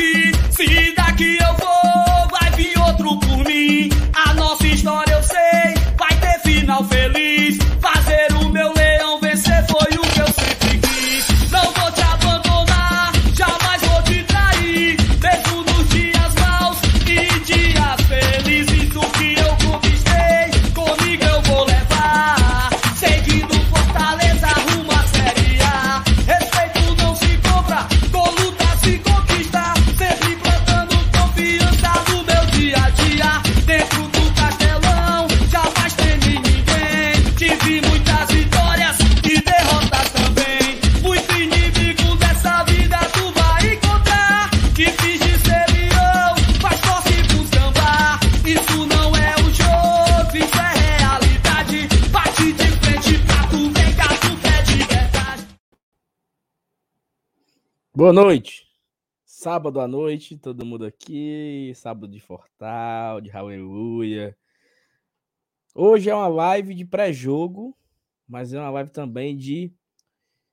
aqui. Se daqui eu Boa noite. Sábado à noite, todo mundo aqui. Sábado de Fortal, de Aleluia. Hoje é uma live de pré-jogo, mas é uma live também de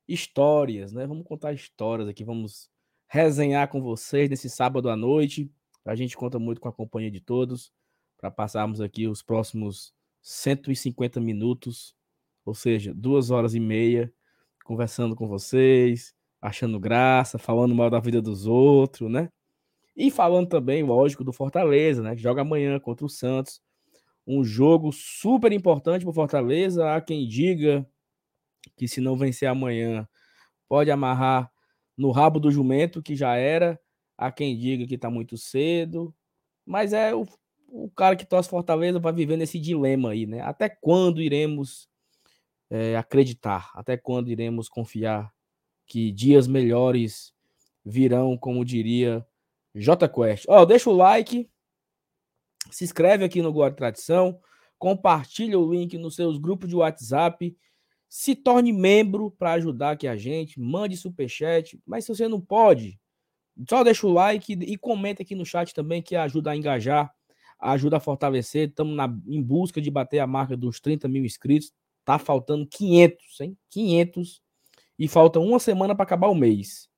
histórias, né? Vamos contar histórias aqui, vamos resenhar com vocês nesse sábado à noite. A gente conta muito com a companhia de todos para passarmos aqui os próximos 150 minutos, ou seja, duas horas e meia, conversando com vocês, achando graça, falando mal da vida dos outros, né? E falando também, lógico, do Fortaleza, né? Que joga amanhã contra o Santos. Um jogo super importante para o Fortaleza. Há quem diga que se não vencer amanhã, pode amarrar no rabo do jumento, que já era. Há quem diga que está muito cedo. Mas é o, o cara que torce Fortaleza vai viver nesse dilema aí, né? Até quando iremos é, acreditar? Até quando iremos confiar que dias melhores virão, como diria J Quest. Ó, deixa o like, se inscreve aqui no Guarda Tradição, compartilha o link nos seus grupos de WhatsApp, se torne membro para ajudar aqui a gente, mande superchat, mas se você não pode, só deixa o like e comenta aqui no chat também que ajuda a engajar, ajuda a fortalecer. Estamos em busca de bater a marca dos 30 mil inscritos. Tá faltando 500, hein? 500 e falta uma semana para acabar o mês.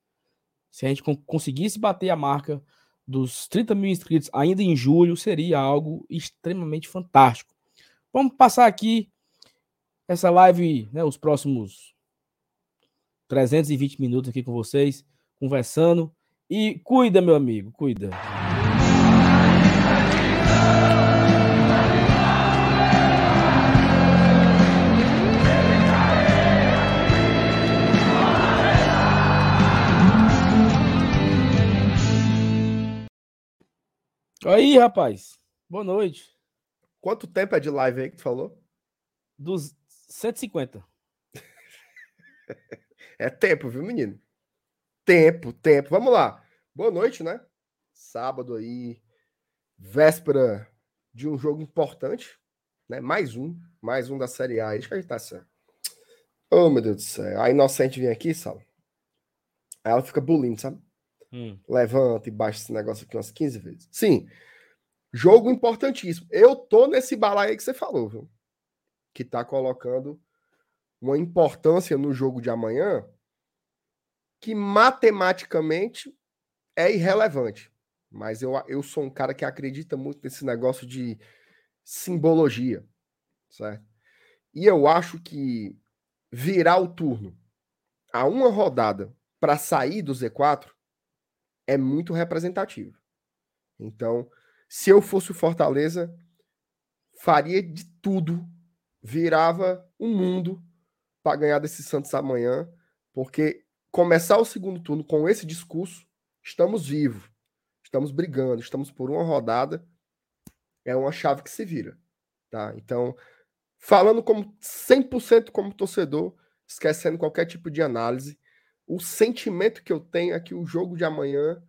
Se a gente conseguisse bater a marca dos 30 mil inscritos ainda em julho, seria algo extremamente fantástico. Vamos passar aqui essa live, né, os próximos 320 minutos aqui com vocês, conversando. E cuida, meu amigo, cuida. Aí, rapaz. Boa noite. Quanto tempo é de live aí que tu falou? Dos 150. é tempo, viu, menino? Tempo, tempo. Vamos lá. Boa noite, né? Sábado aí, véspera de um jogo importante, né? Mais um, mais um da Série A. Deixa eu ajeitar essa. Oh, meu Deus do céu. A inocente vem aqui, Sal. Aí ela fica bulindo, sabe? Hum. Levanta e baixa esse negócio aqui umas 15 vezes. Sim. Jogo importantíssimo. Eu tô nesse balaio aí que você falou, viu? Que tá colocando uma importância no jogo de amanhã que matematicamente é irrelevante. Mas eu, eu sou um cara que acredita muito nesse negócio de simbologia, certo? E eu acho que virar o turno a uma rodada para sair do Z4 é muito representativo. Então, se eu fosse o Fortaleza, faria de tudo, virava o um mundo para ganhar desse Santos amanhã, porque começar o segundo turno com esse discurso, estamos vivos, estamos brigando, estamos por uma rodada, é uma chave que se vira, tá? Então, falando como 100% como torcedor, esquecendo qualquer tipo de análise, o sentimento que eu tenho é que o jogo de amanhã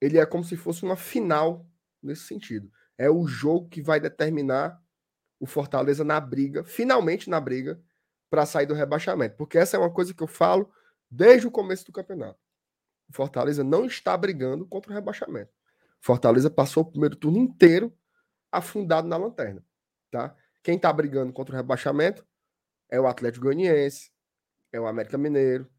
ele é como se fosse uma final nesse sentido. É o jogo que vai determinar o Fortaleza na briga, finalmente na briga, para sair do rebaixamento. Porque essa é uma coisa que eu falo desde o começo do campeonato. O Fortaleza não está brigando contra o rebaixamento. Fortaleza passou o primeiro turno inteiro afundado na lanterna. Tá? Quem está brigando contra o rebaixamento é o Atlético Goianiense, é o América Mineiro,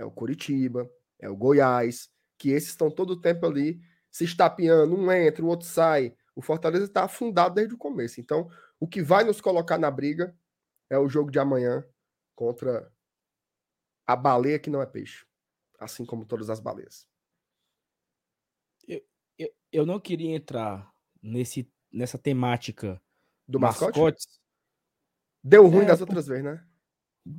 é o Curitiba, é o Goiás, que esses estão todo o tempo ali se estapeando, um entra, o outro sai. O Fortaleza está afundado desde o começo. Então, o que vai nos colocar na briga é o jogo de amanhã contra a baleia que não é peixe, assim como todas as baleias. Eu, eu, eu não queria entrar nesse, nessa temática Do mascote? mascotes. Deu ruim É, das outras vezes, né?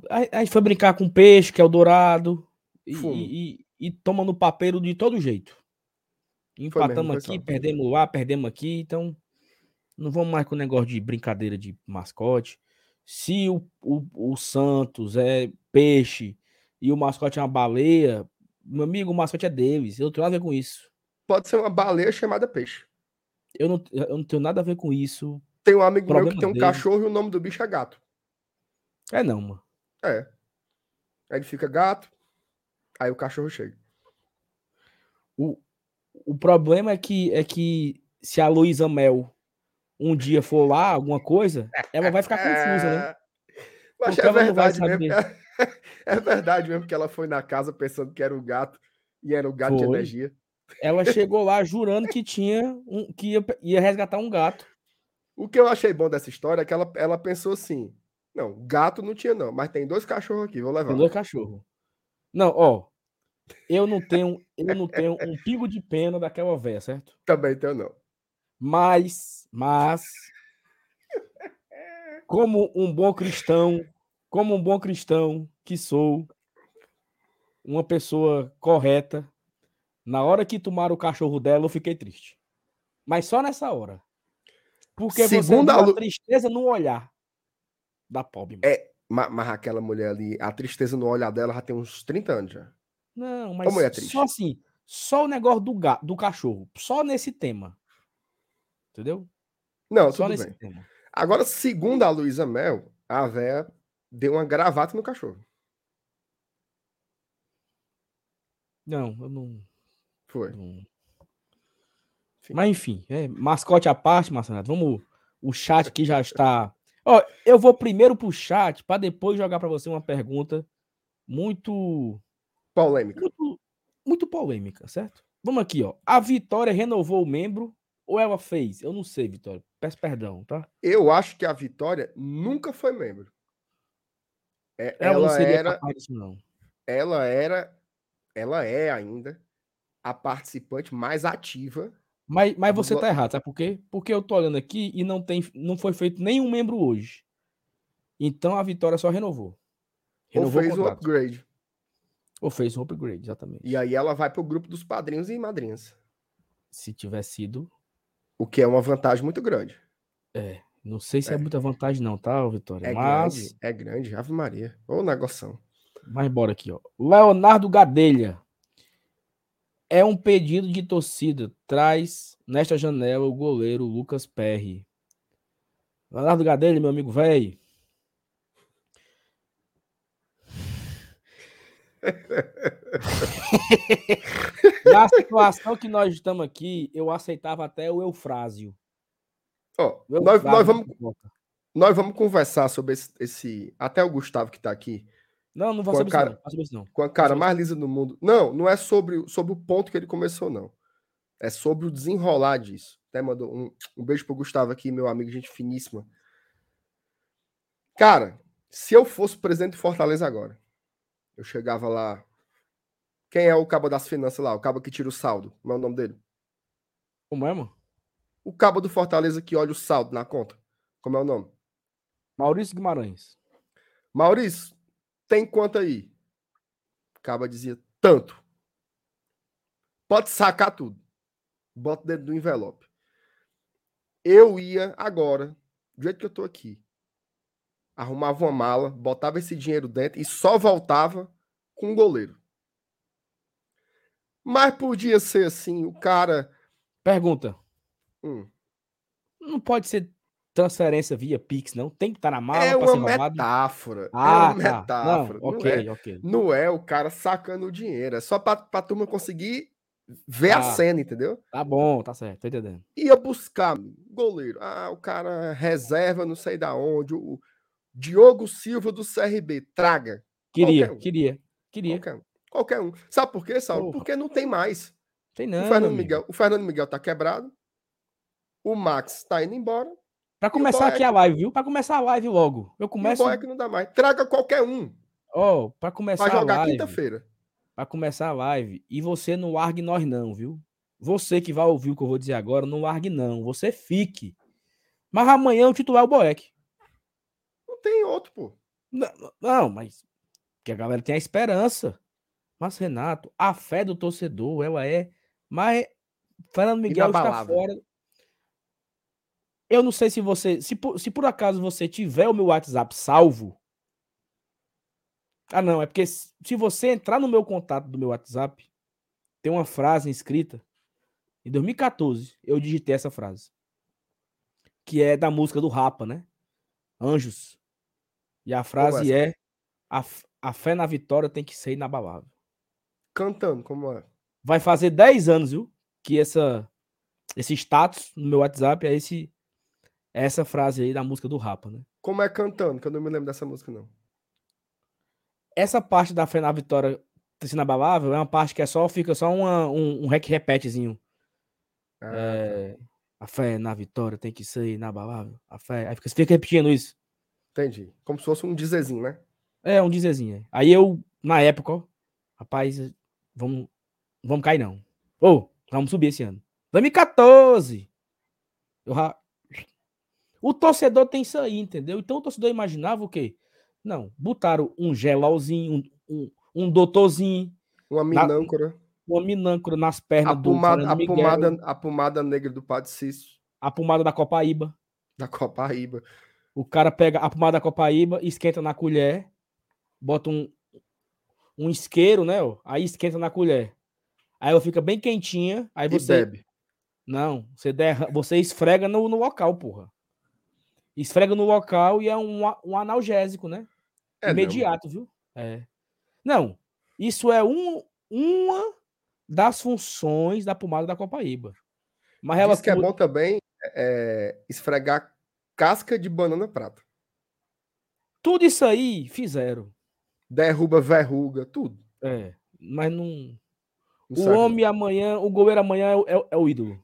Aí, aí foi brincar com peixe, que é o dourado, e, e, e- toma no papeiro de todo jeito. Empatamos aqui, só. perdemos lá, perdemos aqui, então não vamos mais com o negócio de brincadeira de mascote. Se o, o, o Santos é peixe e o mascote é uma baleia, meu amigo, o mascote é deles. Eu não tenho nada a ver com isso. Pode ser uma baleia chamada peixe. Eu não, eu não tenho nada a ver com isso. Tem um amigo meu Problema que tem um cachorro e o nome do bicho é gato. É não, mano. É. Aí ele fica gato, aí o cachorro chega. O, o problema é que, é que se a Luísa Mel um dia for lá, alguma coisa, ela vai ficar confusa, né? É. Mas é verdade mesmo. É verdade mesmo que ela foi na casa pensando que era o gato e era o gato de Foi. energia. Ela chegou lá jurando que tinha um, que ia, ia resgatar um gato. O que eu achei bom dessa história é que ela, ela pensou assim: não, gato não tinha, não, mas tem dois cachorros aqui, vou levar. Tem dois cachorros. Não, ó. Eu não tenho, eu não tenho um pingo de pena daquela véia, certo? Também tenho, não. Mas, mas, como um bom cristão, como um bom cristão que sou, uma pessoa correta, na hora que tomaram o cachorro dela, eu fiquei triste. Mas só nessa hora. Porque Segundo você a tristeza no olhar da pobre. mano. É, mas, mas aquela mulher ali, a tristeza no olhar dela já tem uns 30 anos já. Não, mas só assim, só o negócio do, ga, do cachorro, só nesse tema. Entendeu? Não, Só nesse bem. tema. Agora, segundo a Luísa Mel, a véia deu uma gravata no cachorro. Não, eu não. Foi. não-. Mas enfim, é, mascote à parte, Marcelo. Vamos. O chat aqui já está. Ó, eu vou primeiro pro chat para depois jogar para você uma pergunta muito, Polêmica. muito, muito polêmica, certo? Vamos aqui, ó. A Vitória renovou o membro ou ela fez? Eu não sei, Vitória. Peço perdão, tá? Eu acho que a Vitória nunca foi membro. É, Ela, não ela seria era, capaz não. ela era, ela é ainda a participante mais ativa. Mas, mas Do você blo- tá errado, sabe por quê? Porque eu tô olhando aqui e não tem, não foi feito nenhum membro hoje. Então a Vitória só renovou. Ou Renovou fez o o upgrade. Ou fez um upgrade, exatamente. E aí ela vai pro grupo dos padrinhos e madrinhas. Se tiver sido, O que é uma vantagem muito grande. não sei se é, É. muita vantagem não, tá, Vitória? É mas, grande, é grande. Ave Maria. Ô negoção. mas bora aqui, ó. Leonardo Gadelha. É um pedido de torcida. Traz nesta janela o goleiro Lucas Perry. Leonardo Gadelha, meu amigo velho. Na situação que nós estamos aqui, eu aceitava até o Eufrásio. Ó, O nós, nós, vamos, nós vamos conversar sobre esse, esse- Até o Gustavo que tá aqui. Não, não vou saber cara- isso, não. Isso, não. com a cara mais lisa do mundo. Não, não é sobre, o- sobre o ponto que ele começou, não. É sobre o desenrolar disso. Até mandou um, um beijo pro Gustavo aqui, meu amigo, gente finíssima. Cara, se eu fosse presidente de Fortaleza agora, eu chegava lá. Quem é o cabo das finanças lá? O cabo que tira o saldo. Como é o nome dele? Como é, mano? O cabo do Fortaleza que olha o saldo na conta. Como é o nome? Maurício Guimarães. Maurício, tem quanto aí? O cabo dizia tanto. Pode sacar tudo. Bota dentro do envelope. Eu ia agora, do jeito que eu tô aqui, arrumava uma mala, botava esse dinheiro dentro e só voltava com o goleiro. Mas podia ser assim, o cara. Pergunta. hum, Não pode ser transferência via Pix, não? Tem que estar na mala é uma metáfora. Ah, é uma tá. metáfora. Não, não ok, é. ok. Não é o cara sacando o dinheiro. É só pra, pra turma conseguir ver a Ah. cena, entendeu? Tá bom, tá certo, tô entendendo. Ia buscar goleiro. Ah, o cara reserva, não sei da onde. O Diogo Silva do CRB. Traga. Queria, um. queria, queria. Qualquer um. Qualquer um. Sabe por quê, Saulo? Porra. Porque não tem mais. Tem o, não. Fernando amigo. Miguel, o Fernando Miguel tá quebrado. O Max tá indo embora. Pra começar aqui a live, viu? Pra começar a live logo. Eu E o começo. Boeck não dá mais. Traga qualquer um Ó, pra começar pra a jogar live. quinta-feira. Pra começar a live. E você não largue nós, não, viu? Você que vai ouvir o que eu vou dizer agora, não largue, não. Você fique. Mas amanhã o titular é o Boeck. Tem outro, pô. Não, não, mas que a galera tem a esperança. Mas, Renato, a fé do torcedor, ela é. Mas Fernando Miguel está fora. Eu não sei se você. Se por, se por acaso você tiver o meu WhatsApp salvo. Ah, não. É porque se se você entrar no meu contato do meu WhatsApp, tem uma frase escrita. Em 2014, eu digitei essa frase. Que é da música do Rapa, né? Anjos. E a frase essa? é: a, a fé na vitória tem que ser inabalável. Cantando, como é? Vai fazer 10 anos, viu? Que essa, esse status no meu WhatsApp é esse, é essa frase aí da música do Rapa, né? Como é cantando, que eu não me lembro dessa música, não. Essa parte da fé na vitória sido inabalável é uma parte que é só, fica só uma, um, um rec repetezinho. Ah, tá. É, a fé na vitória tem que ser inabalável. A fé. Aí fica, você fica repetindo isso. Entendi. Como se fosse um dizezinho, né? É, um dizerzinho. é. Aí eu, na época, ó, rapaz, vamos, vamos cair não. Ô, vamos subir esse ano. 2014. Eu O torcedor tem isso aí, entendeu? Então o torcedor imaginava o quê? Não, botaram um gelolzinho, um, um, um doutorzinho, Uma Na- minâncora. uma minâncora nas A pernas do pomada, Fernando a, Miguel, pomada, a pomada negra do Padre Cício, a pomada da Copaíba. da Copaíba. O cara pega a pomada da Copaíba, esquenta na colher, bota um, um isqueiro, né? ó, Aí esquenta na colher. Aí ela fica bem quentinha. Aí E você. bebe. Não, você, derra... você esfrega no, no local, porra. Esfrega no local e é um, um analgésico, né? É, não. Imediato, viu? É. Não, isso é um, uma das funções da pomada da Copaíba. Mas ela Diz que é bom também é, esfregar casca de banana prata. tudo isso aí fizeram. Derruba verruga, tudo. É, mas não. Não O serve, não. homem amanhã, o goleiro amanhã é, o- é é o ídolo.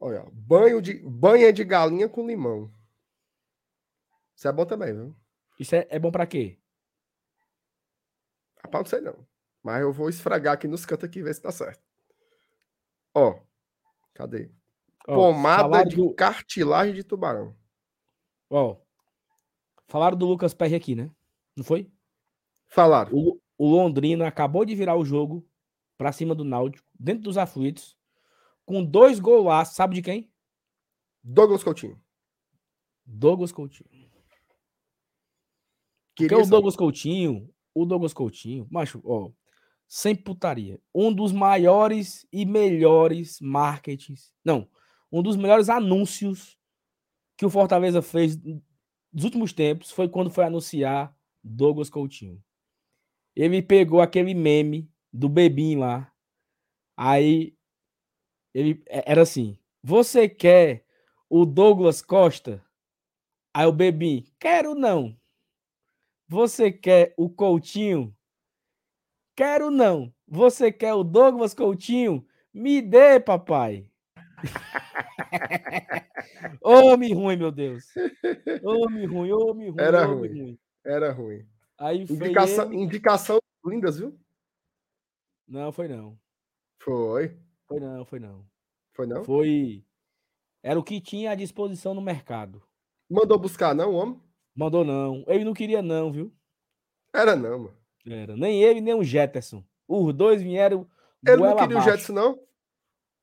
Olha, banho de, banha de galinha com limão. Isso é bom também, viu? Isso é, é bom pra quê? Rapaz, não sei não. Mas eu vou esfregar aqui nos cantos aqui e ver se tá certo. Ó, cadê? Ó, Pomada de do- cartilagem de tubarão. Ó, falaram do Lucas Perry aqui, né? Não foi? Falaram. O, o Londrina acabou de virar o jogo pra cima do Náutico, dentro dos aflitos, com dois golaços, sabe de quem? Douglas Coutinho. Douglas Coutinho. Porque Queria o saber. Douglas Coutinho, o Douglas Coutinho, macho, ó, sem putaria, um dos maiores e melhores marketings, não, um dos melhores anúncios que o Fortaleza fez nos últimos tempos foi quando foi anunciar Douglas Coutinho. Ele pegou aquele meme do bebinho lá, aí ele é- era assim: você quer o Douglas Costa? Aí o bebinho, quero não. Você quer o Coutinho? Quero não. Você quer o Douglas Coutinho? Me dê, papai. Homem ruim, meu Deus. Homem ruim, homem ruim, Era homem ruim. ruim. Era ruim. Aí Indicação, ele- indicação lindas, viu? Não, foi não. Foi. Foi não, foi não. Foi não? Foi. Era o que tinha à disposição no mercado. Mandou buscar, não, homem? Mandou não. Ele não queria não, viu? Era não, mano. Era. Nem ele, nem o Jetterson. Os dois vieram. Ele não queria o abaixo. Jetson, não?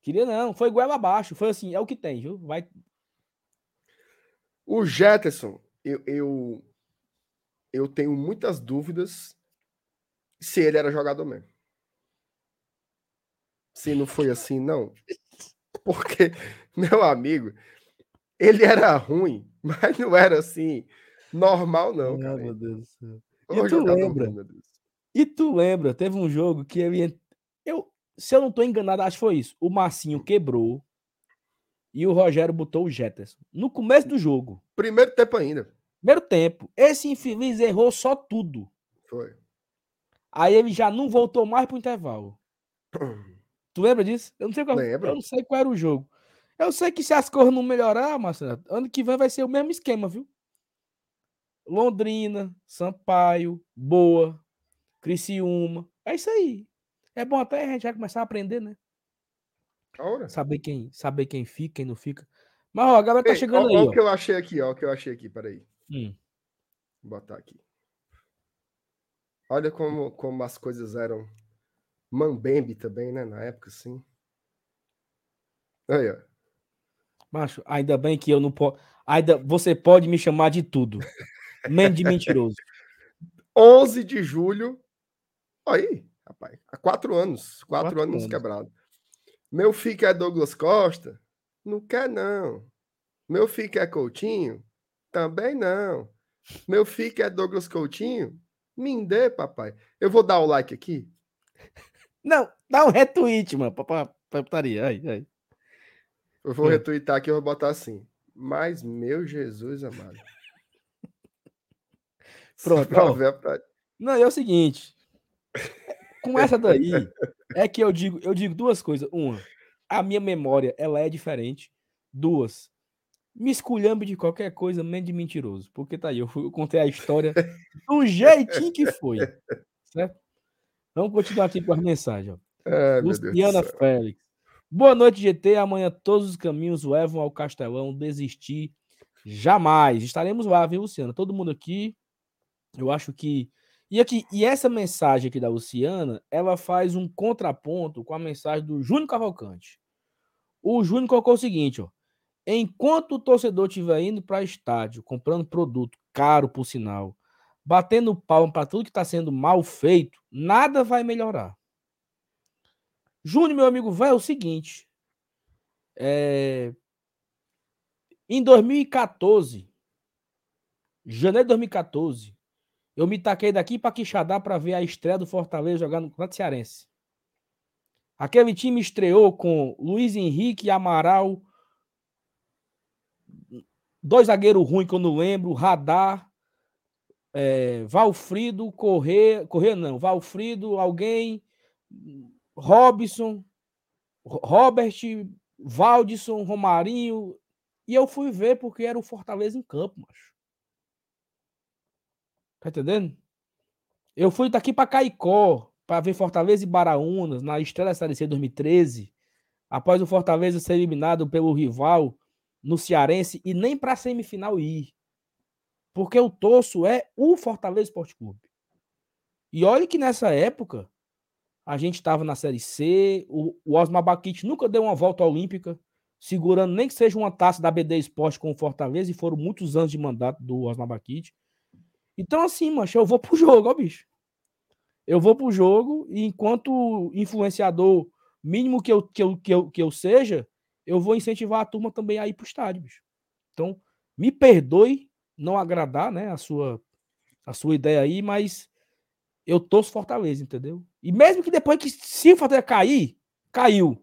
Queria não. Foi goela abaixo. Foi assim, é o que tem, viu? Vai. O Jetson, eu, eu, eu tenho muitas dúvidas se ele era jogador mesmo. Se não foi assim, não. Porque, meu amigo, ele era ruim, mas não era assim, normal, não. Ah, cara. meu Deus do céu. E tu lembra? ruim, meu Deus. E tu lembra, teve um jogo que. Eu, se eu não tô enganado, acho que foi isso. O Marcinho quebrou e o Rogério botou o Jetterson. No começo do jogo. Primeiro tempo ainda. Primeiro tempo. Esse infeliz errou só tudo. Foi. Aí ele já não voltou mais pro intervalo. Tu lembra disso? Eu não sei qual, Lembro. eu não sei qual era o jogo. Eu sei que se as coisas não melhorar, Marcelo, ano que vem vai ser o mesmo esquema, viu? Londrina, Sampaio, Boa, Criciúma. É isso aí. É bom até a gente já começar a aprender, né? Ora. Saber quem, saber quem fica, quem não fica. Mas ó, a galera tá Ei, chegando ó, aí, ó ó. o que eu achei aqui, ó, o que eu achei aqui, peraí. Hum. Vou botar aqui. Olha como, como as coisas eram mambembe também, né? Na época, assim. Aí, ó. Macho, ainda bem que eu não posso. Ainda você pode me chamar de tudo. Menos de mentiroso. 11 de julho. Aí, rapaz. Há quatro anos. Quatro, Quatro anos, anos. quebrado. Meu filho quer Douglas Costa? Não quer, não. Meu filho quer Coutinho? Também não. Meu filho quer Douglas Coutinho? Me dê, papai. Eu vou dar o like aqui. Não, dá um retweet, mano, putaria. Aí, aí. Eu vou Hum. retweetar aqui, eu vou botar assim. Mas, meu Jesus amado. Pronto, ó. pra- Não, é o seguinte. Com essa daí, é que eu digo, eu digo duas coisas. Uma, a minha memória, ela é diferente. Duas, me esculhambe de qualquer coisa, menos de mentiroso. Porque tá aí, eu, fui- eu contei a história do jeitinho que foi. Certo? Vamos continuar aqui com as mensagens. Ai, Luciana. Félix. Boa noite, GT. Amanhã todos os caminhos levam ao Castelão. Desistir jamais. Estaremos lá, viu, Luciana? Todo mundo aqui. Eu acho que. E aqui, e essa mensagem aqui da Luciana, ela faz um contraponto com a mensagem do Júnior Cavalcante. O Júnior colocou o seguinte, ó. Enquanto o torcedor estiver indo para estádio, comprando produto caro, por sinal, batendo palma para tudo que está sendo mal feito, nada vai melhorar. Júnior, meu amigo, vai é o seguinte. é, Em 2014, janeiro de 2014, eu me taquei daqui para Quixadá para ver a estreia do Fortaleza jogar no Campeonato Cearense. Aquele time estreou com Luiz Henrique, Amaral, dois zagueiros ruins que eu não lembro, Radar, é, Valfrido, Correr, Correr não, Valfrido, alguém, Robson, Ro- Robert, Valdisson, Romarinho, e eu fui ver porque era o Fortaleza em campo, macho. Tá entendendo? Eu fui daqui para Caicó para ver Fortaleza e Baraunas na estreia da Série C 2013, após o Fortaleza ser eliminado pelo rival no Cearense e nem para semifinal ir. Porque o torço é o Fortaleza Esporte Clube. E olha que nessa época a gente estava na Série C, o, o Osmar Baquite nunca deu uma volta olímpica, segurando nem que seja uma taça da BD Esporte com o Fortaleza, e foram muitos anos de mandato do Osmar Baquite. Então, assim, mancha, eu vou pro jogo, ó, bicho. Eu vou pro jogo e enquanto influenciador mínimo que eu, que eu, que eu, que eu seja, eu vou incentivar a turma também a ir pro estádio, bicho. Então, me perdoe não agradar, né, a sua, a sua ideia aí, mas eu torço Fortaleza, entendeu? E mesmo que depois que se o Fortaleza cair, caiu.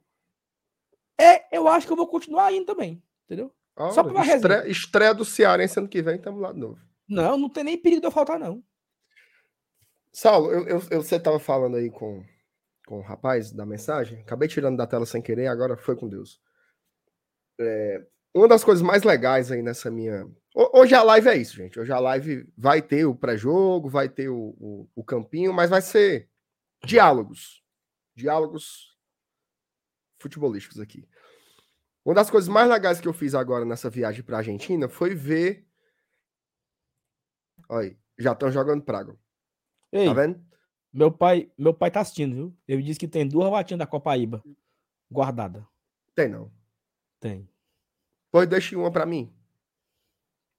É, eu acho que eu vou continuar indo também, entendeu? Só Olha, pra resenha. estreia, estreia do Cearense ano que vem, estamos lá de novo. Não, não tem nem perigo de eu faltar, não. Saulo, eu, eu- eu- você estava falando aí com, com o rapaz da mensagem, acabei tirando da tela sem querer, agora foi com Deus. É, uma das coisas mais legais aí nessa minha. Ho- Hoje a live é isso, gente. Hoje a live vai ter o pré-jogo, vai ter o, o, o campinho, mas vai ser diálogos. Diálogos futebolísticos aqui. Uma das coisas mais legais que eu fiz agora nessa viagem para Argentina foi ver. Olha aí, já estão jogando praga. Ei, Tá vendo? meu pai, meu pai tá assistindo, viu? Ele disse que tem duas latinhas da Copaíba guardada. Tem não. Tem. Pois deixe uma para mim.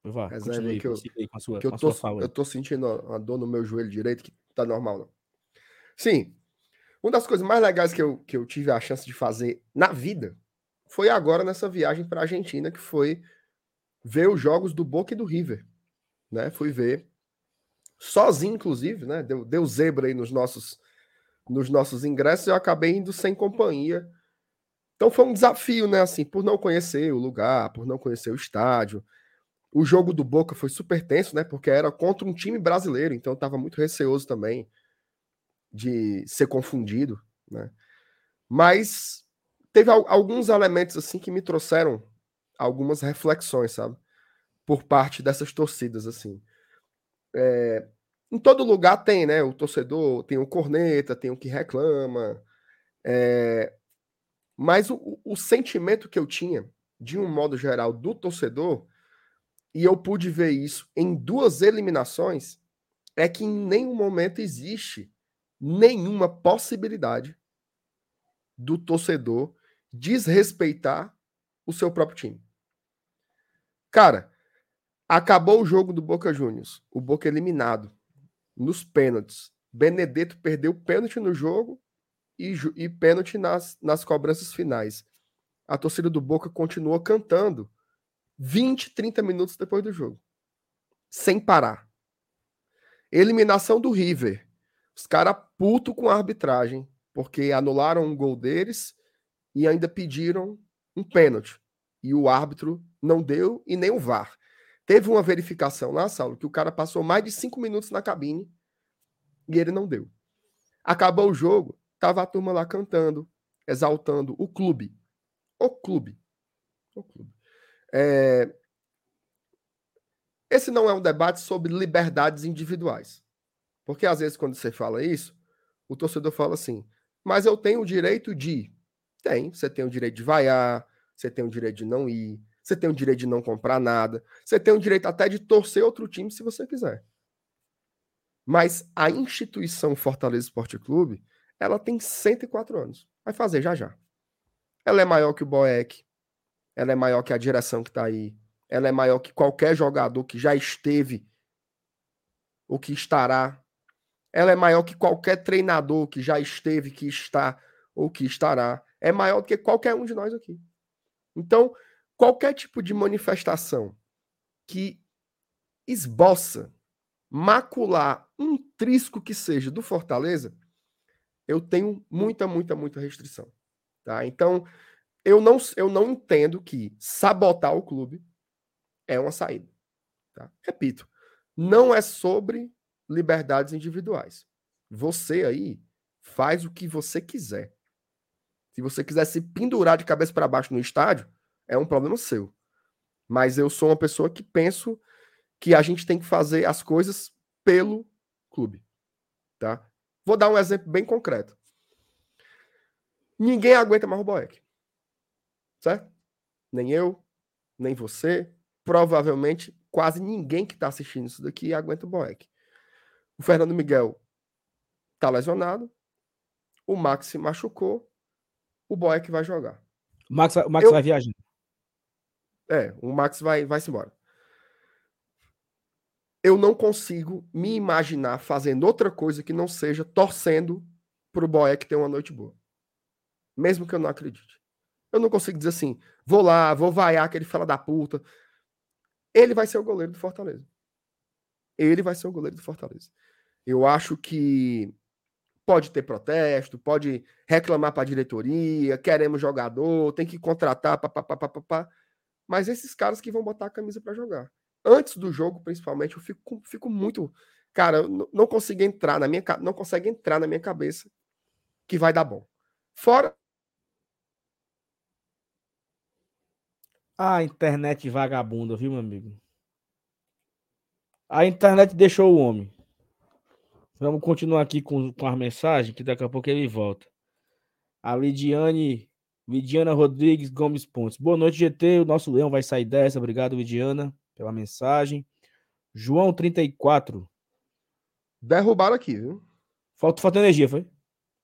Vá, continue aí que eu- aí com a sua, Que eu tô, sua eu tô sentindo uma dor no meu joelho direito que tá normal, não. Sim. Uma das coisas mais legais que eu, que eu tive a chance de fazer na vida foi agora nessa viagem para Argentina, que foi ver os jogos do Boca e do River. Né? Fui ver sozinho, inclusive, né? Deu, deu zebra aí nos nossos, nos nossos ingressos eu acabei indo sem companhia. Então foi um desafio, né? Assim, por não conhecer o lugar, por não conhecer o estádio. O jogo do Boca foi super tenso, né? Porque era contra um time brasileiro, então eu tava muito receoso também. de ser confundido, né? Mas teve alguns elementos assim que me trouxeram algumas reflexões, sabe? Por parte dessas torcidas assim. É, em todo lugar tem, né? O torcedor tem o corneta, tem o que reclama. É, mas o, o sentimento que eu tinha, de um modo geral, do torcedor, e eu pude ver isso em duas eliminações, é que em nenhum momento existe nenhuma possibilidade do torcedor desrespeitar o seu próprio time. Cara, acabou o jogo do Boca Juniors, o Boca eliminado nos pênaltis. Benedetto perdeu pênalti no jogo e, e pênalti nas, nas cobranças finais. A torcida do Boca continuou cantando 20, 30 minutos depois do jogo, sem parar. Eliminação do River. Os caras puto com a arbitragem, porque anularam um gol deles e ainda pediram um pênalti. E o árbitro não deu e nem o VAR. Teve uma verificação lá, Saulo, que o cara passou mais de cinco minutos na cabine e ele não deu. Acabou o jogo, tava a turma lá cantando, exaltando o clube. O clube. O clube. É... Esse não é um debate sobre liberdades individuais. Porque às vezes, quando você fala isso, o torcedor fala assim: mas eu tenho o direito de. Tem, você tem o direito de vaiar, você tem o direito de não ir, você tem o direito de não comprar nada, você tem o direito até de torcer outro time se você quiser. Mas a instituição Fortaleza Esporte Clube, ela tem 104 anos. Vai fazer já já. Ela é maior que o Boeck, ela é maior que a direção que está aí, ela é maior que qualquer jogador que já esteve ou que estará ela é maior que qualquer treinador que já esteve, que está ou que estará. É maior do que qualquer um de nós aqui. Então, qualquer tipo de manifestação que esboça, macular um trisco que seja do Fortaleza, eu tenho muita, muita, muita restrição. Tá? Então, eu não, eu não entendo que sabotar o clube é uma saída. Tá? Repito, não é sobre liberdades individuais. Você aí faz o que você quiser. Se você quiser se pendurar de cabeça para baixo no estádio, é um problema seu. Mas eu sou uma pessoa que penso que a gente tem que fazer as coisas pelo clube, tá? Vou dar um exemplo bem concreto. Ninguém aguenta mais o Boeck. Certo? Nem eu, nem você, provavelmente quase ninguém que está assistindo isso daqui aguenta o Boeck. O Fernando Miguel tá lesionado. O Max se machucou. O Boeck vai jogar. O Max, o Max Eu... vai viajar. É, o Max vai, vai se embora. Eu não consigo me imaginar fazendo outra coisa que não seja torcendo pro Boeck ter uma noite boa. Mesmo que eu não acredite. Eu não consigo dizer assim, vou lá, vou vaiar aquele fala da puta. Ele vai ser o goleiro do Fortaleza. Ele vai ser o goleiro do Fortaleza. Eu acho que pode ter protesto, pode reclamar para a diretoria, queremos jogador, tem que contratar, papapá, mas esses caras que vão botar a camisa para jogar. Antes do jogo, principalmente, eu fico, fico muito. Cara, não consigo entrar na minha não consegue entrar na minha cabeça que vai dar bom. Fora. A internet vagabunda, viu, meu amigo? A internet deixou o homem. Vamos continuar aqui com, com as mensagens, que daqui a pouco ele volta. A Lidiane, Lidiana Rodrigues Gomes Pontes. Boa noite, GT. O nosso leão vai sair dessa. Obrigado, Lidiana, pela mensagem. João 34. Derrubaram aqui, viu? Falta, falta energia, foi?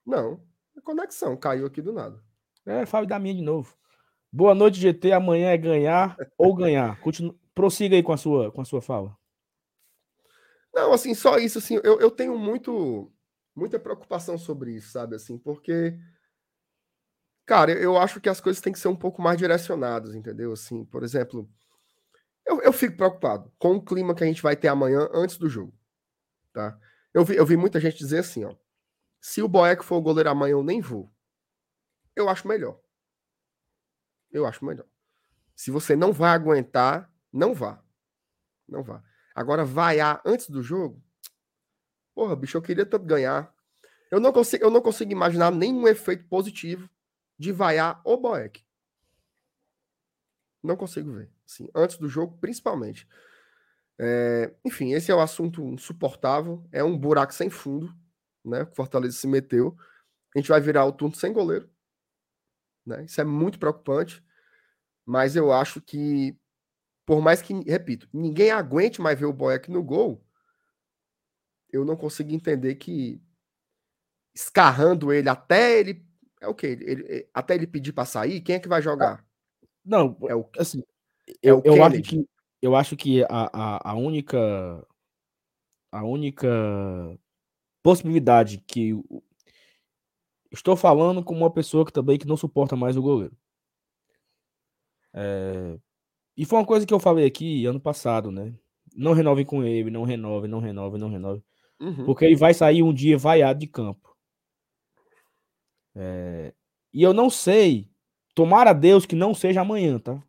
Não. A conexão caiu aqui do nada. É, fale da minha de novo. Boa noite, GT. Amanhã é ganhar ou ganhar. Continu... Prossiga aí com a sua, com a sua fala. Não, assim, só isso, assim, eu, eu tenho muito, muita preocupação sobre isso, sabe, assim, porque, cara, eu acho que as coisas têm que ser um pouco mais direcionadas, entendeu? Assim, por exemplo, eu, eu fico preocupado com o clima que a gente vai ter amanhã antes do jogo, tá? Eu vi, eu vi muita gente dizer assim, ó, se o Boeck for o goleiro amanhã, eu nem vou. Eu acho melhor. Eu acho melhor. Se você não vai aguentar, não vá. Não vá. Agora, vaiar antes do jogo? Porra, bicho, eu queria tanto ganhar. Eu não consigo, eu não consigo imaginar nenhum efeito positivo de vaiar o Boeck. Não consigo ver. Assim, antes do jogo, principalmente. É, enfim, esse é o um assunto insuportável. É um buraco sem fundo, né? O Fortaleza se meteu. A gente vai virar o turno sem goleiro. Né? Isso é muito preocupante. Mas eu acho que, por mais que, repito, ninguém aguente mais ver o Boeck no gol, eu não consigo entender que escarrando ele até ele. É o quê? Ele, até ele pedir para sair, quem é que vai jogar? Não, é o, assim, é eu, eu acho que eu acho que a, a, a única a única possibilidade que estou falando como uma pessoa que também que não suporta mais o goleiro. É, e foi uma coisa que eu falei aqui ano passado, né? Não renove com ele, não renove, não renove, não renove. Uhum. Porque ele vai sair um dia vaiado de campo. É, e eu não sei, tomara a Deus que não seja amanhã, tá?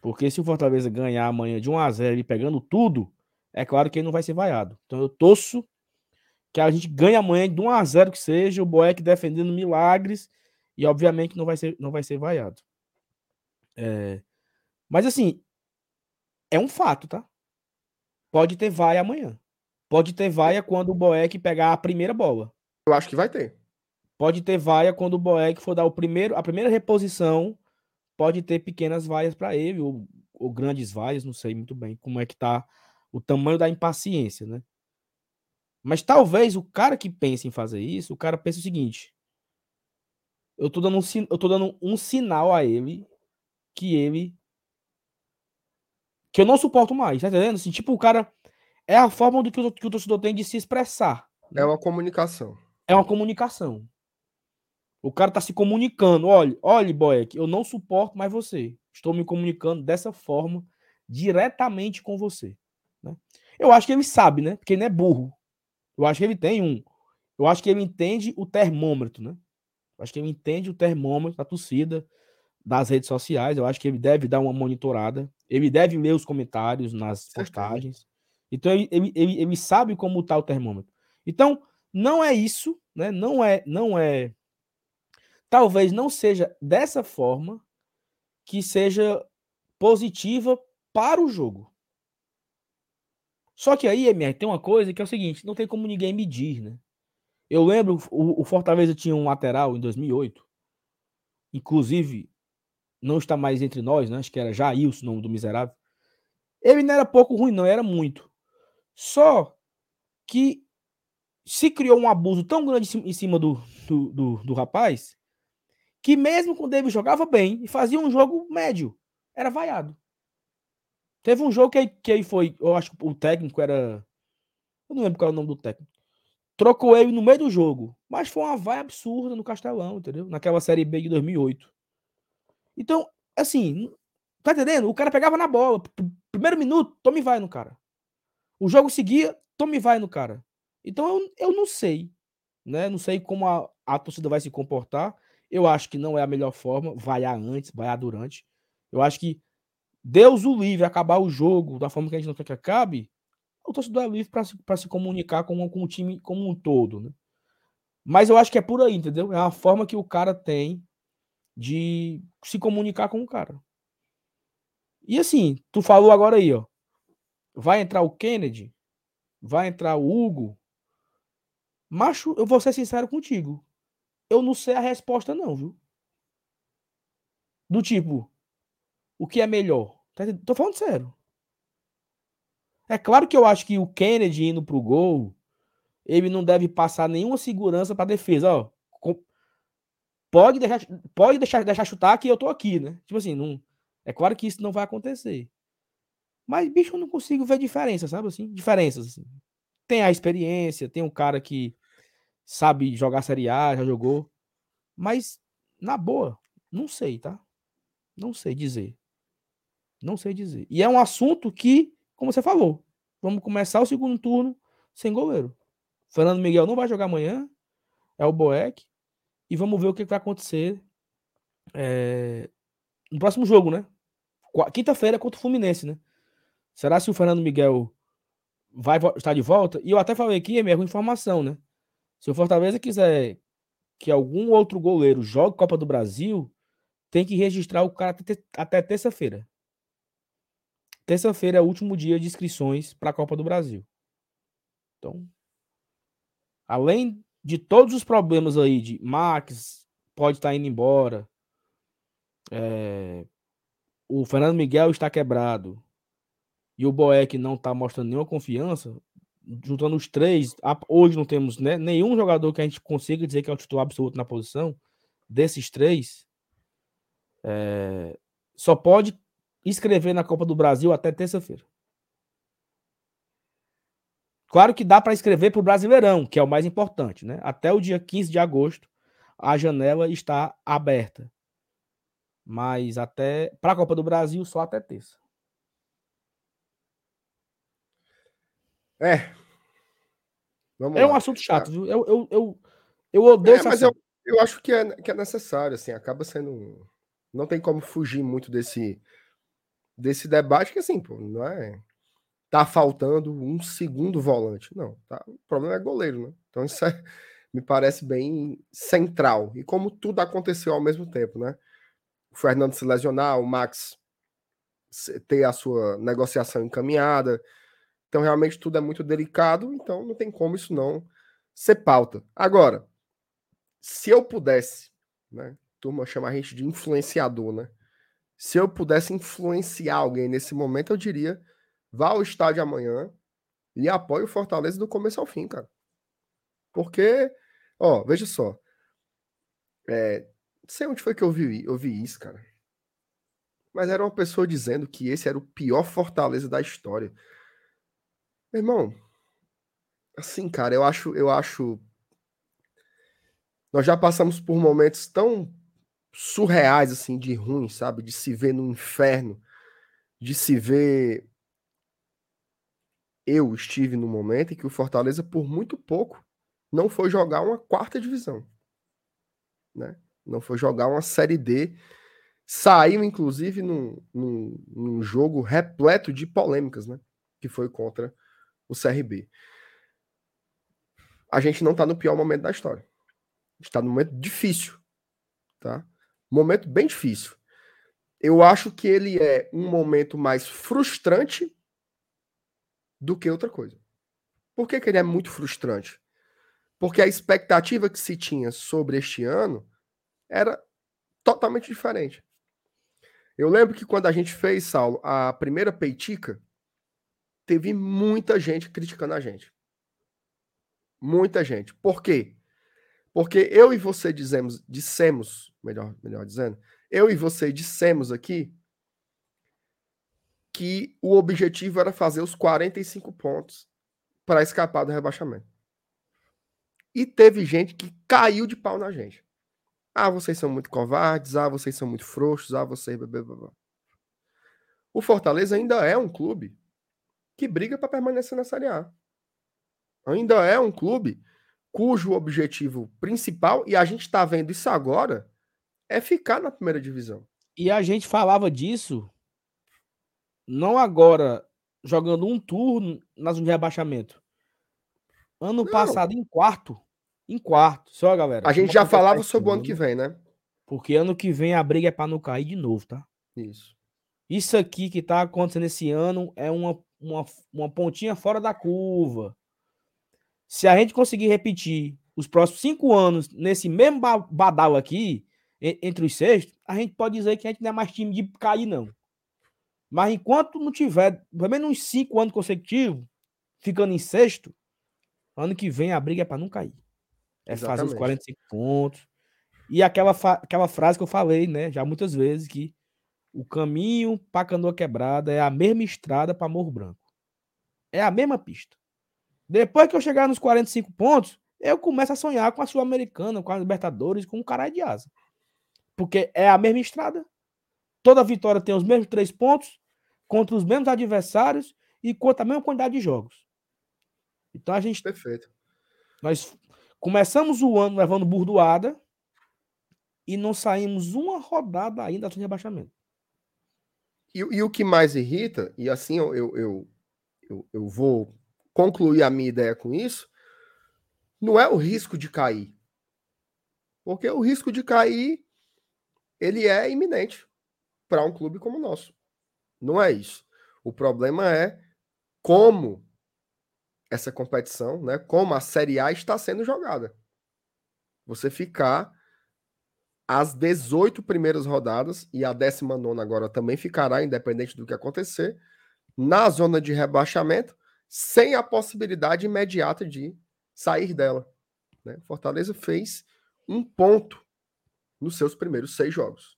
Porque se o Fortaleza ganhar amanhã de 1 a 0 e pegando tudo, é claro que ele não vai ser vaiado. Então eu torço que a gente ganhe amanhã de 1 a 0 que seja, o Boeck defendendo milagres e obviamente não vai ser não vai ser vaiado. É, mas assim, é um fato, tá? Pode ter vaia amanhã. Pode ter vaia quando o Boeck pegar a primeira bola. Eu acho que vai ter. Pode ter vaia quando o Boeck for dar o primeiro, a primeira reposição, pode ter pequenas vaias para ele, ou, ou, grandes vaias, não sei muito bem como é que tá o tamanho da impaciência, né? Mas talvez o cara que pense em fazer isso, o cara pense o seguinte: eu tô dando um, eu tô dando um sinal a ele que ele que eu não suporto mais, tá entendendo? Assim, tipo, o cara é a forma do que o, que o torcedor tem de se expressar. Né? É uma comunicação. É uma comunicação. O cara tá se comunicando. Olha, olha, Boeck, eu não suporto mais você. Estou me comunicando dessa forma diretamente com você. Né? Eu acho que ele sabe, né? Porque ele não é burro. Eu acho que ele tem um. Eu acho que ele entende o termômetro, né? Eu acho que ele entende o termômetro da torcida, das redes sociais. Eu acho que ele deve dar uma monitorada. Ele deve ler os comentários nas postagens. Então ele, ele, ele, ele sabe como está o termômetro. Então, não é isso, né? Não é, não é talvez não seja dessa forma que seja positiva para o jogo. Só que aí, MR, tem uma coisa que é o seguinte: não tem como ninguém medir, né? Eu lembro, o, o Fortaleza tinha um lateral em 2008, inclusive não está mais entre nós, né? Acho que era Jailson, o nome do miserável. Ele não era pouco ruim, não, era muito. Só que se criou um abuso tão grande em cima do, do, do, do rapaz que mesmo quando o David jogava bem e fazia um jogo médio, era vaiado. Teve um jogo que, que aí foi, eu acho que o técnico era. Eu não lembro qual é o nome do técnico. Trocou ele no meio do jogo. Mas foi uma vaia absurda no Castelão, entendeu? Naquela Série B de 2008. Então, assim, tá entendendo? O cara pegava na bola. Primeiro minuto, tome vai no cara. O jogo seguia, tome vai no cara. Então eu, eu não sei, né? Não sei como a, a torcida vai se comportar. Eu acho que não é a melhor forma, vaiar antes, vaiar durante. Eu acho que Deus o livre acabar o jogo da forma que a gente não quer que acabe, o torcedor é livre para se, se comunicar com, com o time como um todo, né? Mas eu acho que é por aí, entendeu? É uma forma que o cara tem de se comunicar com o cara. E assim, tu falou agora aí, ó. Vai entrar o Kennedy, vai entrar o Hugo. Macho, eu vou ser sincero contigo eu não sei a resposta, não, viu? Do tipo, o que é melhor? Tá Tô falando sério. É claro que eu acho que o Kennedy indo pro gol, ele não deve passar nenhuma segurança pra defesa, ó. Pode deixar, pode deixar, deixar chutar que eu tô aqui, né? Tipo assim, não, é claro que isso não vai acontecer. Mas, bicho, eu não consigo ver diferença, sabe assim? Diferenças, assim. Tem a experiência, tem um cara que sabe jogar Série A, já jogou. Mas, na boa, não sei, tá? Não sei dizer. Não sei dizer. E é um assunto que, como você falou, vamos começar o segundo turno sem goleiro. Fernando Miguel não vai jogar amanhã, é o Boeck. E vamos ver o que vai acontecer é, no próximo jogo, né? Quinta-feira contra o Fluminense, né? Será se o Fernando Miguel vai estar de volta? E eu até falei aqui, é minha informação, né? Se o Fortaleza quiser que algum outro goleiro jogue Copa do Brasil, tem que registrar o cara até terça-feira. Terça-feira é o último dia de inscrições para a Copa do Brasil. Então, além de todos os problemas aí de Max pode estar tá indo embora, é, o Fernando Miguel está quebrado e o Boeck não está mostrando nenhuma confiança, juntando os três, hoje não temos né, nenhum jogador que a gente consiga dizer que é um titular absoluto na posição. Desses três, é, só pode escrever na Copa do Brasil até terça-feira. Claro que dá para escrever para o Brasileirão, que é o mais importante, né? Até o dia 15 de agosto, a janela está aberta. Mas até para a Copa do Brasil, só até terça. É. Vamos é lá. um assunto chato, viu? Eu, eu, eu, eu odeio é, mas eu, eu acho que é, que é necessário, assim, acaba sendo. Não tem como fugir muito desse, desse debate, que assim, pô, não é. Tá faltando um segundo volante. Não, tá, o problema é goleiro, né? Então isso é, me parece bem central. E como tudo aconteceu ao mesmo tempo, né? O Fernando se lesionar, o Max ter a sua negociação encaminhada, então, realmente, tudo é muito delicado, então não tem como isso não ser pauta. Agora, se eu pudesse, né? Turma chama a gente de influenciador, né? Se eu pudesse influenciar alguém nesse momento, eu diria: vá ao estádio amanhã e apoie o Fortaleza do começo ao fim, cara. Porque, ó, veja só. É, sei onde foi que eu vi, eu vi isso, cara. Mas era uma pessoa dizendo que esse era o pior Fortaleza da história. Meu irmão, assim, cara, eu acho, eu acho. Nós já passamos por momentos tão surreais, assim, de ruim, sabe? De se ver no inferno, de se ver. Eu estive no momento em que o Fortaleza, por muito pouco, não foi jogar uma quarta divisão, né? Não foi jogar uma Série D. Saiu, inclusive, num, num, num jogo repleto de polêmicas, né? Que foi contra o CRB. A gente não está no pior momento da história. Está no momento difícil, tá? Momento bem difícil. Eu acho que ele é um momento mais frustrante do que outra coisa. Por que, que ele é muito frustrante? Porque a expectativa que se tinha sobre este ano era totalmente diferente. Eu lembro que quando a gente fez, Saulo, a primeira peitica, teve muita gente criticando a gente. Muita gente. Por quê? Porque eu e você dizemos, dissemos, melhor, melhor dizendo, eu e você dissemos aqui que o objetivo era fazer os 45 pontos para escapar do rebaixamento. E teve gente que caiu de pau na gente. Ah, vocês são muito covardes, ah, vocês são muito frouxos, ah, vocês. O Fortaleza ainda é um clube que briga para permanecer na Série A. Ainda é um clube cujo objetivo principal, e a gente está vendo isso agora, é ficar na primeira divisão. E a gente falava disso não agora jogando um turno na zona de rebaixamento. Ano não. passado em quarto. Em quarto. Só, galera. A gente já falava sobre o ano que vem, né? Porque ano que vem a briga é para não cair de novo, tá? Isso. Isso aqui que tá acontecendo esse ano é uma uma, uma pontinha fora da curva. Se a gente conseguir repetir os próximos cinco anos nesse mesmo badal aqui, entre os sextos, a gente pode dizer que a gente não é mais time de cair, não. Mas enquanto não tiver, pelo menos uns cinco anos consecutivos, ficando em sexto, ano que vem a briga é para não cair. É Exatamente. fazer os 45 pontos. E aquela, aquela frase que eu falei, né, já muitas vezes, que o caminho para Canoa Quebrada é a mesma estrada para Morro Branco. É a mesma pista. Depois que eu chegar nos 45 pontos, eu começo a sonhar com a Sul-Americana, com a Libertadores, com o caralho de asa. Porque é a mesma estrada. Toda vitória tem os mesmos três pontos, contra os mesmos adversários e contra a mesma quantidade de jogos. Então a gente. Perfeito. Nós começamos o ano levando burdoada e não saímos uma rodada ainda do rebaixamento. E, e, o que mais irrita, e assim eu, eu, eu, eu, vou concluir a minha ideia com isso, não é o risco de cair. Porque o risco de cair ele é iminente para um clube como o nosso. Não é isso. O problema é como essa competição, né, como a Série A está sendo jogada. Você ficar as 18 primeiras rodadas e a 19 agora também ficará, independente do que acontecer, na zona de rebaixamento, sem a possibilidade imediata de sair dela. Né? Fortaleza fez um ponto nos seus primeiros seis jogos.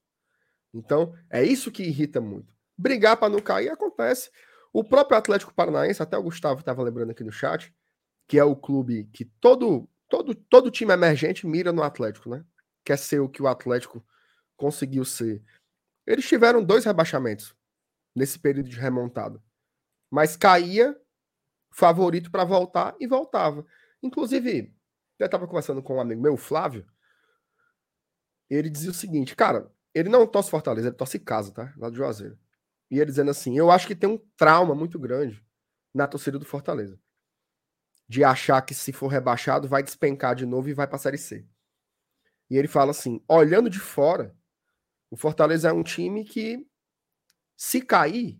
Então, é isso que irrita muito. Brigar para não cair acontece. O próprio Atlético Paranaense, até o Gustavo estava lembrando aqui no chat, que é o clube que todo, todo, todo time emergente mira no Atlético, né? Quer ser o que o Atlético conseguiu ser. Eles tiveram dois rebaixamentos nesse período de remontada. Mas caía favorito para voltar e voltava. Inclusive, eu estava conversando com um amigo meu, o Flávio, ele dizia o seguinte, cara, ele não torce Fortaleza, ele torce casa, tá? Lá do Juazeiro. E ele dizendo assim, eu acho que tem um trauma muito grande na torcida do Fortaleza. De achar que se for rebaixado vai despencar de novo e vai para a Série C. E ele fala assim, olhando de fora, o Fortaleza é um time que se cair,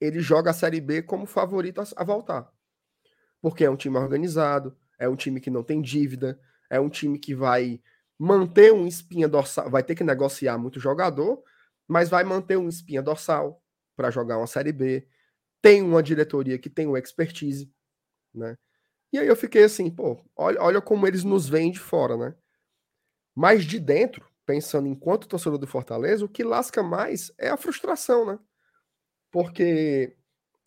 ele joga a Série B como favorito a, voltar. Porque é um time organizado, é um time que não tem dívida, é um time que vai manter um espinha dorsal, vai ter que negociar muito jogador, mas vai manter um espinha dorsal para jogar uma Série B. Tem uma diretoria que tem o expertise, né? E aí eu fiquei assim, pô, olha, olha como eles nos veem de fora, né? Mas de dentro, pensando enquanto torcedor do Fortaleza, o que lasca mais é a frustração, né? Porque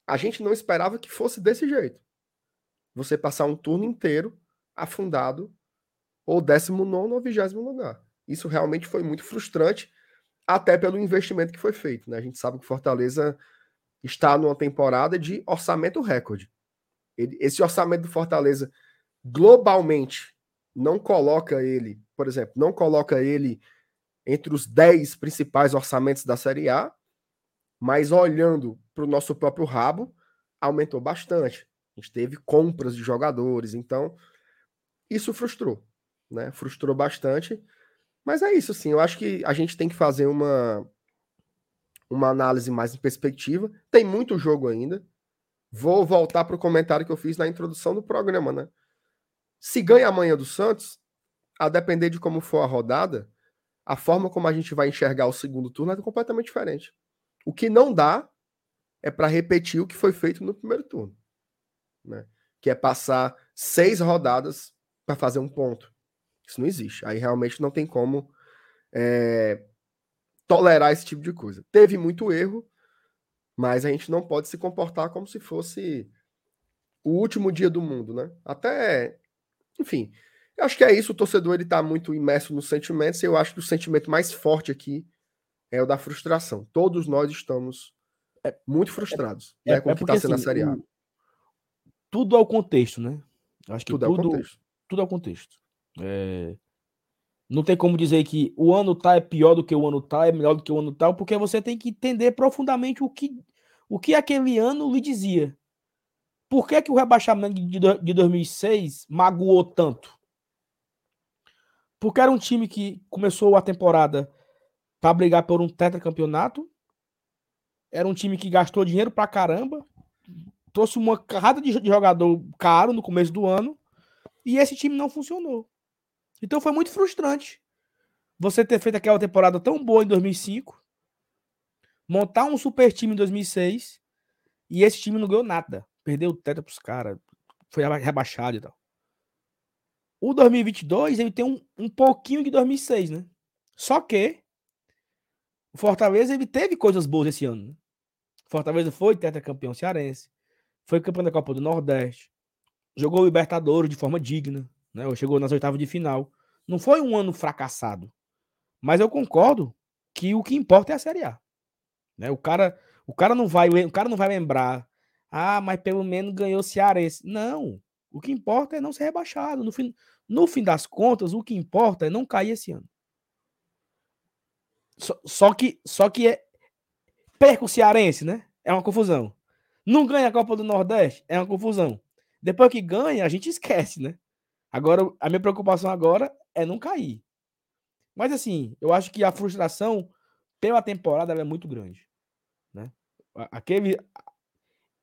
a gente não esperava que fosse desse jeito. Você passar um turno inteiro afundado ou 19 ou 20 lugar. Isso realmente foi muito frustrante, até pelo investimento que foi feito. Né? A gente sabe que Fortaleza está numa temporada de orçamento recorde. Esse orçamento do Fortaleza, globalmente, não coloca ele, por exemplo, não coloca ele entre os 10 principais orçamentos da Série A, mas olhando para o nosso próprio rabo, aumentou bastante. A gente teve compras de jogadores, então isso frustrou né? Frustrou bastante. Mas é isso, assim. Eu acho que a gente tem que fazer uma, uma análise mais em perspectiva. Tem muito jogo ainda. Vou voltar para o comentário que eu fiz na introdução do programa, né? Se ganha amanhã do Santos, a depender de como for a rodada, a forma como a gente vai enxergar o segundo turno é completamente diferente. O que não dá é para repetir o que foi feito no primeiro turno, né? Que é passar seis rodadas para fazer um ponto. Isso não existe. Aí realmente não tem como é, tolerar esse tipo de coisa. Teve muito erro, mas a gente não pode se comportar como se fosse o último dia do mundo, né? Até, enfim, eu acho que é isso. O torcedor ele está muito imerso nos sentimentos. E eu acho que o sentimento mais forte aqui é o da frustração. Todos nós estamos é, muito frustrados é, né, com é o que está sendo assim, a Série A. Tudo ao contexto, né? Acho que tudo, tudo, contexto. tudo ao contexto. É... Não tem como dizer que o ano tal é pior do que o ano tal, é melhor do que o ano tal, porque você tem que entender profundamente o que, o que aquele ano lhe dizia. Por que, que o rebaixamento de, de 2006 magoou tanto? Porque era um time que começou a temporada para brigar por um tetracampeonato, era um time que gastou dinheiro pra caramba, trouxe uma carrada de jogador caro no começo do ano, e esse time não funcionou. Então foi muito frustrante você ter feito aquela temporada tão boa em 2005, montar um super time em 2006 e esse time não ganhou nada. Perdeu o teto pros caras, foi rebaixado e tal. O 2022 ele tem um, um pouquinho de 2006, né? Só que o Fortaleza ele teve coisas boas esse ano. Né? Fortaleza foi campeão cearense, foi campeão da Copa do Nordeste, jogou Libertadores de forma digna, né? Chegou nas oitavas de final. Não foi um ano fracassado. Mas eu concordo que o que importa é a Série A. Né? O cara, o cara não vai, o cara não vai lembrar. Ah, mas pelo menos ganhou o Cearense. Não. O que importa é não ser rebaixado. No fim, no fim das contas, o que importa é não cair esse ano. Só, só que, só que é perca o Cearense, né? É uma confusão. Não ganha a Copa do Nordeste, é uma confusão. Depois que ganha, a gente esquece, né? Agora, a minha preocupação agora é não cair. Mas assim, eu acho que a frustração pela temporada é muito grande. Né? Aquele.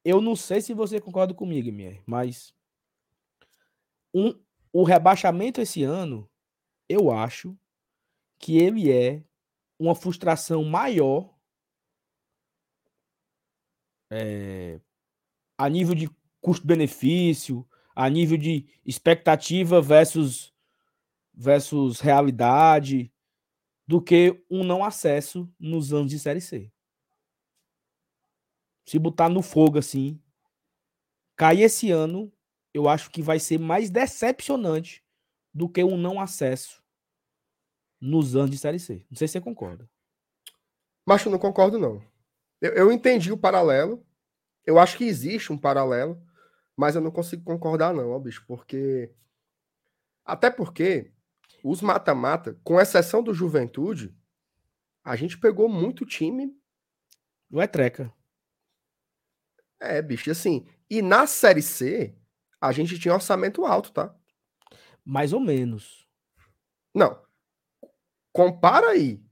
Eu não sei se você concorda comigo, Mier, mas um, o rebaixamento esse ano, eu acho que ele é uma frustração maior é, a nível de custo-benefício, a nível de expectativa versus, versus realidade, do que um não acesso nos anos de Série C. Se botar no fogo assim, cair esse ano, eu acho que vai ser mais decepcionante do que um não acesso nos anos de Série C. Não sei se você concorda. Mas eu não concordo, não. Eu, eu entendi o paralelo. Eu acho que existe um paralelo, mas eu não consigo concordar, não, ó, bicho, porque. Até porque os mata-mata, com exceção do Juventude, a gente pegou muito time. Não é treca. É, bicho, assim. E na Série C, a gente tinha orçamento alto, tá? Mais ou menos. Não. Compara aí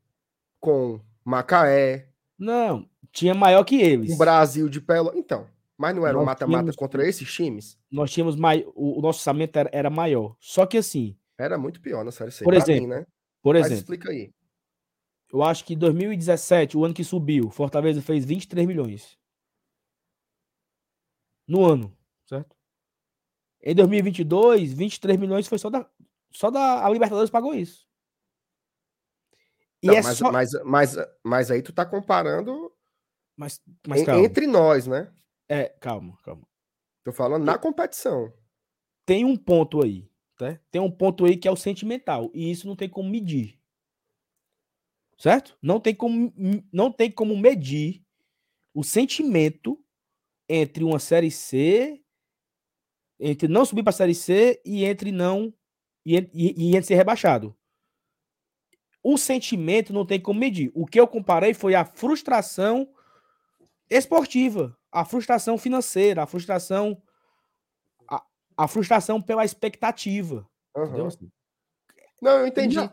com Macaé. Não, tinha maior que eles. O Brasil de Pelo. Então, mas não era um mata-mata contra esses times? Nós tínhamos mais. O, nosso orçamento era, era, maior. Só que assim. Era muito pior na Série C. Por exemplo, mim, né? Por mas exemplo. explica aí. Eu acho que 2017, o ano que subiu, Fortaleza fez 23 milhões. No ano, certo? Em 2022, 23 milhões foi só da. Só da a Libertadores pagou isso. E Não, é mas, só... mas, mas, mas aí tu tá comparando mas, mas en, entre nós, né? É, calma, calma. Tô falando na competição. Tem um ponto aí, tá? Tem um ponto aí que é o sentimental, e isso não tem como medir. Certo? Não tem como, não tem como medir o sentimento entre uma série C, entre não subir para a série C e entre não e, e, e entre ser rebaixado o sentimento não tem como medir. O que eu comparei foi a frustração esportiva, a frustração financeira, a frustração a, a frustração pela expectativa. Uhum. Não, eu entendi. Não.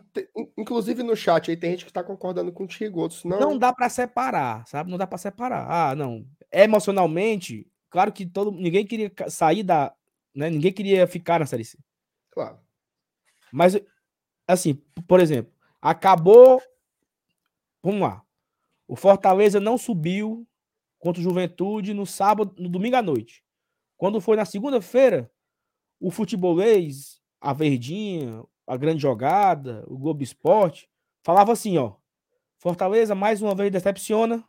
Inclusive no chat aí tem gente que está concordando contigo, outros não. Não dá para separar, sabe? Não dá para separar. Ah, não. Emocionalmente, claro que todo ninguém queria sair da, né? Ninguém queria ficar na série C. Claro. Mas assim, por exemplo, Acabou. Vamos lá. O Fortaleza não subiu contra o Juventude no sábado, no domingo à noite. Quando foi na segunda-feira, o futebolês, a Verdinha, a grande jogada, o Globo Esporte, falava assim, ó. Fortaleza mais uma vez decepciona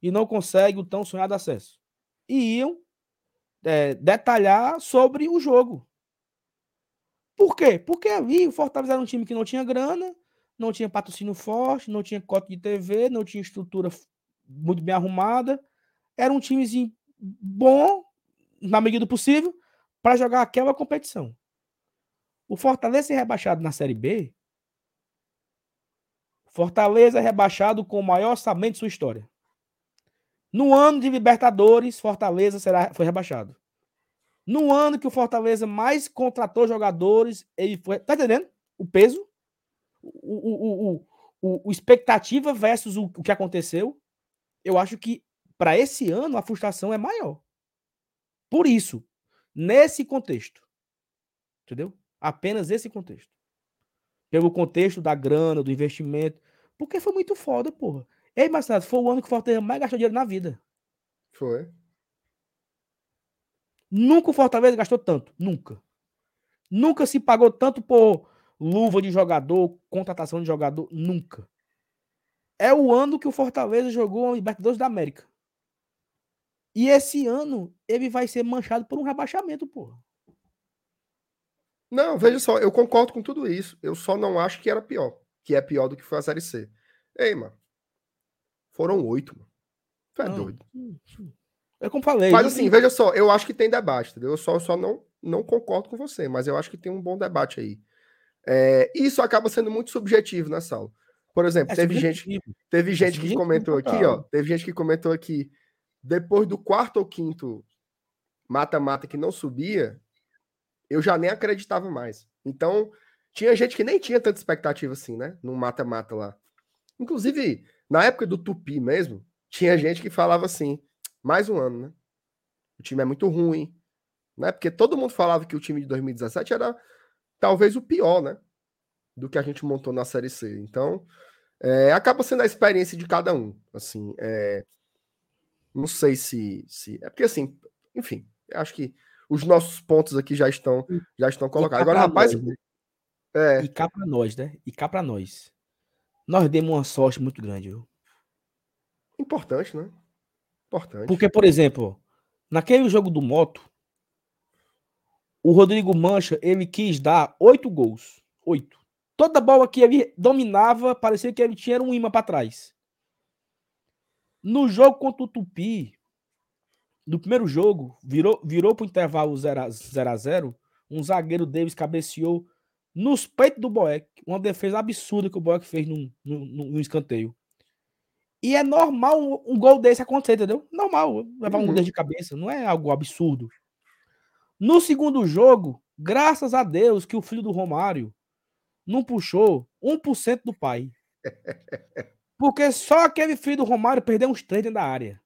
e não consegue o tão sonhado acesso. E iam é, detalhar sobre o jogo. Por quê? Porque ali o Fortaleza era um time que não tinha grana, não tinha patrocínio forte, não tinha cota de TV, não tinha estrutura muito bem arrumada. Era um timezinho bom, na medida do possível, para jogar aquela competição. O Fortaleza ser rebaixado na Série B. Fortaleza é rebaixado com o maior orçamento de sua história. No ano de Libertadores, Fortaleza será, foi rebaixado. No ano que o Fortaleza mais contratou jogadores, ele foi. Tá entendendo? O peso? O, o, o, o, expectativa versus o, o que aconteceu. Eu acho que para esse ano a frustração é maior. Por isso, nesse contexto. Entendeu? Apenas esse contexto. Pelo contexto da grana, do investimento. Porque foi muito foda, porra. Ei, Marcelo, foi o ano que o Fortaleza mais gastou dinheiro na vida. Foi. Nunca o Fortaleza gastou tanto. Nunca. Nunca se pagou tanto por luva de jogador, contratação de jogador. Nunca. É o ano que o Fortaleza jogou a Libertadores da América. E esse ano ele vai ser manchado por um rebaixamento, porra. Não, veja só, eu concordo com tudo isso. Eu só não acho que era pior. Que é pior do que foi a Série C. Ei, mano. Foram oito, mano. Tu é não, doido. É como falei. Mas assim, veja só, eu acho que tem debate, entendeu? Eu só, eu só não, não concordo com você, mas eu acho que tem um bom debate aí. É, isso acaba sendo muito subjetivo nessa aula. Por exemplo, é teve gente, teve é gente que comentou aqui, ó. Teve gente que comentou aqui, depois do quarto ou quinto mata-mata que não subia, eu já nem acreditava mais. Então, tinha gente que nem tinha tanta expectativa assim, né? No mata-mata lá. Inclusive, na época do Tupi mesmo, tinha gente que falava assim: mais um ano, né? O time é muito ruim, né? Porque todo mundo falava que o time de 2017 era talvez o pior, né? Do que a gente montou na Série C. Então, é, acaba sendo a experiência de cada um. Assim, é, não sei se, se. É porque assim, enfim, acho que os nossos pontos aqui já estão, já estão colocados. Agora, rapaz. Nós, né? é... E cá para nós, né? E cá para nós. Nós demos uma sorte muito grande, viu? Importante, né? Importante. Porque, por exemplo, naquele jogo do Moto, o Rodrigo Mancha, ele quis dar oito gols. Oito. Toda bola que ele dominava, parecia que ele tinha um imã para trás. No jogo contra o Tupi, no primeiro jogo, virou, virou pro intervalo 0 a 0 um zagueiro Davis cabeceou nos peitos do Boeck, uma defesa absurda que o Boeck fez no, no, no escanteio. E é normal um, um, gol desse acontecer, entendeu? Normal, levar uhum. um gol de cabeça, não é algo absurdo. No segundo jogo, graças a Deus que o filho do Romário não puxou 1% do pai. Porque só aquele filho do Romário perdeu uns três dentro da área.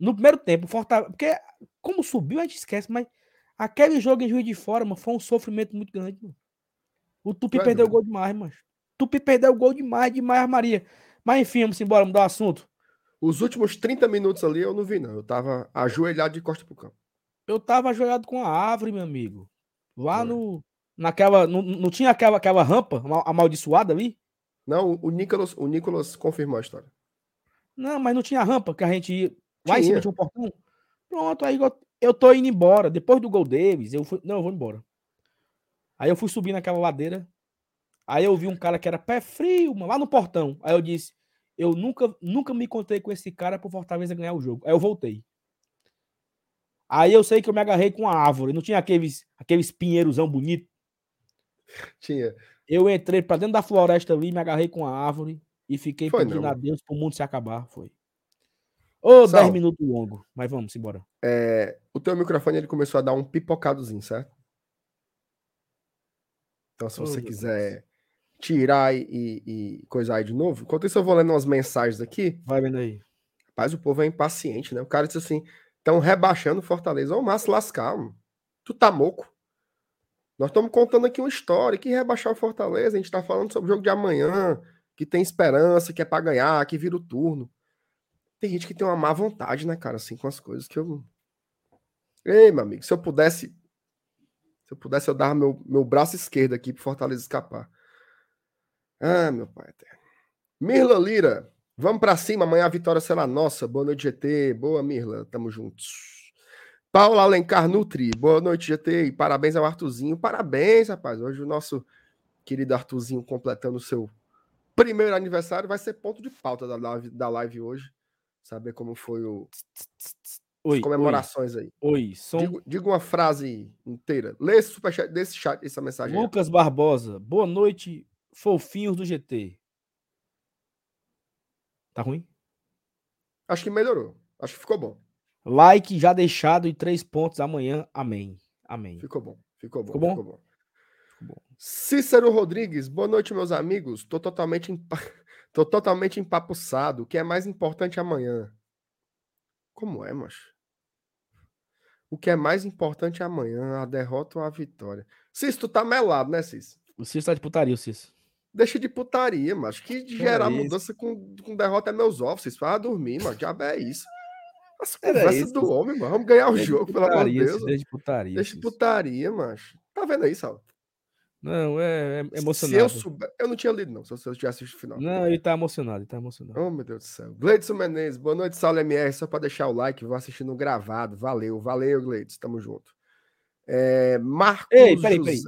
No primeiro tempo, Fortaleza. Porque, como subiu, a gente esquece, mas aquele jogo em Juiz de Fora, mano, foi um sofrimento muito grande, mano. O Tupi Vai perdeu o gol demais, mano. Tupi perdeu o gol demais, demais, Maria. Mas enfim, vamos embora, mudar o assunto. Os últimos 30 minutos ali eu não vi, não. Eu tava ajoelhado de costa pro campo. Eu tava ajoelhado com a árvore, meu amigo. Lá é. no. Naquela. Não, não tinha aquela, aquela rampa amaldiçoada ali? Não, o Nicolas, o Nicolas confirmou a história. Não, mas não tinha rampa que a gente ia. Lá em cima tinha um portão. Pronto, aí eu tô indo embora. Depois do gol Davis, eu fui. Não, eu vou embora. Aí eu fui subir naquela ladeira. Aí eu vi um cara que era pé frio, mano, lá no portão. Aí eu disse: Eu nunca, nunca me encontrei com esse cara pro Fortaleza ganhar o jogo. Aí eu voltei. Aí eu sei que eu me agarrei com a árvore. Não tinha aqueles, aqueles pinheirosão bonito? Tinha. Eu entrei para dentro da floresta ali, me agarrei com a árvore e fiquei Foi pedindo não. a Deus pro mundo se acabar. Foi. Ô, oh, 10 minutos longo, mas vamos embora. É, o teu microfone ele começou a dar um pipocadozinho, certo? Então, se você oh, quiser tirar e, e, coisar aí de novo, enquanto isso eu vou lendo umas mensagens aqui. Vai vendo aí. Rapaz, o povo é impaciente, né? O cara disse assim: estão rebaixando Fortaleza. Ô, oh, Márcio, lascar, mano. tu tá moco. Nós estamos contando aqui uma história, que rebaixar o Fortaleza, a gente está falando sobre o jogo de amanhã, que tem esperança, que é para ganhar, que vira o turno. Tem gente que tem uma má vontade, né, cara, assim, com as coisas que eu. Ei, meu amigo, se eu pudesse. Se eu pudesse, eu dava meu, meu braço esquerdo aqui pro Fortaleza escapar. Ah, meu pai eterno. Mirla Lira, vamos para cima, amanhã a vitória será nossa. Boa noite, GT. Boa, Mirla, tamo juntos. Paula Alencar Nutri, boa noite, GT. E parabéns ao Artuzinho. Parabéns, rapaz. Hoje o nosso querido Artuzinho completando o seu primeiro aniversário. Vai ser ponto de pauta da live, da live hoje. Saber como foi o. Oi, as comemorações oi, aí. Oi, som... diga, diga uma frase inteira. Lê esse superchat desse chat, essa mensagem. Lucas aí. Barbosa, boa noite, fofinhos do GT. Tá ruim? Acho que melhorou. Acho que ficou bom. Like já deixado e três pontos amanhã. Amém. Amém. Ficou bom. Ficou bom. Ficou bom? Ficou bom. Ficou bom. Cícero Rodrigues, boa noite, meus amigos. Tô totalmente, empa... Tô totalmente empapuçado. O que é mais importante amanhã? Como é, macho? O que é mais importante amanhã? A derrota ou a vitória? Cis, tu tá melado, né, Cis? O Cis tá de putaria, o Cis. Deixa de putaria, macho. Que de gerar é mudança com, com derrota é meus ovos. Vocês vai dormir, mano. Diabo é isso. As conversas do homem, mano. Vamos ganhar o Deixa jogo, pelo amor de Deus. Deixa de putaria. Deixa de putaria, macho. Tá vendo aí, Sal? Não, é, é emocionado. Se eu souber, eu não tinha lido, não, se eu tivesse assistido o final. Não, ele tá emocionado, ele tá emocionado. Oh, meu Deus do céu. Gleidson Menezes, boa noite, Saulo MR. Só para deixar o like, vou assistindo gravado. Valeu, valeu, Gleidson, tamo junto. É, Marcos. Ei, peraí, peraí.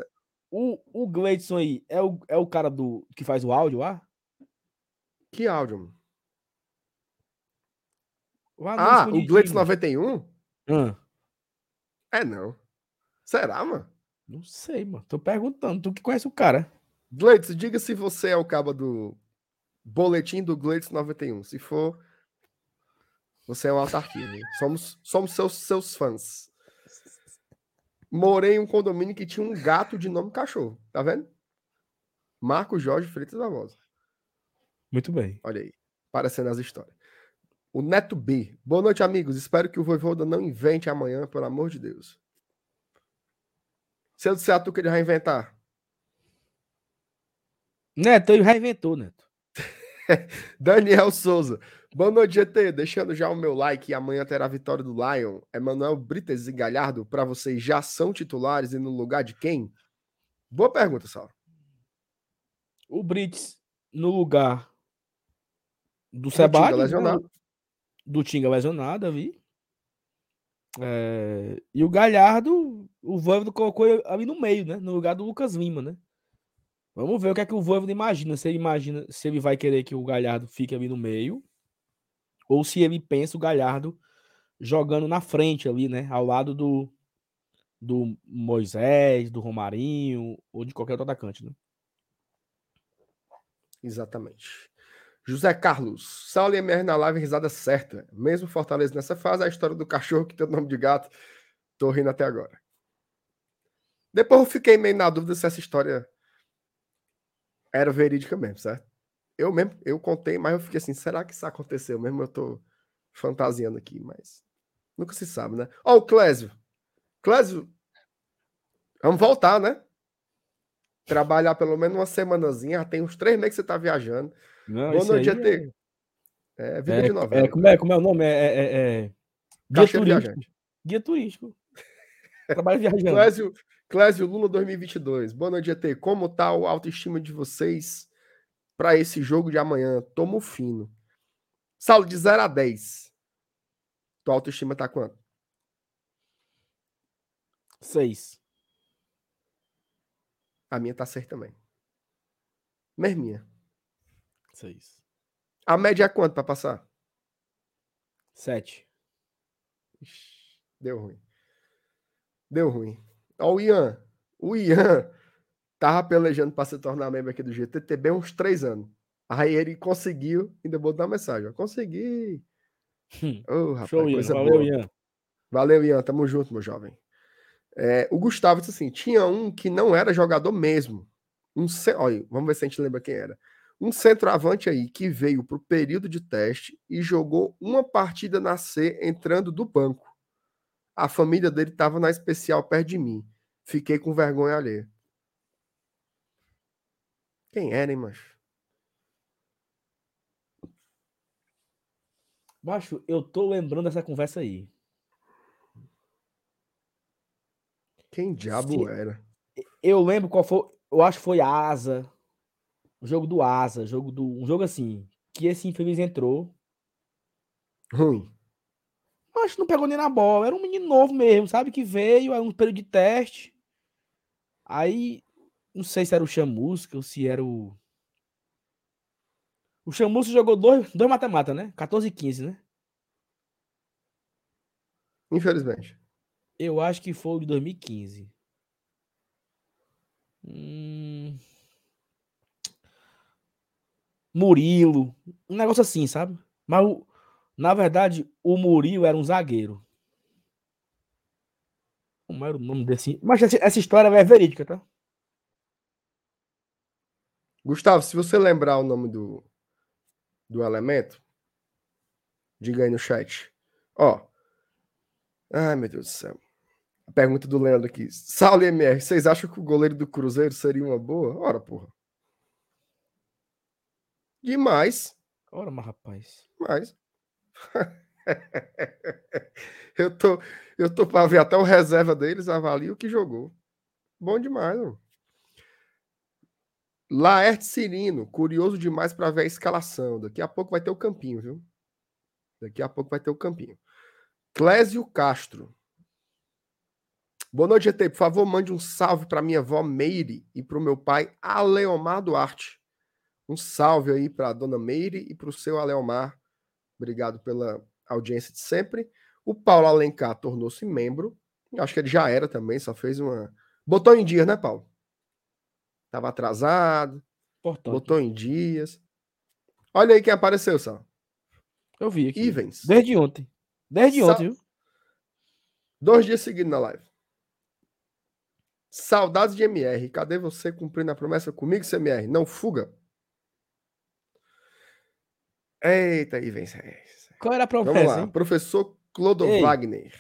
O, o Gleidson aí é o, é o cara do que faz o áudio lá? Que áudio, mano? O ah, o Blitz 91? Hum. É não. Será, mano? Não sei, mano. Tô perguntando. Tu que conhece o cara. Gleitz, diga se você é o cabo do boletim do Gleitz 91. Se for, você é um autarquia. Somos, somos seus, seus fãs. morei em um condomínio que tinha um gato de nome cachorro. Tá vendo? Marco Jorge Freitas Barbosa. Muito bem. Olha aí. Parecendo as histórias. O Neto B. Boa noite, amigos. Espero que o Voivoda não invente amanhã, pelo amor de Deus. Se eu disser a tu que ele vai inventar. Neto, ele reinventou, Neto. Daniel Souza. Boa noite, GT. Deixando já o meu like e amanhã terá a vitória do Lion. Emanuel Brites e Galhardo, para vocês, já são titulares e no lugar de quem? Boa pergunta, Sal. O Brits no lugar do Sebag, né? lesionado. do Tinga lesionado, vi. É, e o Galhardo, o Voivoda colocou ele ali no meio, né? No lugar do Lucas Lima, né? Vamos ver o que é que o Voivoda imagina. Se ele imagina, se ele vai querer que o Galhardo fique ali no meio, ou se ele pensa o Galhardo jogando na frente ali, né? Ao lado do, do Moisés, do Romarinho, ou de qualquer outro atacante, né? Exatamente. José Carlos. Saulo e MR na live, risada certa. Mesmo Fortaleza nessa fase, a história do cachorro que tem o nome de gato. Tô rindo até agora. Depois eu fiquei meio na dúvida se essa história era verídica mesmo, certo? Eu mesmo, eu contei, mas eu fiquei assim, será que isso aconteceu mesmo? Eu tô fantasiando aqui, mas nunca se sabe, né? Ó, o Clésio. Clésio, vamos voltar, né? Trabalhar pelo menos uma semanazinha, já tem uns três meses que você tá viajando. Não, Boa noite, aí GT. É, vida É, de é, novela. como, é, como é o nome? É, é, é- é guia turístico. Guia turístico. Trabalho viajando. Clésio, Clésio Lula 2022. Boa noite, GT. Como tá a autoestima de vocês para esse jogo de amanhã? Tomo fino. Saulo, de 0 a 10. Tua autoestima tá quanto? Seis. A minha tá 6 também. Merminha. Seis. A média é quanto para passar? Sete. Ixi, Deu ruim. Deu ruim. Ó, o Ian. O Ian tava pelejando para se tornar membro aqui do GTTB uns três anos. Aí ele conseguiu, ainda botou uma mensagem. Ó, Consegui. Ô, rapaz, Show, Ian. Valeu, boa. Ian. Valeu, Ian. Tamo junto, meu jovem. É, o Gustavo disse assim: tinha um que não era jogador mesmo. Um, olha, vamos ver se a gente lembra quem era. Um centroavante aí que veio pro período de teste e jogou uma partida na C entrando do banco. A família dele estava na especial perto de mim. Fiquei com vergonha alheia. Quem era, hein, macho? Baixo, eu tô lembrando dessa conversa aí. Quem diabo Sim. era? Eu lembro qual foi. Eu acho que foi Asa. O jogo do Asa. Jogo do, um jogo assim. Que esse infeliz entrou. Ruim. Mas não pegou nem na bola. Era um menino novo mesmo, sabe? Que veio, aí um período de teste. Aí. Não sei se era o Chamusca ou se era o. O Chamusca jogou dois, dois mata-mata, né? 14 e 15, né? Infelizmente. Eu acho que foi o de 2015. Hum... Murilo. Um negócio assim, sabe? Mas, o- na verdade, o Murilo era um zagueiro. Como era o nome desse. Mas essa, história é verídica, tá? Gustavo, se você lembrar o nome do, do elemento, diga aí no chat. Ó. Ai, meu Deus do céu. A pergunta do Leandro aqui. Saulo MR, vocês acham que o goleiro do Cruzeiro seria uma boa? Ora, porra. Demais. Ora, mas rapaz. Demais. eu tô, eu tô para ver até o reserva deles, avalio o que jogou. Bom demais, mano. Laerte Cirino, curioso demais para ver a escalação. Daqui a pouco vai ter o campinho, viu? Daqui a pouco vai ter o campinho. Clésio Castro. Boa noite, GT. Por favor, mande um salve para minha avó Meire e para o meu pai Aleomar Duarte. Um salve aí para dona Meire e para o seu Aleomar. Obrigado pela audiência de sempre. O Paulo Alencar tornou-se membro. Acho que ele já era também, só fez uma. Botou em dias, né, Paulo? Tava atrasado, Importante. botou em dias. Olha aí quem apareceu, Sal. Eu vi aqui. Ivens. Desde ontem. Desde Sa- ontem, viu? Dois dias seguidos na live. Saudades de MR. Cadê você cumprindo a promessa comigo, CMR? Não fuga. Eita, aí vem. Qual era a promessa? Vamos lá. hein? Professor Clodo Ei. Wagner.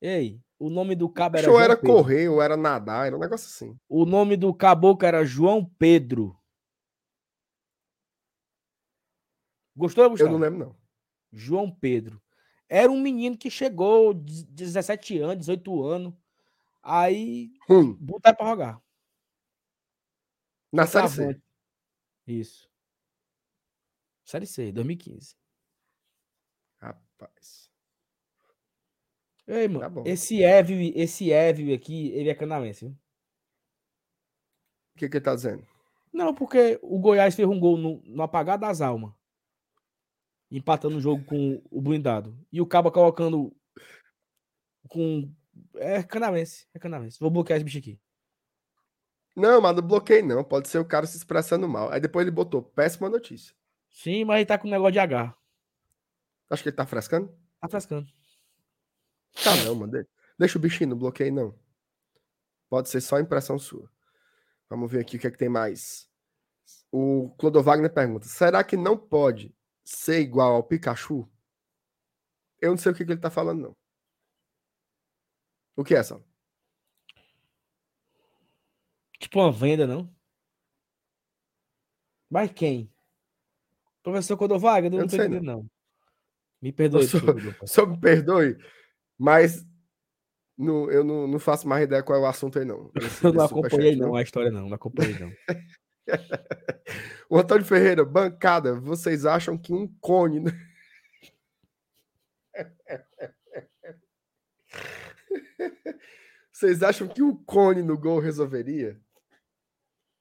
Ei, o nome do cabo era Show era Pedro. correr ou era nadar, era um negócio assim. O nome do caboclo era João Pedro. Gostou, Eu Gustavo? não lembro, não. João Pedro. Era um menino que chegou, de 17 anos, 18 anos. Aí, Ruim. botar pra jogar. Na série C. Isso. Série C, 2015. Rapaz. Ei, mano, Tá esse Évio, esse Évio aqui, ele é canalense, viu? O que, que ele tá dizendo? Não, porque o Goiás fez um gol no, no apagar das almas. Empatando o jogo com o blindado. E o Caba colocando com. É canalense. É canalense. Vou bloquear esse bicho aqui. Não, mas não bloqueei, não. Pode ser o cara se expressando mal. Aí depois ele botou péssima notícia. Sim, mas ele tá com negócio de H. Acho que ele tá frescando? Tá frescando. Tá não, mano. De- Deixa o bichinho, não bloqueei, não. Pode ser só impressão sua. Vamos ver aqui o que é que tem mais. O Clodo Wagner pergunta: será que não pode ser igual ao Pikachu? Eu não sei o que, que ele tá falando, não. O que é, Sal? Tipo uma venda, não? Mas quem? Professor Codovaga? Eu não Eu não sei, entendendo, não. Me perdoe. Codovaga. Só me perdoe, mas não- eu não, não faço mais ideia qual é o assunto aí, não. Desse- Eu não acompanhei, não, a história, não. Não acompanhei, não. O Antônio Ferreira, bancada, vocês acham que um cone. Vocês acham que um cone no gol resolveria?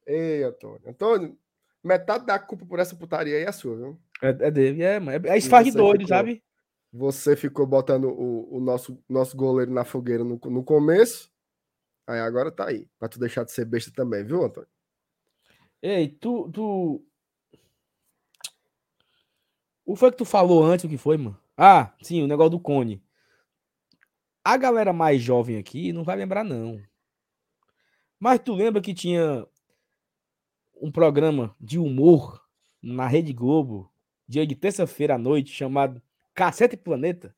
Ei, Antônio. Antônio, metade da culpa por essa putaria aí é sua, viu? É, é dele, é, mano. É, é doido, ficou- sabe? Você ficou botando o, o nosso, nosso goleiro na fogueira no, no começo. Aí agora tá aí. Pra tu deixar de ser besta também, viu, Antônio? Ei, tu, tu. O foi que tu falou antes, o que foi, mano? Ah, sim, o negócio do cone. A galera mais jovem aqui não vai lembrar, não. Mas tu lembra que tinha um programa de humor na Rede Globo, dia de terça-feira à noite, chamado Cacete Planeta?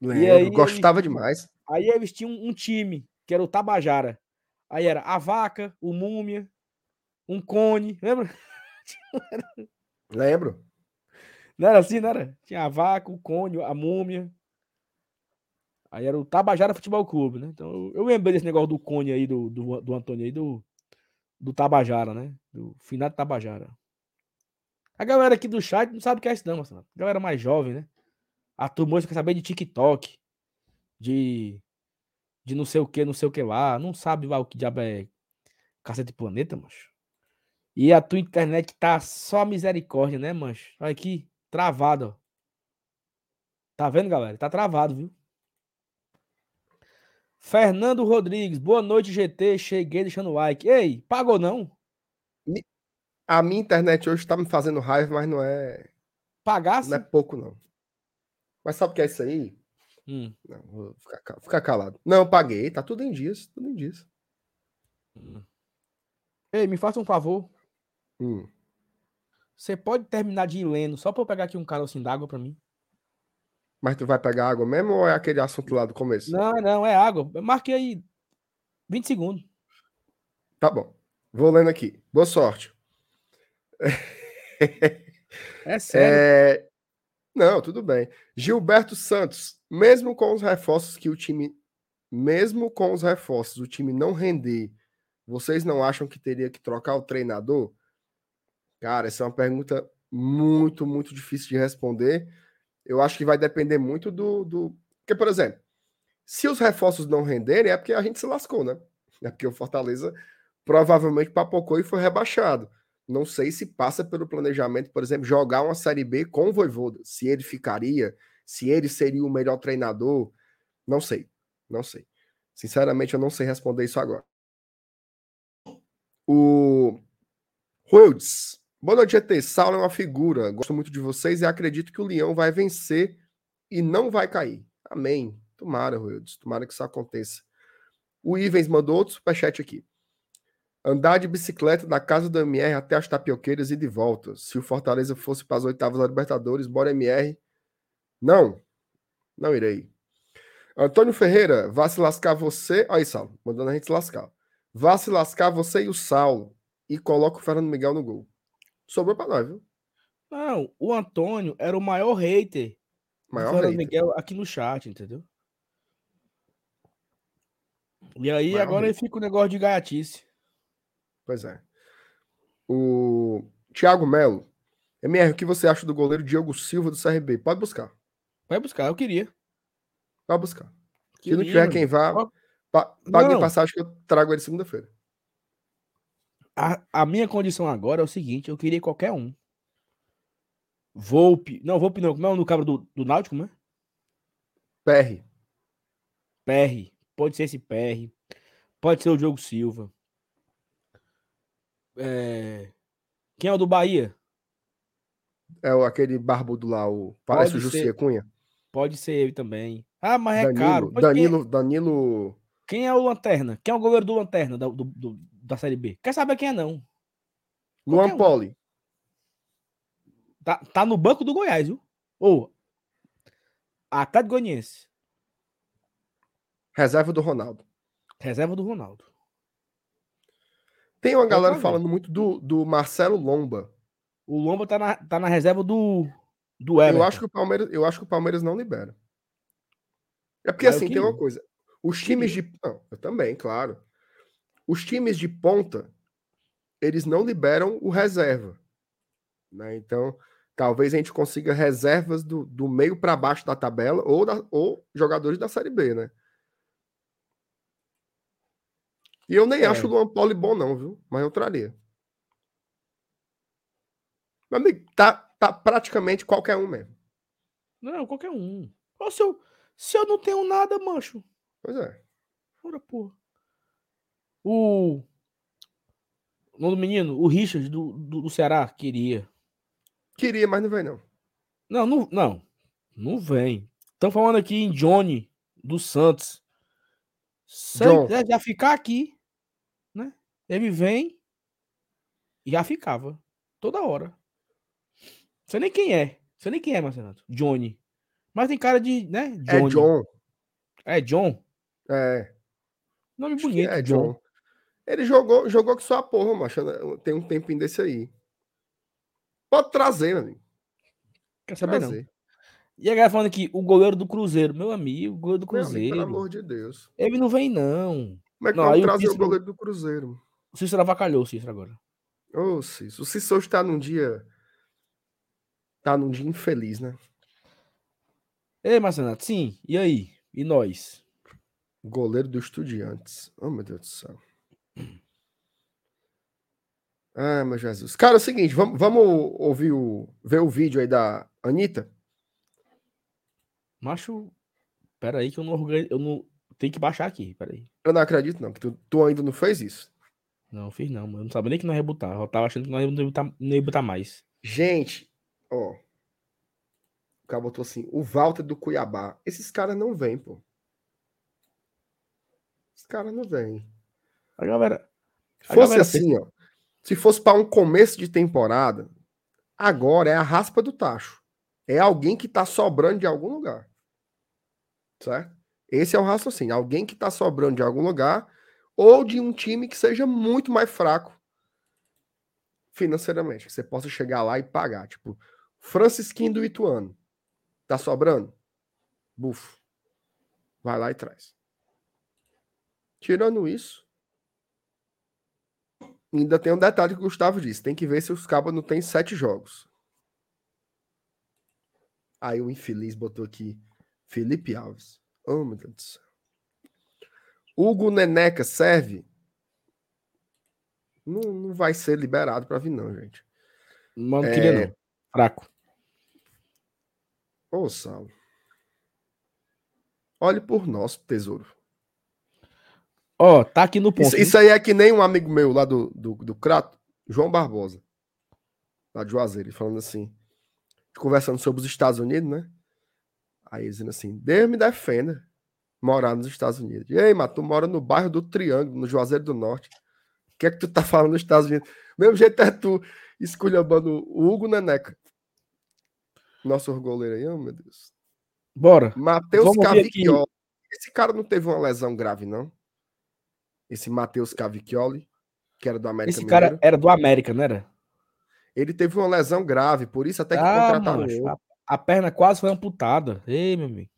Lembro, aí, gostava eles- demais. Aí eles tinham um time, que era o Tabajara. Aí era a vaca, o múmia, um cone, lembra? Lembro. Não era assim, não era? Tinha a vaca, o cone, a múmia. Aí era o Tabajara Futebol Clube, né? Então eu, eu lembrei desse negócio do cone aí, do, do, do Antônio aí, do, do Tabajara, né? Do finado Tabajara. A galera aqui do chat não sabe o que é isso, não, Marcelo. A galera mais jovem, né? A turma hoje quer saber de TikTok, de, de não sei o que, não sei o que lá. Não sabe lá o que diabo é cacete planeta, macho. E a tua internet tá só misericórdia, né, mancho? Olha aqui, travado, ó. Tá vendo, galera? Tá travado, viu? Fernando Rodrigues, boa noite, GT. Cheguei deixando like. Ei, pagou não? A minha internet hoje tá me fazendo raiva, mas não é, Pagasse? não é pouco, não. Mas sabe o que é isso aí? Hum. Não, vou ficar, ca- ficar calado. Não, eu paguei, tá tudo em dias, tudo em dias. Ei, me faça um favor. Hum. Você pode terminar de ir lendo só pra eu pegar aqui um carocinho d'água pra mim? Mas tu vai pegar água mesmo ou é aquele assunto lá do começo? Não, não, é água. Eu marquei aí 20 segundos. Tá bom. Vou lendo aqui. Boa sorte. É sério. É... Não, tudo bem. Gilberto Santos, mesmo com os reforços que o time. Mesmo com os reforços, o time não render, vocês não acham que teria que trocar o treinador? Cara, essa é uma pergunta muito, muito difícil de responder. Eu acho que vai depender muito do. do... Porque, por exemplo, se os reforços não renderem, é porque a gente se lascou, né? É porque o Fortaleza provavelmente papocou e foi rebaixado. Não sei se passa pelo planejamento, por exemplo, jogar uma Série B com o Voivoda. Se ele ficaria, se ele seria o melhor treinador. Não sei. Não sei. Sinceramente, eu não sei responder isso agora. O Ruelds. Boa noite, GT. Saulo é uma figura. Gosto muito de vocês e acredito que o Leão vai vencer e não vai cair. Amém. Tomara, Ruelds. Tomara que isso aconteça. O Ivens mandou outro superchat aqui. Andar de bicicleta da casa do MR até as tapioqueiras e de volta. Se o Fortaleza fosse para as oitavas da Libertadores, bora MR. Não, não irei. Antônio Ferreira, vá se lascar você. Aí, Saulo, mandando a gente se lascar. Vá se lascar você e o Saulo. E coloca o Fernando Miguel no gol. Sobrou para nós, viu? Não, o Antônio era o maior hater Maior do hater. Miguel aqui no chat, entendeu? E aí Maior agora hater. ele fica o negócio de gaiatice. Pois é. O Thiago Melo. MR, o que você acha do goleiro Diogo Silva do CRB? Pode buscar. Vai buscar, eu queria. Pode buscar. Se Queria, não tiver quem vá, pa pague a passagem que eu trago ele segunda-feira. A, a minha condição agora é o seguinte, eu queria qualquer um. Volpe. Não, Volpe não. Como é o no cabra do, do Náutico, né? PR. PR. Pode ser esse PR. Pode ser o Diogo Silva. É, Quem é o do Bahia? É aquele barbudo lá, o. Parece Pode o Jussi ser. Cunha. Pode ser ele também. Ah, mas é Danilo. caro. Mas quem- Danilo, Danilo. Quem, é o Lanterna? Quem é o goleiro do Lanterna do- do- da Série B? Quer saber quem é, não? Luan um. Poli. Tá, tá no banco do Goiás, viu? Ou Atlético Goianiense. Reserva do Ronaldo. Reserva do Ronaldo. Tem uma galera falando muito do, do Marcelo Lomba. O Lomba tá na, tá na reserva do, do Everton. Eu acho, que o Palmeiras, eu acho que o Palmeiras não libera. É porque assim, tem uma coisa. Os times de. Não, eu também, claro. Os times de ponta, eles não liberam o reserva. Né? Então, talvez a gente consiga reservas do, do meio para baixo da tabela ou, da- ou jogadores da Série B, né? E eu nem É. acho o Luan Poli bom, não, viu? Mas eu traria. Meu amigo, tá, tá praticamente qualquer um mesmo. Não, qualquer um. Se, eu, se eu não tenho nada, mancho. Pois é. Ora, porra. O. O nome do menino, o Richard do, do, do Ceará, queria. Queria, mas não vem, não. Não, não, não. Não vem. Estão falando aqui em Johnny do Santos. Se ele John. quiser já ficar aqui, né? Ele vem e já ficava. Toda hora. Sei nem quem é. Sei nem quem é, Marcelo. Johnny. Mas tem cara de, né? É Johnny. John. É John. É. Nome bonito, é John. John. Ele jogou, jogou com sua porra, macho. Tem um tempinho desse aí. Pode trazer, meu amigo. Quer saber não. Trazer. E a galera falando aqui, o goleiro do Cruzeiro. Meu amigo, o goleiro do Meu amigo, Cruzeiro. pelo amor de Deus. Ele não vem, não. Como é que Não, o trazer o Cícero- goleiro do Cruzeiro? O Cícero avacalhou o Cícero agora. Ô, Cício. O Cício hoje tá num dia. Tá num dia infeliz, né? Ei, Marcenato, sim. E aí? E nós? Goleiro do Estudiantes. Oh, meu Deus do céu. Ah, meu Jesus. Cara, é o seguinte, vamos, vamos ouvir o. ver o vídeo aí da Anitta. Macho, pera aí que eu não organizo, eu não tenho que baixar aqui, pera aí. Eu não acredito, não, que tu, tu ainda não fez isso. Não, fiz não, mano. Eu não sabia nem que nós ia botar. Eu tava achando que não ia botar, não ia botar mais. Gente, ó. O cara botou assim: o Walter do Cuiabá. Esses caras não vêm, pô. Esses caras não vêm. A galera, Se fosse galera assim, ó. Se fosse para um começo de temporada, agora é a raspa do tacho. É alguém que tá sobrando de algum lugar. Certo? Esse é o raciocínio. Alguém que tá sobrando de algum lugar ou de um time que seja muito mais fraco financeiramente. Que você possa chegar lá e pagar. Tipo, Francisquinho do Ituano. Tá sobrando? Bufo. Vai lá e traz. Tirando isso, Ainda tem um detalhe que o Gustavo disse: tem que ver se os cabos não tem sete jogos. Aí o infeliz botou aqui Felipe Alves. Oh, meu Deus do céu. Hugo Neneca serve? Não, não vai ser liberado para vir, não, gente. Mano, não É. queria não. Fraco. Ô, Saulo. Olhe por nós, tesouro. Ó, tá aqui no ponto. Isso, isso aí é que nem um amigo meu lá do, do, do Crato, João Barbosa, lá de Juazeiro, falando assim, conversando sobre os Estados Unidos, né? Aí dizendo assim, Deus me defenda. morar nos Estados Unidos. E aí, mas tu mora no bairro do Triângulo, no Juazeiro do Norte. O que é que tu tá falando nos Estados Unidos? Mesmo jeito é tu esculhambando o Hugo Neneca. Nosso goleiro aí, oh, meu Deus. Bora. Matheus Cavicchioli. Esse cara não teve uma lesão grave, não? Esse Matheus Cavicchioli, que era do América Esse cara Mineiro. era do América, não era? Ele teve uma lesão grave, por isso até que Ah, contrataram macho, a, a perna quase foi amputada. Ei, meu amigo.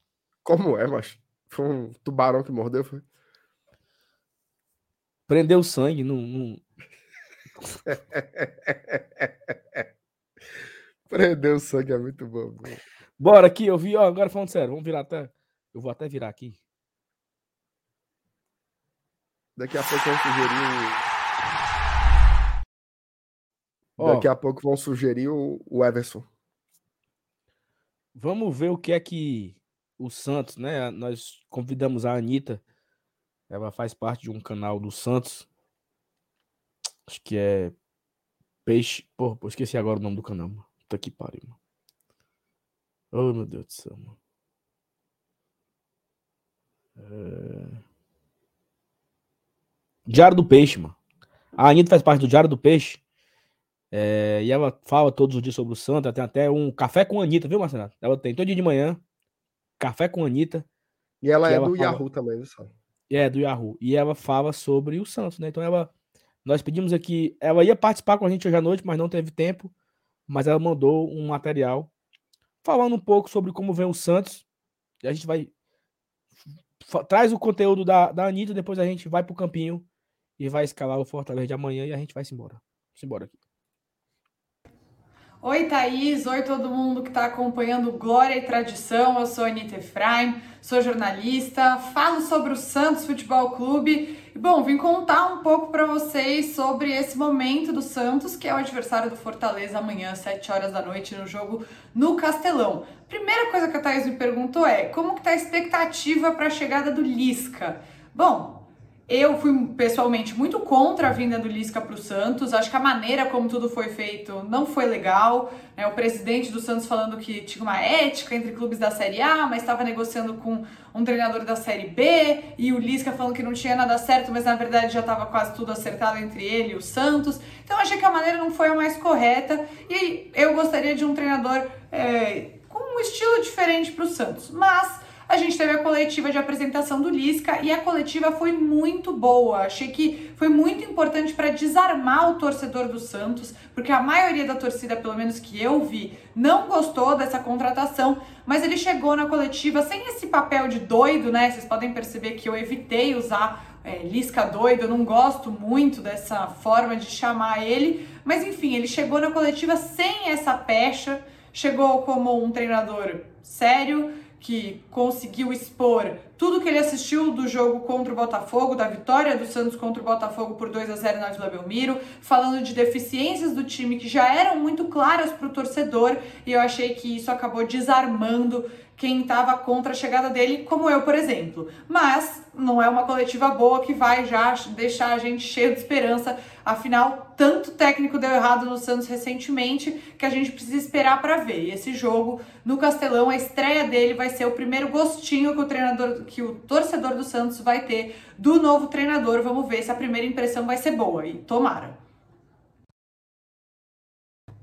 Como é, macho? Foi um tubarão que mordeu, foi? Prendeu sangue. Não, não- Prendeu o sangue, é muito bom. bro. Bora aqui, eu vi, ó, agora falando sério, vamos virar até. Eu vou até virar aqui. Daqui a pouco vão sugerir o... Ó, Daqui a pouco vão sugerir o, o Everson. Vamos ver o que é que o Santos, né? Nós convidamos a Anitta. Ela faz parte de um canal do Santos. Acho que é Peixe. Porra, pô, esqueci agora o nome do canal, mano. Puta que pariu, mano. Oh, meu Deus do céu, mano. É... Diário do Peixe, mano. A Anitta faz parte do Diário do Peixe. É, e ela fala todos os dias sobre o Santos. Ela tem até um café com a Anitta, viu, Marcelo? Ela tem todo dia de manhã. Café com a Anitta. E ela é ela do fala- Yahoo também, viu, só? É, do Yahoo. E ela fala sobre o Santos, né? Então ela. Nós pedimos aqui. Ela ia participar com a gente hoje à noite, mas não teve tempo. Mas ela mandou um material falando um pouco sobre como vem o Santos. E a gente vai. Traz o conteúdo da, da Anitta, depois a gente vai pro campinho e vai escalar o Fortaleza de amanhã e a gente vai se embora. Vamos embora aqui. Oi, Thaís. Oi, todo mundo que está acompanhando Glória e Tradição. Eu sou Anitta Efraim, sou jornalista, falo sobre o Santos Futebol Clube. E, bom, vim contar um pouco para vocês sobre esse momento do Santos, que é o adversário do Fortaleza amanhã, às 7 horas da noite, no jogo no Castelão. Primeira coisa que a Thaís me perguntou é como que tá a expectativa para a chegada do Lisca? Bom, eu fui pessoalmente muito contra a vinda do Lisca para o Santos. Acho que a maneira como tudo foi feito não foi legal. né? O presidente do Santos falando que tinha uma ética entre clubes da Série A, mas estava negociando com um treinador da Série B. E o Lisca falando que não tinha nada certo, mas na verdade já estava quase tudo acertado entre ele e o Santos. Então achei que a maneira não foi a mais correta. E eu gostaria de um treinador é, com um estilo diferente para o Santos. Mas a gente teve a coletiva de apresentação do Lisca e a coletiva foi muito boa. Achei que foi muito importante para desarmar o torcedor do Santos, porque a maioria da torcida, pelo menos que eu vi, não gostou dessa contratação, mas ele chegou na coletiva sem esse papel de doido, né? Vocês podem perceber que eu evitei usar é, Lisca doido, eu não gosto muito dessa forma de chamar ele, mas enfim, ele chegou na coletiva sem essa pecha, chegou como um treinador sério, que conseguiu expor tudo que ele assistiu do jogo contra o Botafogo, da vitória do Santos contra o Botafogo por 2 a 0 na Vila Belmiro, falando de deficiências do time que já eram muito claras para o torcedor, e eu achei que isso acabou desarmando quem estava contra a chegada dele, como eu, por exemplo. Mas não é uma coletiva boa que vai já deixar a gente cheio de esperança. Afinal, tanto técnico deu errado no Santos recentemente que a gente precisa esperar para ver. E esse jogo no Castelão, a estreia dele vai ser o primeiro gostinho que o treinador, que o torcedor do Santos vai ter do novo treinador. Vamos ver se a primeira impressão vai ser boa e tomara.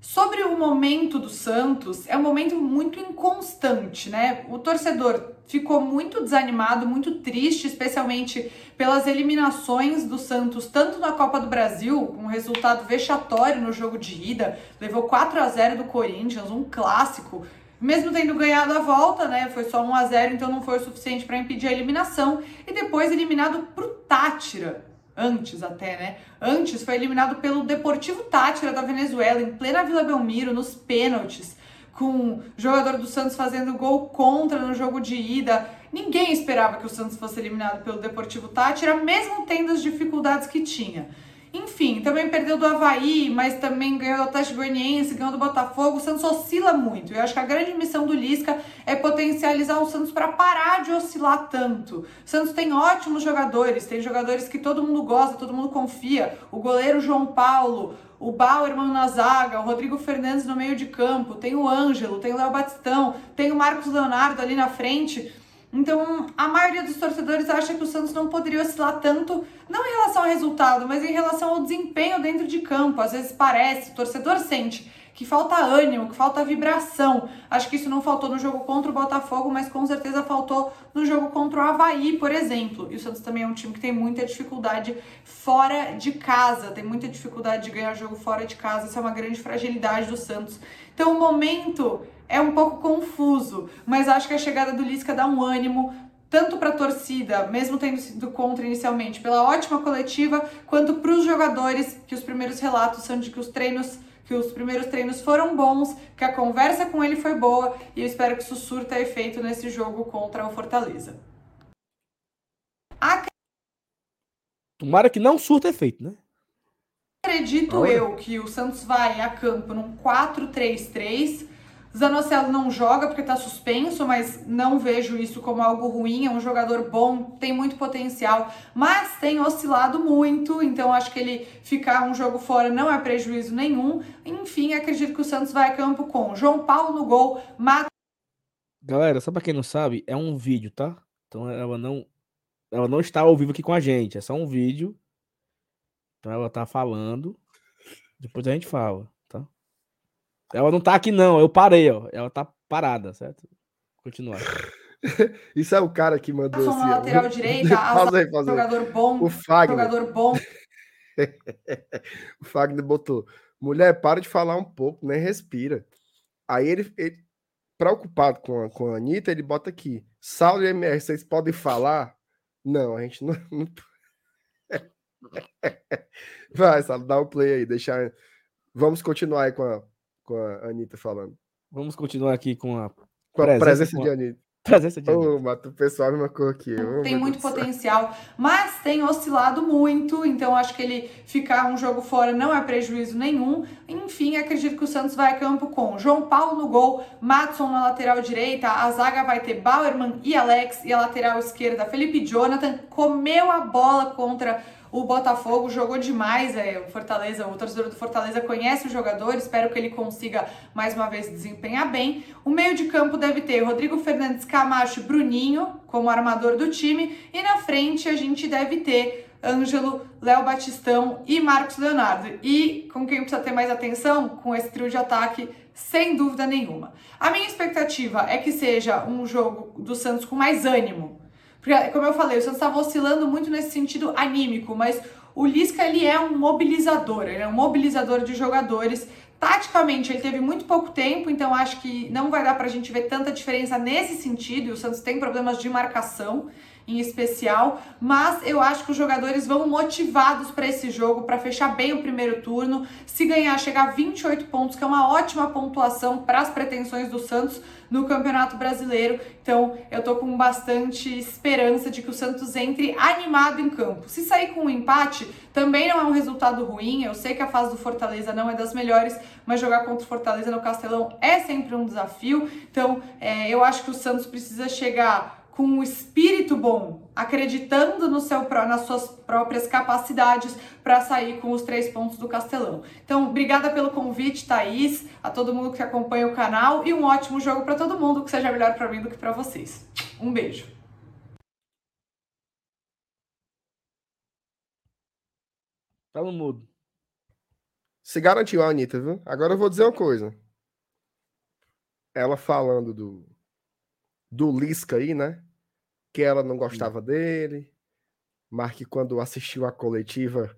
Sobre o momento do Santos, é um momento muito inconstante, né? O torcedor ficou muito desanimado, muito triste, especialmente pelas eliminações do Santos, tanto na Copa do Brasil, um resultado vexatório no jogo de ida, levou 4 a 0 do Corinthians, um clássico. Mesmo tendo ganhado a volta, né? Foi só 1 a 0, então não foi o suficiente para impedir a eliminação. E depois eliminado pro Tátira, antes até, né? Antes foi eliminado pelo Deportivo Tátira da Venezuela, em plena Vila Belmiro, nos pênaltis, com o jogador do Santos fazendo gol contra no jogo de ida. Ninguém esperava que o Santos fosse eliminado pelo Deportivo Tátira, mesmo tendo as dificuldades que tinha. Enfim, também perdeu do Havaí, mas também ganhou do Atlético Goianiense, ganhou do Botafogo. O Santos oscila muito. Eu acho que a grande missão do Lisca é potencializar o Santos para parar de oscilar tanto. O Santos tem ótimos jogadores, tem jogadores que todo mundo gosta, todo mundo confia. O goleiro João Paulo, o Bauerman na zaga, o Rodrigo Fernandes no meio de campo, tem o Ângelo, tem o Léo Batistão, tem o Marcos Leonardo ali na frente. Então, a maioria dos torcedores acha que o Santos não poderia oscilar tanto, não em relação ao resultado, mas em relação ao desempenho dentro de campo. Às vezes parece, o torcedor sente que falta ânimo, que falta vibração. Acho que isso não faltou no jogo contra o Botafogo, mas com certeza faltou no jogo contra o Havaí, por exemplo. E o Santos também é um time que tem muita dificuldade fora de casa, tem muita dificuldade de ganhar jogo fora de casa. Isso é uma grande fragilidade do Santos. Então o momento é um pouco confuso, mas acho que a chegada do Lisca dá um ânimo, tanto para a torcida, mesmo tendo sido contra inicialmente, pela ótima coletiva, quanto para os jogadores, que os primeiros relatos são de que os treinos que os primeiros treinos foram bons, que a conversa com ele foi boa e eu espero que isso surta efeito nesse jogo contra o Fortaleza. Tomara que não surta efeito, né? Acredito Olha. eu que o Santos vai a campo num 4-3-3 Zanocelo não joga porque está suspenso, mas não vejo isso como algo ruim. É um jogador bom, tem muito potencial, mas tem oscilado muito. Então acho que ele ficar um jogo fora não é prejuízo nenhum. Enfim, acredito que o Santos vai a campo com João Paulo no gol, Mata. Galera, só para quem não sabe, é um vídeo, tá? Então ela não, ela não está ao vivo aqui com a gente. É só um vídeo. Então ela tá falando. Depois a gente fala. Ela não tá aqui, não. Eu parei, ó. Ela tá parada, certo? Continuar. Isso é o cara que mandou assim. Na lateral direita, faz aí, faz jogador bom. O Fagner. Jogador bom. o Fagner botou. Mulher, para de falar um pouco, né? Respira. Aí ele, ele preocupado com a, com a Anitta, ele bota aqui. Saulo e MR, vocês podem falar? Não, a gente não. não... Vai, Saulo, dá o um play aí, deixar. Vamos continuar aí com a, com a Anitta falando. Vamos continuar aqui com a, com a presença, presença de Anitta. Presença de Anitta. Oh, mata o pessoal me marcou aqui. Oh, tem muito potencial, mas tem oscilado muito, então acho que ele ficar um jogo fora não é prejuízo nenhum. Enfim, acredito que o Santos vai a campo com João Paulo no gol, Matson na lateral direita, a zaga vai ter Bauerman e Alex, e a lateral esquerda Felipe Jonathan. Comeu a bola contra o Botafogo jogou demais, é, o Fortaleza, o torcedor do Fortaleza conhece o jogador, espero que ele consiga mais uma vez desempenhar bem. O meio de campo deve ter Rodrigo Fernandes Camacho e Bruninho como armador do time, e na frente a gente deve ter Ângelo, Léo Batistão e Marcos Leonardo. E com quem precisa ter mais atenção? Com esse trio de ataque, sem dúvida nenhuma. A minha expectativa é que seja um jogo do Santos com mais ânimo, porque, como eu falei, o Santos estava oscilando muito nesse sentido anímico, mas o Lisca ele é um mobilizador, ele é um mobilizador de jogadores. Taticamente, ele teve muito pouco tempo, então acho que não vai dar para a gente ver tanta diferença nesse sentido. E o Santos tem problemas de marcação em especial, mas eu acho que os jogadores vão motivados para esse jogo, para fechar bem o primeiro turno. Se ganhar, chegar a 28 pontos, que é uma ótima pontuação para as pretensões do Santos no Campeonato Brasileiro. Então, eu tô com bastante esperança de que o Santos entre animado em campo. Se sair com um empate, também não é um resultado ruim. Eu sei que a fase do Fortaleza não é das melhores, mas jogar contra o Fortaleza no Castelão é sempre um desafio. Então, é, eu acho que o Santos precisa chegar com um espírito bom, acreditando no seu, nas suas próprias capacidades para sair com os três pontos do Castelão. Então, obrigada pelo convite, Thaís, a todo mundo que acompanha o canal e um ótimo jogo para todo mundo, que seja melhor para mim do que para vocês. Um beijo. Tá no mudo. Se garantiu a Anitta, viu? Agora eu vou dizer uma coisa. Ela falando do, do Lisca aí, né? Que ela não gostava dele, mas que quando assistiu a coletiva.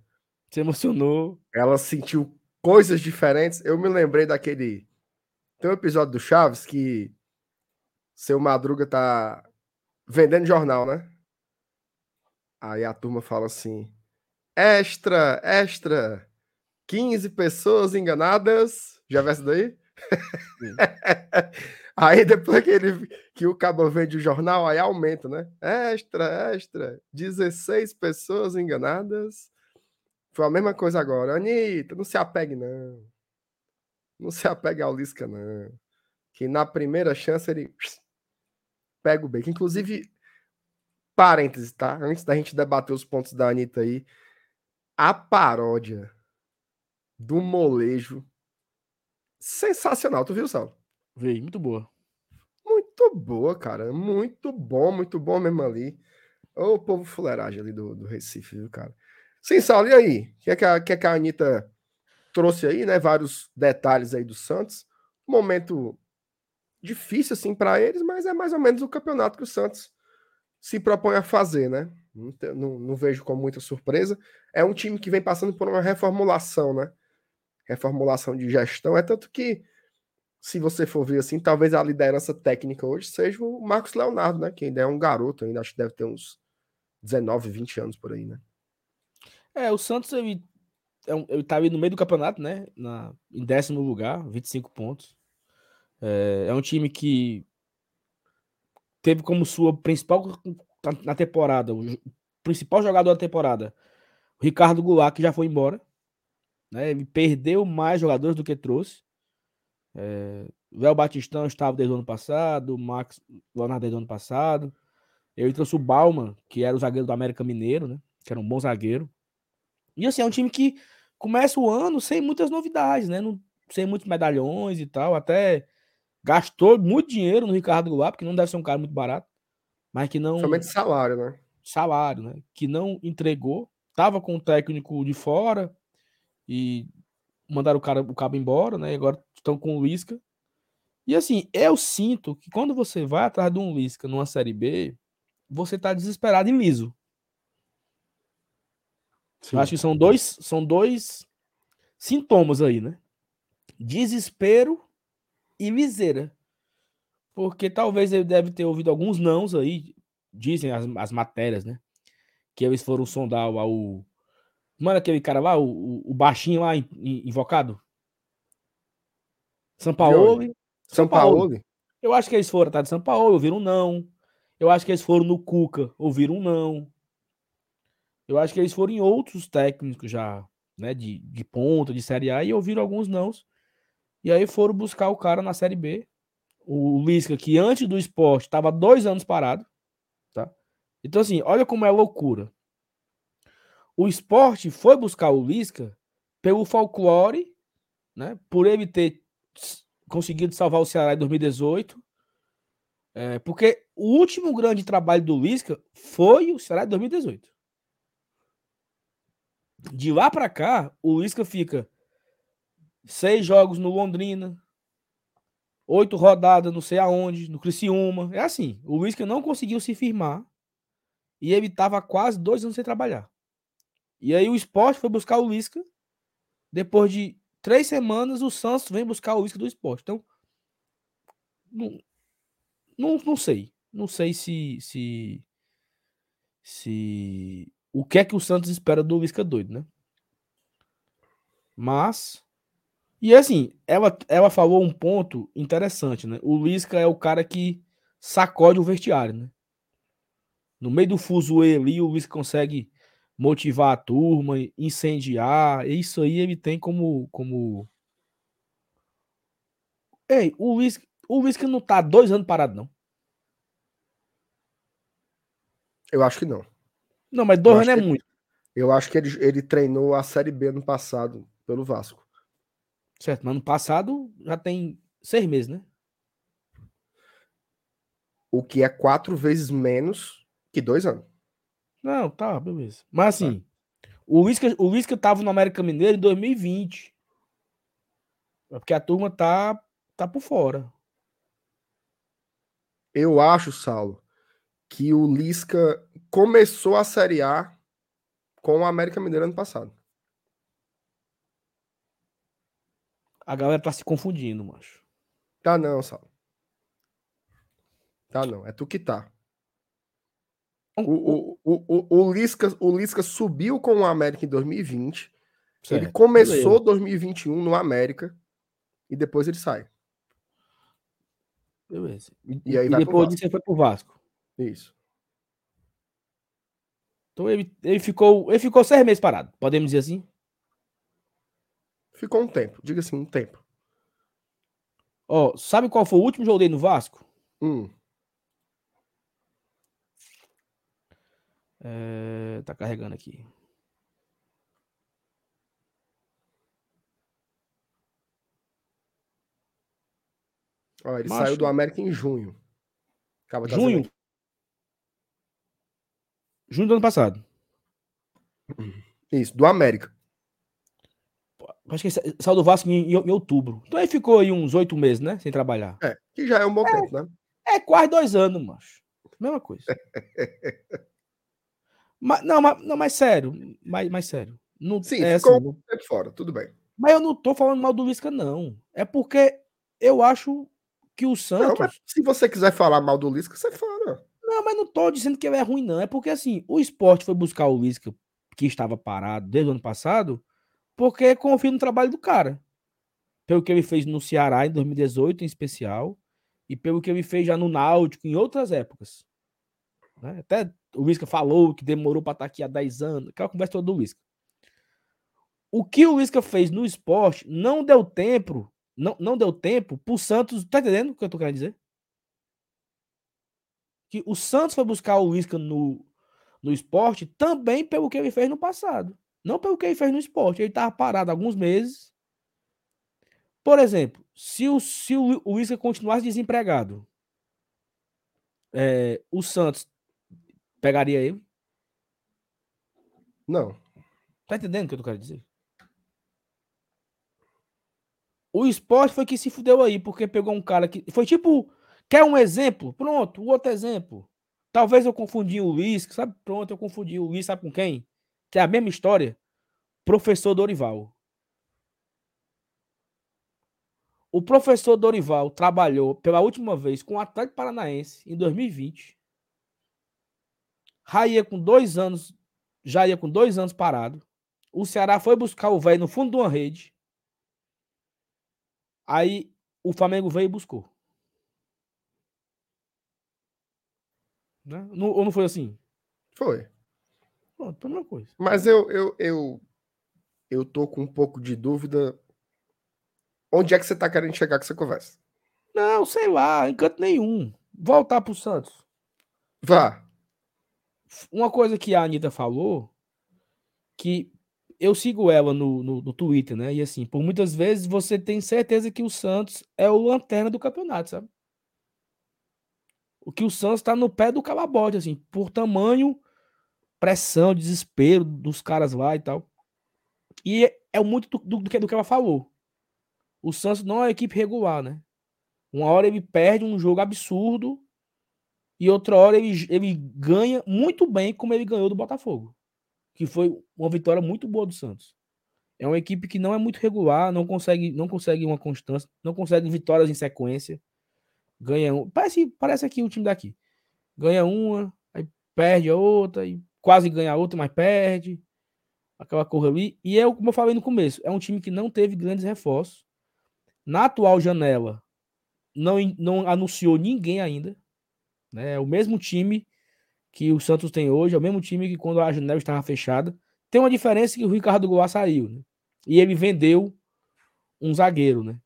Se emocionou. Ela sentiu coisas diferentes. Eu me lembrei daquele. Tem um episódio do Chaves que seu Madruga tá vendendo jornal, né? Aí a turma fala assim: extra, extra, 15 pessoas enganadas. Já viu essa daí? Aí depois que, ele, que o cabo vende o jornal, aí aumenta, né? Extra, extra, 16 pessoas enganadas. Foi a mesma coisa agora. Anitta, não se apegue, não. Não se apegue ao Lisca, não. Que na primeira chance ele pega o bacon. Inclusive, parênteses, tá? Antes da gente debater os pontos da Anitta aí, a paródia do molejo sensacional. Tu viu, Sal? Veio, muito boa. Muito boa, cara. Muito bom, muito bom mesmo ali. Ô, povo fuleiragem ali do, do Recife, viu, cara? Sim, Saulo, e aí? O que, é que, a, que, é que a Anitta trouxe aí, né? Vários detalhes aí do Santos. Momento difícil, assim, para eles, mas é mais ou menos o campeonato que o Santos se propõe a fazer, né? Não, não vejo com muita surpresa. É um time que vem passando por uma reformulação, né? Reformulação de gestão. É tanto que se você for ver assim, talvez a liderança técnica hoje seja o Marcos Leonardo, né? Que ainda é um garoto, ainda acho que deve ter uns 19, 20 anos por aí, né? É, o Santos ele, é ele tá ali no meio do campeonato, né? Na, em décimo lugar, 25 pontos. É, é um time que teve como sua principal na temporada, o principal jogador da temporada, o Ricardo Goulart, que já foi embora. Né? Ele perdeu mais jogadores do que trouxe. É, Léo Batistão estava desde o ano passado, Max Leonardo desde o ano passado. Ele trouxe o Bauman, que era o zagueiro do América Mineiro, né? Que era um bom zagueiro. E assim, é um time que começa o ano sem muitas novidades, né? Não, sem muitos medalhões e tal. Até gastou muito dinheiro no Ricardo Goulart, porque não deve ser um cara muito barato. Mas que não. Somente salário, né? Salário, né? Que não entregou. Tava com o técnico de fora e mandaram o cara o cabo embora, né? E agora estão com o Lisca. E assim, eu sinto que quando você vai atrás de um Lisca numa série B, você tá desesperado e liso. Eu acho que são dois, são dois sintomas aí, né? Desespero e miséria. Porque talvez ele deve ter ouvido alguns nãos aí, dizem as, as matérias, né? Que eles foram sondar o, Mano, aquele cara lá, o, o baixinho lá invocado? São Paulo. São Paulo. Eu acho que eles foram atrás de São Paulo, ouviram um não. Eu acho que eles foram no Cuca, ouviram um não. Eu acho que eles foram em outros técnicos já, né, de, de ponta, de Série A, e ouviram alguns nãos. E aí foram buscar o cara na Série B. O Lisca, que antes do esporte estava dois anos parado. Tá? Então, assim, olha como é loucura. O esporte foi buscar o Lisca pelo folclore, né? Por ele ter conseguido salvar o Ceará em 2018. É, porque o último grande trabalho do Lisca foi o Ceará em 2018. De lá para cá, o Lisca fica seis jogos no Londrina, oito rodadas não sei aonde, no Criciúma. É assim, o Lisca não conseguiu se firmar e ele estava quase dois anos sem trabalhar. E aí o esporte foi buscar o Lisca. Depois de três semanas, o Santos vem buscar o Lisca do esporte. Então, não, não, não sei. Não sei se, se, se. O que é que o Santos espera do Lisca doido, né? Mas. E assim, ela, ela falou um ponto interessante, né? O Lisca é o cara que sacode o vestiário, né? No meio do fuzuê ali, o Lisca consegue motivar a turma, incendiar. Isso aí ele tem como. como... Ei, o Luiz, o Luiz que não tá dois anos parado, não. Eu acho que não. Não, mas dois anos é muito. Eu acho que ele, ele treinou a Série B no passado pelo Vasco. Certo, mas no passado já tem seis meses, né? O que é quatro vezes menos que dois anos. Não, tá, beleza. Mas assim, tá. o Lisca, o Lisca tava no América Mineiro em 2020. É porque a turma tá, tá por fora. Eu acho, Saulo, que o Lisca começou a Série A com o América Mineiro ano passado. A galera tá se confundindo, macho. Tá não, Saulo. Tá não, é tu que tá. O, o, o, o, Lisca, o Lisca subiu com o América em 2020. Certo. Ele começou Beleza. 2021 no América e depois ele sai. Beleza. E, e aí e depois disso ele foi pro Vasco. Isso. Então ele, ele, ficou, ele ficou seis meses parado, podemos dizer assim? Ficou um tempo, diga assim, um tempo. Ó, sabe qual foi o último jogo dele no Vasco? Hum. É, tá carregando aqui. Ó, ele Macho. saiu do América em junho. Acaba Junho. Junho do ano passado. Isso, do América. Acho que saiu do Vasco em, em- outubro. Então ele ficou aí uns oito meses, né? Sem trabalhar. É, que já é um bom tempo, né? É quase dois anos, macho. Mesma coisa. mas, não, mas, não, mas sério. Mas, mas sério. Não, Sim, é ficou assim, um tempo fora, tudo bem. Mas eu não tô falando mal do Lisca, não. É porque eu acho que o Não, Santos. mas se você quiser falar mal do Lisca, você fala. Não, mas não tô dizendo que ele é ruim, não. É porque, assim, o esporte foi buscar o Lisca, que estava parado desde o ano passado, porque confia no trabalho do cara. Pelo que ele fez no Ceará em 2018, em especial, e pelo que ele fez já no Náutico em outras épocas. Né? Até o Lisca falou que demorou para estar aqui há 10 anos, aquela conversa toda do Lisca. O que o Lisca fez no esporte não deu tempo, não, não deu tempo pro Santos. Tá entendendo o que eu tô querendo dizer? que o Santos foi buscar o Lisca no, no esporte também pelo que ele fez no passado. Não pelo que ele fez no esporte. Ele estava parado alguns meses. Por exemplo, se o, se o, continuasse desempregado, é, o Santos pegaria ele. Não. Tá entendendo o que eu tô querendo dizer? O esporte foi que se fudeu aí, porque pegou um cara que. Foi tipo. Quer um exemplo? Pronto, o outro exemplo. Talvez eu confundi o Luiz, sabe? Pronto, eu confundi o Luiz, sabe com quem? Que é a mesma história. Professor Dorival. O professor Dorival trabalhou pela última vez com o Atlético Paranaense em 2020. Já ia com dois anos, já ia com dois anos parado. O Ceará foi buscar o velho no fundo de uma rede. Aí o Flamengo veio e buscou. Né? Não, ou não foi assim? Foi. Pronto, foi a mesma coisa. Mas eu, eu, eu, eu tô com um pouco de dúvida. Onde é que você tá querendo chegar com essa conversa? Não, sei lá, encanto nenhum. Voltar pro Santos. Vá. Uma coisa que a Anitta falou, que eu sigo ela no, no, no Twitter, né? E assim, por muitas vezes você tem certeza que o Santos é o lanterna do campeonato, sabe? O que o Santos tá no pé do calabote, assim, por tamanho, pressão, desespero dos caras lá e tal. E é, é muito do, do, que, do que ela falou. O Santos não é equipe regular, né? Uma hora ele perde um jogo absurdo e outra hora ele, ele ganha muito bem como ele ganhou do Botafogo. Que foi uma vitória muito boa do Santos. É uma equipe que não é muito regular, não consegue, não consegue uma constância, não consegue vitórias em sequência. Ganha um. Parece, parece aqui o time daqui. Ganha uma, aí perde a outra, e quase ganha a outra, mas perde. Aquela corra ali. E é como eu falei no começo, é um time que não teve grandes reforços. Na atual janela, não, não anunciou ninguém ainda. Né? É o mesmo time que o Santos tem hoje, é o mesmo time que quando a janela estava fechada. Tem uma diferença que o Ricardo Goulart saiu, né? E ele vendeu um zagueiro, né?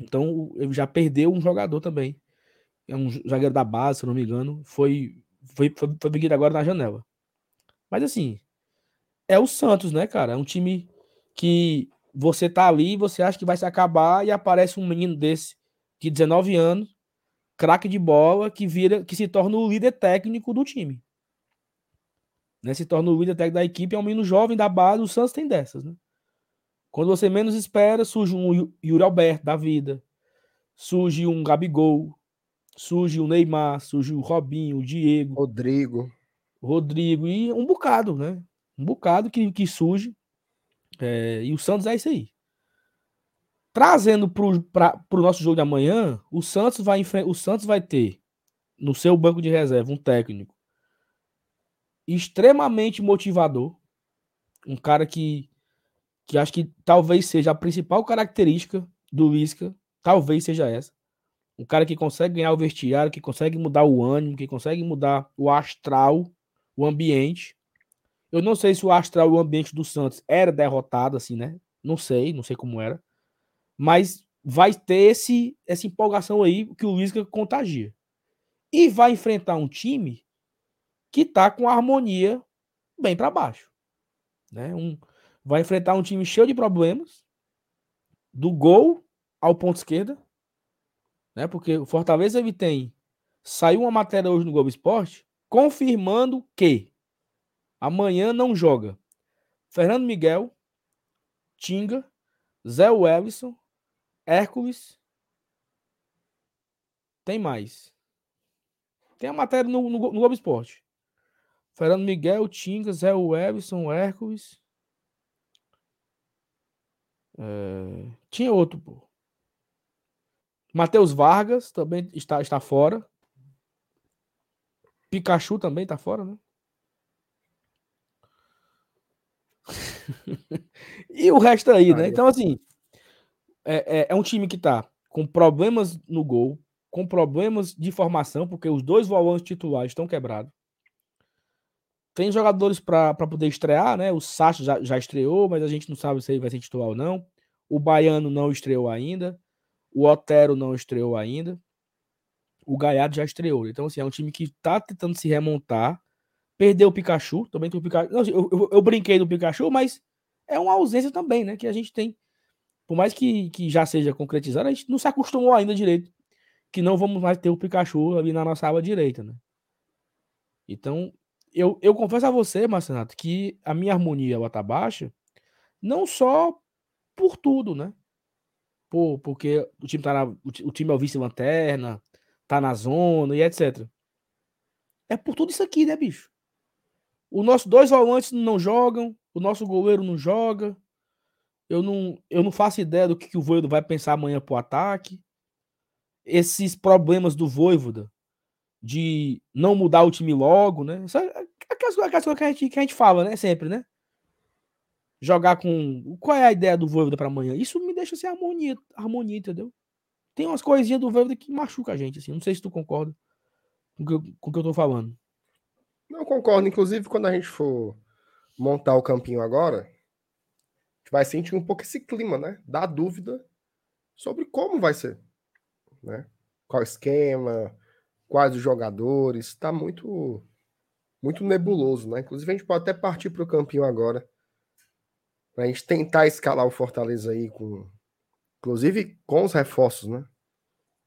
Então ele já perdeu um jogador também. É um zagueiro da base, se não me engano. Foi, foi, foi, foi vendido agora na janela. Mas assim, é o Santos, né, cara? É um time que você tá ali, você acha que vai se acabar e aparece um menino desse de 19 anos, craque de bola, que vira, que se torna o líder técnico do time. Né? Se torna o líder técnico da equipe, é um menino jovem da base, o Santos tem dessas, né? Quando você menos espera, surge um Yuri Alberto da vida, surge um Gabigol, surge o Neymar, surge o Robinho, o Diego, Rodrigo, Rodrigo e um bocado, né? Um bocado que, que surge. É, e o Santos é isso aí. Trazendo para o nosso jogo de amanhã, o Santos, vai, o Santos vai ter no seu banco de reserva um técnico extremamente motivador, um cara que, que acho que talvez seja a principal característica do Lisca, talvez seja essa. Um cara que consegue ganhar o vestiário, que consegue mudar o ânimo, que consegue mudar o astral, o ambiente. Eu não sei se o astral o ambiente do Santos era derrotado, assim, né? Não sei, não sei como era. Mas vai ter esse, essa empolgação aí que o Lisca contagia. E vai enfrentar um time que tá com a harmonia bem para baixo. Né? Um, vai enfrentar um time cheio de problemas, do gol ao ponto esquerda, né? Porque o Fortaleza ele tem Saiu uma matéria hoje no Globo Esporte confirmando que amanhã não joga Fernando Miguel, Tinga, Zé Wellison, Hércules. Tem mais. Tem a matéria no, no, no Globo Esporte. Fernando Miguel, Tinga, Zé Wellison, Hércules. É... Tinha outro, pô. Matheus Vargas também está, está fora. Pikachu também está fora, né? e o resto aí, né? Então, assim, é, é, é, um time que tá com problemas no gol, com problemas de formação, porque os dois volantes titulares estão quebrados. Tem jogadores para poder estrear, né? O Sacha já, já estreou, mas a gente não sabe se ele vai ser titular ou não. O Baiano não estreou ainda. O Otero não estreou ainda. O Gaiado já estreou. Então, assim, é um time que tá tentando se remontar. Perdeu o Pikachu, também tem o Pikachu. Não, eu, eu, eu, brinquei do Pikachu, mas é uma ausência também, né? Que a gente tem. Por mais que, que já seja concretizado, a gente não se acostumou ainda direito. Que não vamos mais ter o Pikachu ali na nossa aba direita, né? Então, eu, eu confesso a você, Marcenato, que a minha harmonia ela tá baixa, não só por tudo, né? Por, porque o time tá na, o time é o vice-lanterna, tá na zona e etc. É por tudo isso aqui, né, bicho? Os nossos dois volantes não jogam, o nosso goleiro não joga. Eu não, eu não faço ideia do que, que o Voivoda vai pensar amanhã pro ataque. Esses problemas do Voivoda de não mudar o time logo, né? Aquelas, aquelas coisas que a, gente, que a gente fala, né? Sempre, né? Jogar com. Qual é a ideia do Voivoda para amanhã? Isso me deixa sem harmonia, harmonia, entendeu? Tem umas coisinhas do Voivoda que machuca a gente, assim. Não sei se tu concorda com o que, com que eu tô falando. Não concordo. Inclusive, quando a gente for montar o campinho agora, gente vai sentir um pouco esse clima, né? Da dúvida sobre como vai ser, né? Qual esquema, quais os jogadores, tá muito muito nebuloso, né? Inclusive a gente pode até partir para o campinho agora, para a gente tentar escalar o Fortaleza aí com inclusive com os reforços, né?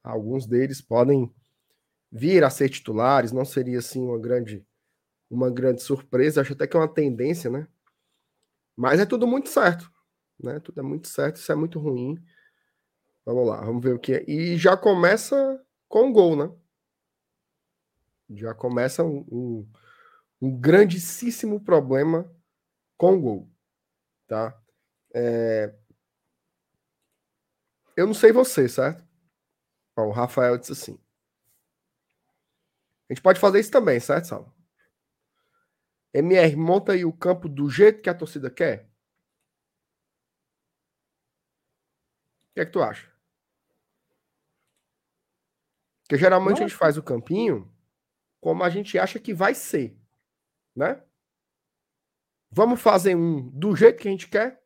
Alguns deles podem vir a ser titulares, não seria assim uma grande uma grande surpresa, acho até que é uma tendência, né? Mas é tudo muito certo, né? Tudo é muito certo, isso é muito ruim. Vamos lá, vamos ver o que é. E já começa com o gol, né? Já começa um, um, um grandíssimo problema com o gol, tá? É, eu não sei você, certo? Ó, o Rafael disse assim. A gente pode fazer isso também, certo, Sal? MR, monta aí o campo do jeito que a torcida quer. O que é que tu acha? Porque geralmente Nossa. a gente faz o campinho como a gente acha que vai ser, né? Vamos fazer um do jeito que a gente quer?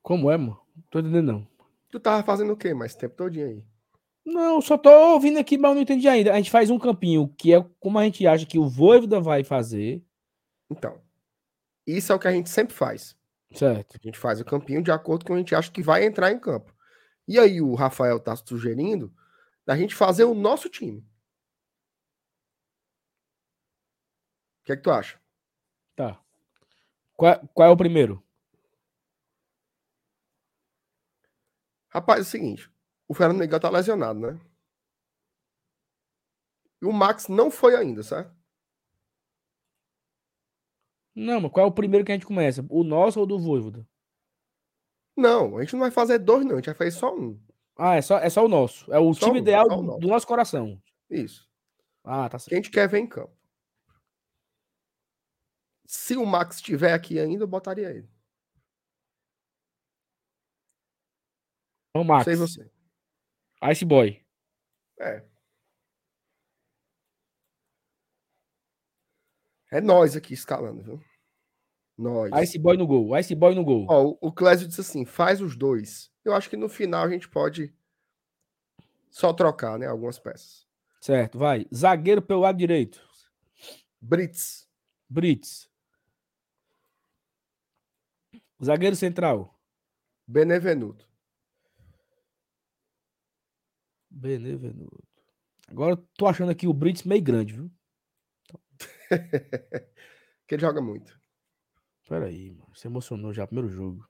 Como é, mano? Tô entendendo não. Tu tava fazendo o quê mais tempo todinho aí? Não, só tô ouvindo aqui, mas não entendi ainda. A gente faz um campinho que é como a gente acha que o Voivoda vai fazer. Então, isso é o que a gente sempre faz. Certo. A gente faz o campinho de acordo com o que a gente acha que vai entrar em campo. E aí o Rafael tá sugerindo da gente fazer o nosso time. O que é que tu acha? Tá. Qual, qual é o primeiro? Rapaz, é o seguinte: o Fernando Miguel tá lesionado, né? E o Max não foi ainda, certo? Não, mas qual é o primeiro que a gente começa? O nosso ou do Voivoda? Não, a gente não vai fazer dois, não. A gente vai fazer só um. Ah, é só, é só o nosso. É o só time um, ideal do, do, nosso coração. Isso. Ah, tá certo. Que a gente quer ver em campo. Se o Max estiver aqui ainda, eu botaria ele. O Max. Sei você. Ice Boy. É. É nós aqui escalando, viu? Nós. Ice Boy no gol. Ice Boy no gol. Ó, o Clésio disse assim: faz os dois. Eu acho que no final a gente pode só trocar, né? Algumas peças. Certo, vai. Zagueiro pelo lado direito. Brits. Brits. Zagueiro central. Benevenuto. Benevenuto. Agora eu tô achando aqui o Brits meio grande, viu? que ele joga muito. Pera aí, mano. Você emocionou já, primeiro jogo.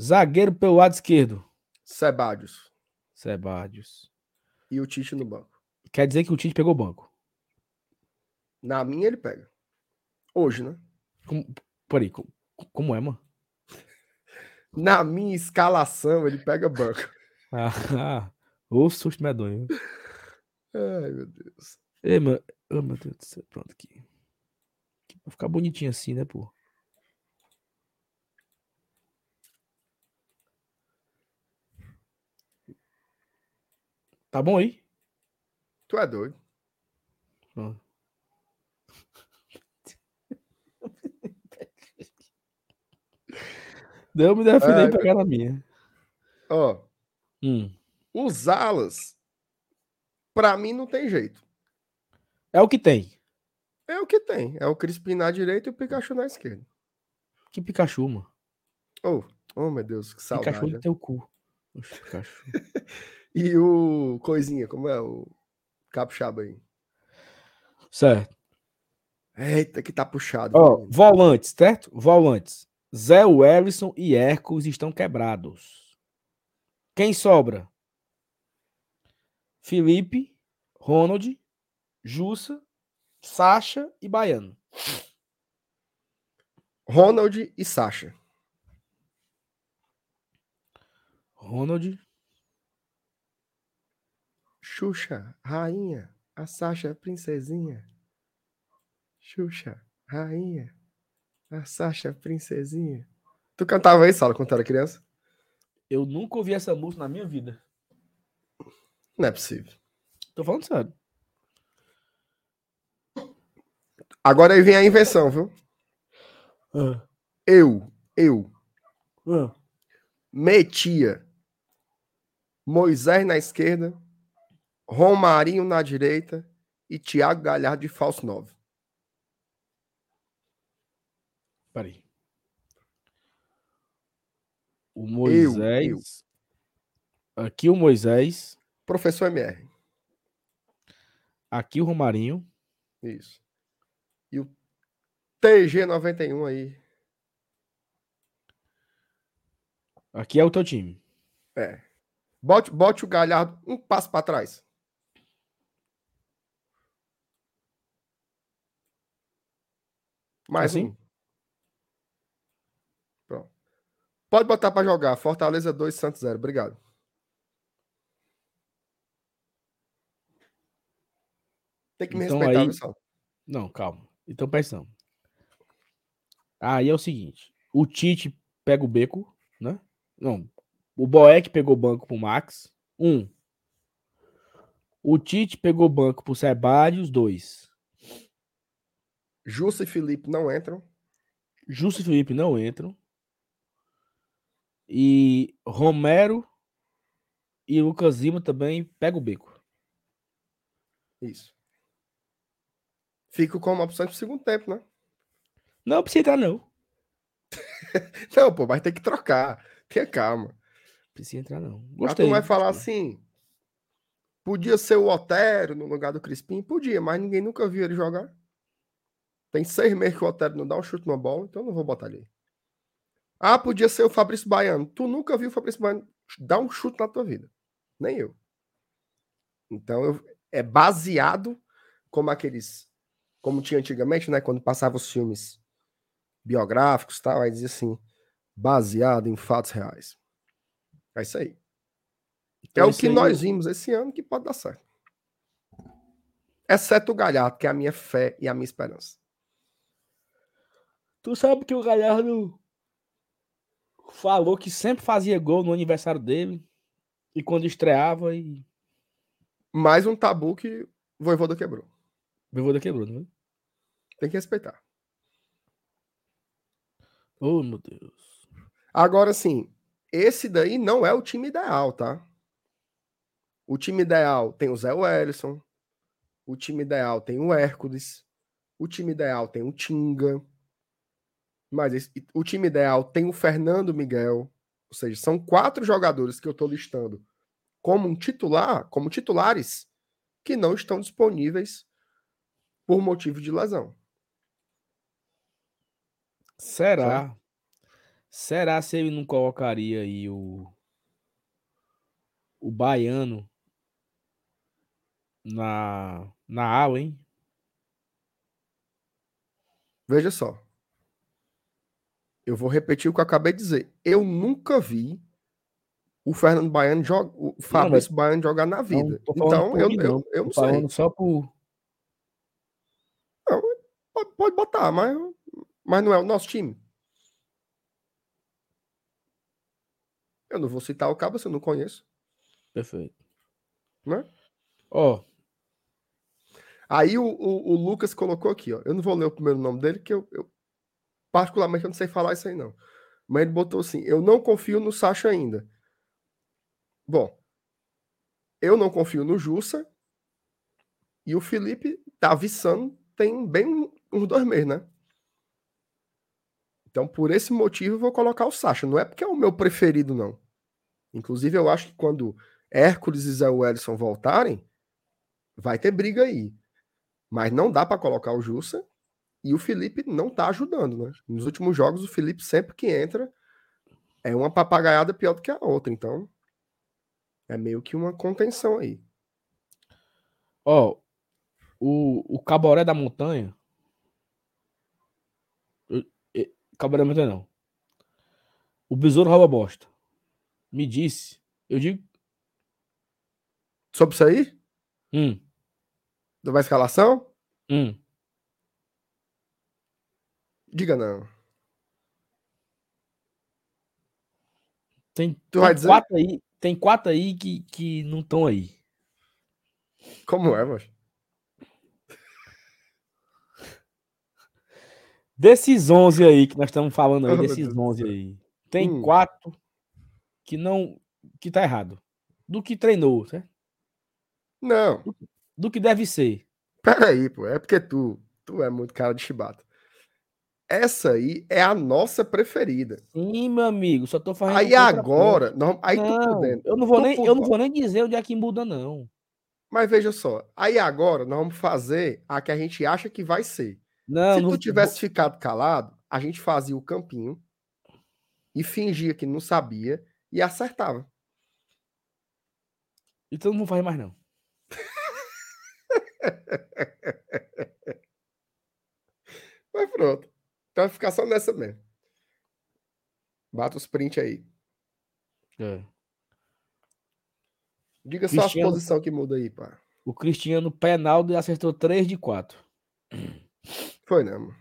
Zagueiro pelo lado esquerdo. Sebadios. Sebadios. E o Tite no banco. Quer dizer que o Tite pegou o banco. Na minha ele pega. Hoje, né? Como, peraí, como, como é, mano? Na minha escalação ele pega banco. Ah, ô susto medonho. Ai, meu Deus. Ei, mano. Oh, meu Deus do céu. Pronto aqui. Vai ficar bonitinho assim, né, pô? Tá bom aí? Tu é doido. Pronto. Deu me defender e pegar na minha. Ó, Hum. Os alas, pra mim não tem jeito. É o que tem. É o que tem. É o Crispim na direita e o Pikachu na esquerda. Que Pikachu, mano. Oh, oh meu Deus, que saudade. Pikachu né? no teu cu. Oxe, Pikachu. E o Coisinha, como é o Capixaba aí? certo. Eita, que tá puxado. Ó, menino. volantes, certo? Volantes. Zé Wellison e Hércules estão quebrados. Quem sobra? Felipe, Ronald, Jussa, Sacha e Baiano. Ronald e Sasha. Ronald, Xuxa, rainha. A Sasha, princesinha. Xuxa, rainha. A Sasha, princesinha. Tu cantava isso, Sala, quando tu era criança? eu nunca ouvi essa música na minha vida. Não é possível. Tô falando sério. Agora aí vem a invenção, viu? Ah, Eu, eu, ah. metia Moisés na esquerda, Romarinho na direita e Thiago Galhardo de falso 9. Peraí. O Moisés. Aqui o Moisés. Professor MR. Aqui o Romarinho. Isso. E o TG91 aí. Aqui é o teu time. É. Bote, bote o Galhardo um passo para trás. Mais Assim? um. Pronto. Pode botar para jogar. Fortaleza 2, Santos 0. Obrigado. Tem que me Então respeitar, aí- Sal? Não, calma. Então presta atenção. Aí é o seguinte: o Tite pega o beco, né? Não. O Boeck pegou o banco pro Max. Um. O Tite pegou o banco pro Sebadios. Dois. Justo e Felipe não entram. Justo e Felipe não entram. E Romero e Lucas Lima também pegam o beco. Isso. Fico como opção pro segundo tempo, né? Não precisa entrar, não. Não, pô, mas tem que trocar. Tenha calma. Precisa entrar, não. Mas Gostei. tu vai falar assim. Podia ser o Otero no lugar do Crispim? Podia, mas ninguém nunca viu ele jogar. Tem seis meses que o Otero não dá um chute numa bola, então eu não vou botar ali. Ah, podia ser o Fabrício Baiano. Tu nunca viu o Fabrício Baiano dar um chute na tua vida. Nem eu. Então eu- é baseado como aqueles. Como tinha antigamente, né? Quando passava os filmes biográficos e tal, aí dizia assim: baseado em fatos reais. É isso aí. Então, é o que aí- nós vimos esse ano que pode dar certo. Exceto o Galhardo, que é a minha fé e a minha esperança. Tu sabe que o Galhardo falou que sempre fazia gol no aniversário dele. E quando estreava e. Mais um tabu que o Voivoda quebrou. Voivoda quebrou, não é? Tem que respeitar. Oh, meu Deus. Agora, sim, esse daí não é o time ideal, tá? O time ideal tem o Zé Wellison. O time ideal tem o Hércules. O time ideal tem o Tinga. Mas esse- o time ideal tem o Fernando Miguel. Ou seja, são quatro jogadores que eu tô listando como um titular, como titulares que não estão disponíveis por motivo de lesão. Será? Será se ele não colocaria aí o o baiano na na ala, hein? Veja só. Eu vou repetir o que eu acabei de dizer. Eu nunca vi o Fernando Baiano joga, o Fabrício Baiano jogar na vida. falando então eu, eu, não. eu não Tô sei. só por Pode, pode botar, mas, mas não é o nosso time. Eu não vou citar o cabo se eu não conheço. perfeito. Né? Ó, Aí o, o, o Lucas colocou aqui, ó. Eu não vou ler o primeiro nome dele, que eu, eu particularmente eu não sei falar isso aí, não. Mas ele botou assim: eu não confio no Sacha ainda. Bom, eu não confio no Jussa. E o Felipe tá viçando tem bem uns dois meses, né? Então, por esse motivo, eu vou colocar o Sacha. Não é porque é o meu preferido, não. Inclusive, eu acho que quando Hércules e Zé Wellison voltarem, vai ter briga aí. Mas não dá para colocar o Jussa e o Felipe não tá ajudando, né? Nos últimos jogos, o Felipe sempre que entra é uma papagaiada pior do que a outra. Então, é meio que uma contenção aí. ó, o, o Caboré da Montanha. Eu- Montanha não. O Besouro rouba bosta. Me disse. Eu digo. Sobre isso aí, Hum, da escalação, hum. diga não. Tem, Tu tem vai dizer? quatro aí. Tem quatro aí que, que não estão aí. Como é, mas? Desses 11 aí que nós estamos falando aí, Oh, desses Deus do 11 céu. aí, tem Hum. quatro que não. que tá errado. Do que treinou, certo? Não, Do que deve ser. peraí, pô. É porque tu, tu é muito cara de chibata. Essa aí é a nossa preferida. Sim, meu amigo, só tô fazendo. Aí agora, não, aí tu Não, podendo. eu não vou tu nem, eu puder- não vou nem dizer onde é que muda não. Mas veja só, aí agora nós vamos fazer a que a gente acha que vai ser. Não, Se não tu tivesse ficado calado, a gente fazia o campinho e fingia que não sabia e acertava. Então não fazer mais não. Mas pronto. Então vai ficar só nessa mesmo. Bata os print aí. É. Diga só Cristiano- as posições que muda aí, pá. O Cristiano Penaldo acertou 3 de 4. Foi, né, mano?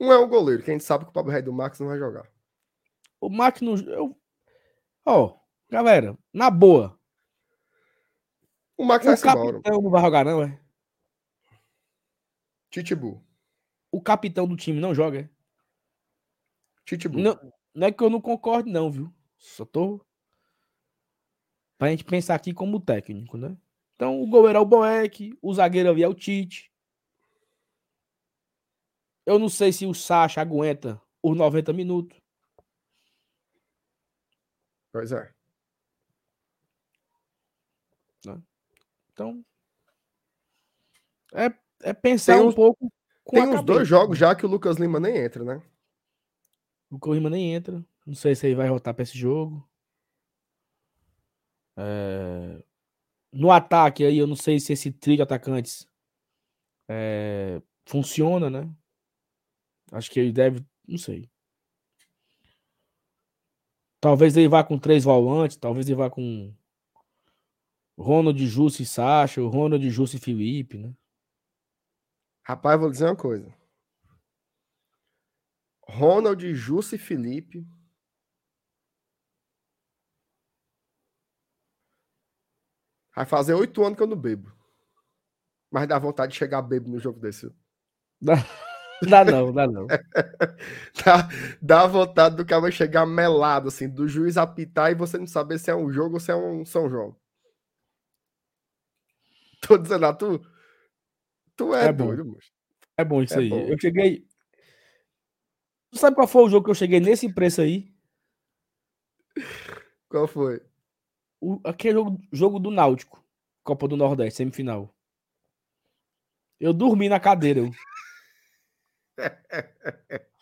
Um é o goleiro, que a gente sabe que o Pablo Rei do Max não vai jogar. O Max não. Eu... Ó, galera, na boa. O Max O vai se embora. capitão não vai jogar, não, é? Titibu. O capitão do time não joga, é? Titibu. Não, não é que eu não concordo, não, viu? Só tô. Pra gente pensar aqui como técnico, né? Então, o goleiro é o Boeck, o zagueiro ali é o Tite. Eu não sei se o Sacha aguenta os 90 minutos. Pois é. Então. É, é pensar Tem um uns- pouco Tem uns dois jogos né? já que o Lucas Lima nem entra, né? O Corrima nem entra. Não sei se ele vai voltar pra esse jogo. É, No ataque aí, eu não sei se esse trio de atacantes é, funciona, né? Acho que ele deve. Não sei. Talvez ele vá com três volantes, talvez ele vá com Ronald, Justo e Sacha, o Ronald, Justo e Felipe, né? Rapaz, vou dizer uma coisa. Ronald, Jussa e Felipe. Vai fazer oito anos que eu não bebo. Mas dá vontade de chegar bebo no jogo desse. Dá, não, dá não. Dá, dá vontade do cara chegar melado, assim, do juiz apitar e você não saber se é um jogo ou se é um São João. Tô dizendo a tu. Tu é, É bom. doido, moço. É bom isso É aí. bom. Eu cheguei. Tu sabe qual foi o jogo que eu cheguei nesse preço aí? Qual foi? o, aquele jogo, jogo do Náutico, Copa do Nordeste, semifinal. Eu dormi na cadeira. Eu.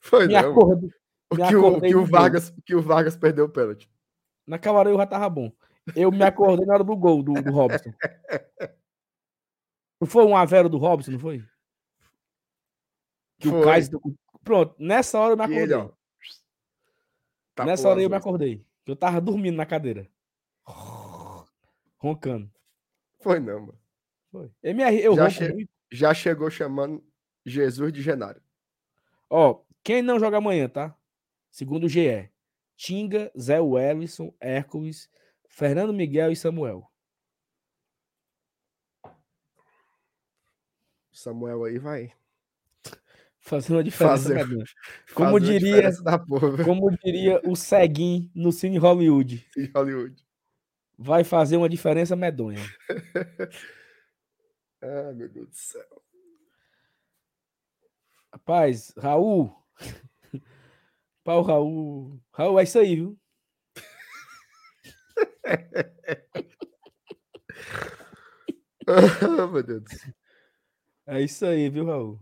Foi Me não. acordei. O me que o, acordei que, o Vargas, que o Vargas perdeu o pênalti. Naquela hora eu já tava bom. Eu me acordei na hora do gol do, do Robson. Não foi um Avero do Robson, não foi? Que Foi. o Kaiser. Pronto, nessa hora eu me E ele, acordei. ó. Tapou nessa hora eu me acordei. Eu tava dormindo na cadeira. Roncando. Foi não, mano. Foi. Arri- eu Já che-. Já chegou chamando Jesus de Genário. Ó, quem não joga amanhã, tá? Segundo o GE. Tinga, Zé Wellison, Hércules, Fernando Miguel e Samuel. Samuel aí vai Fazendo uma diferença. Fazer- medonha. Como fazer a diria- diferença da porra? Como diria o Ceguin no Cine Hollywood. em Hollywood. Vai fazer uma diferença medonha. Ah, meu Deus do céu. Rapaz, Raul. Pau, Raul. Raul, é isso aí, viu? Meu Deus do céu. É isso aí, viu, Raul?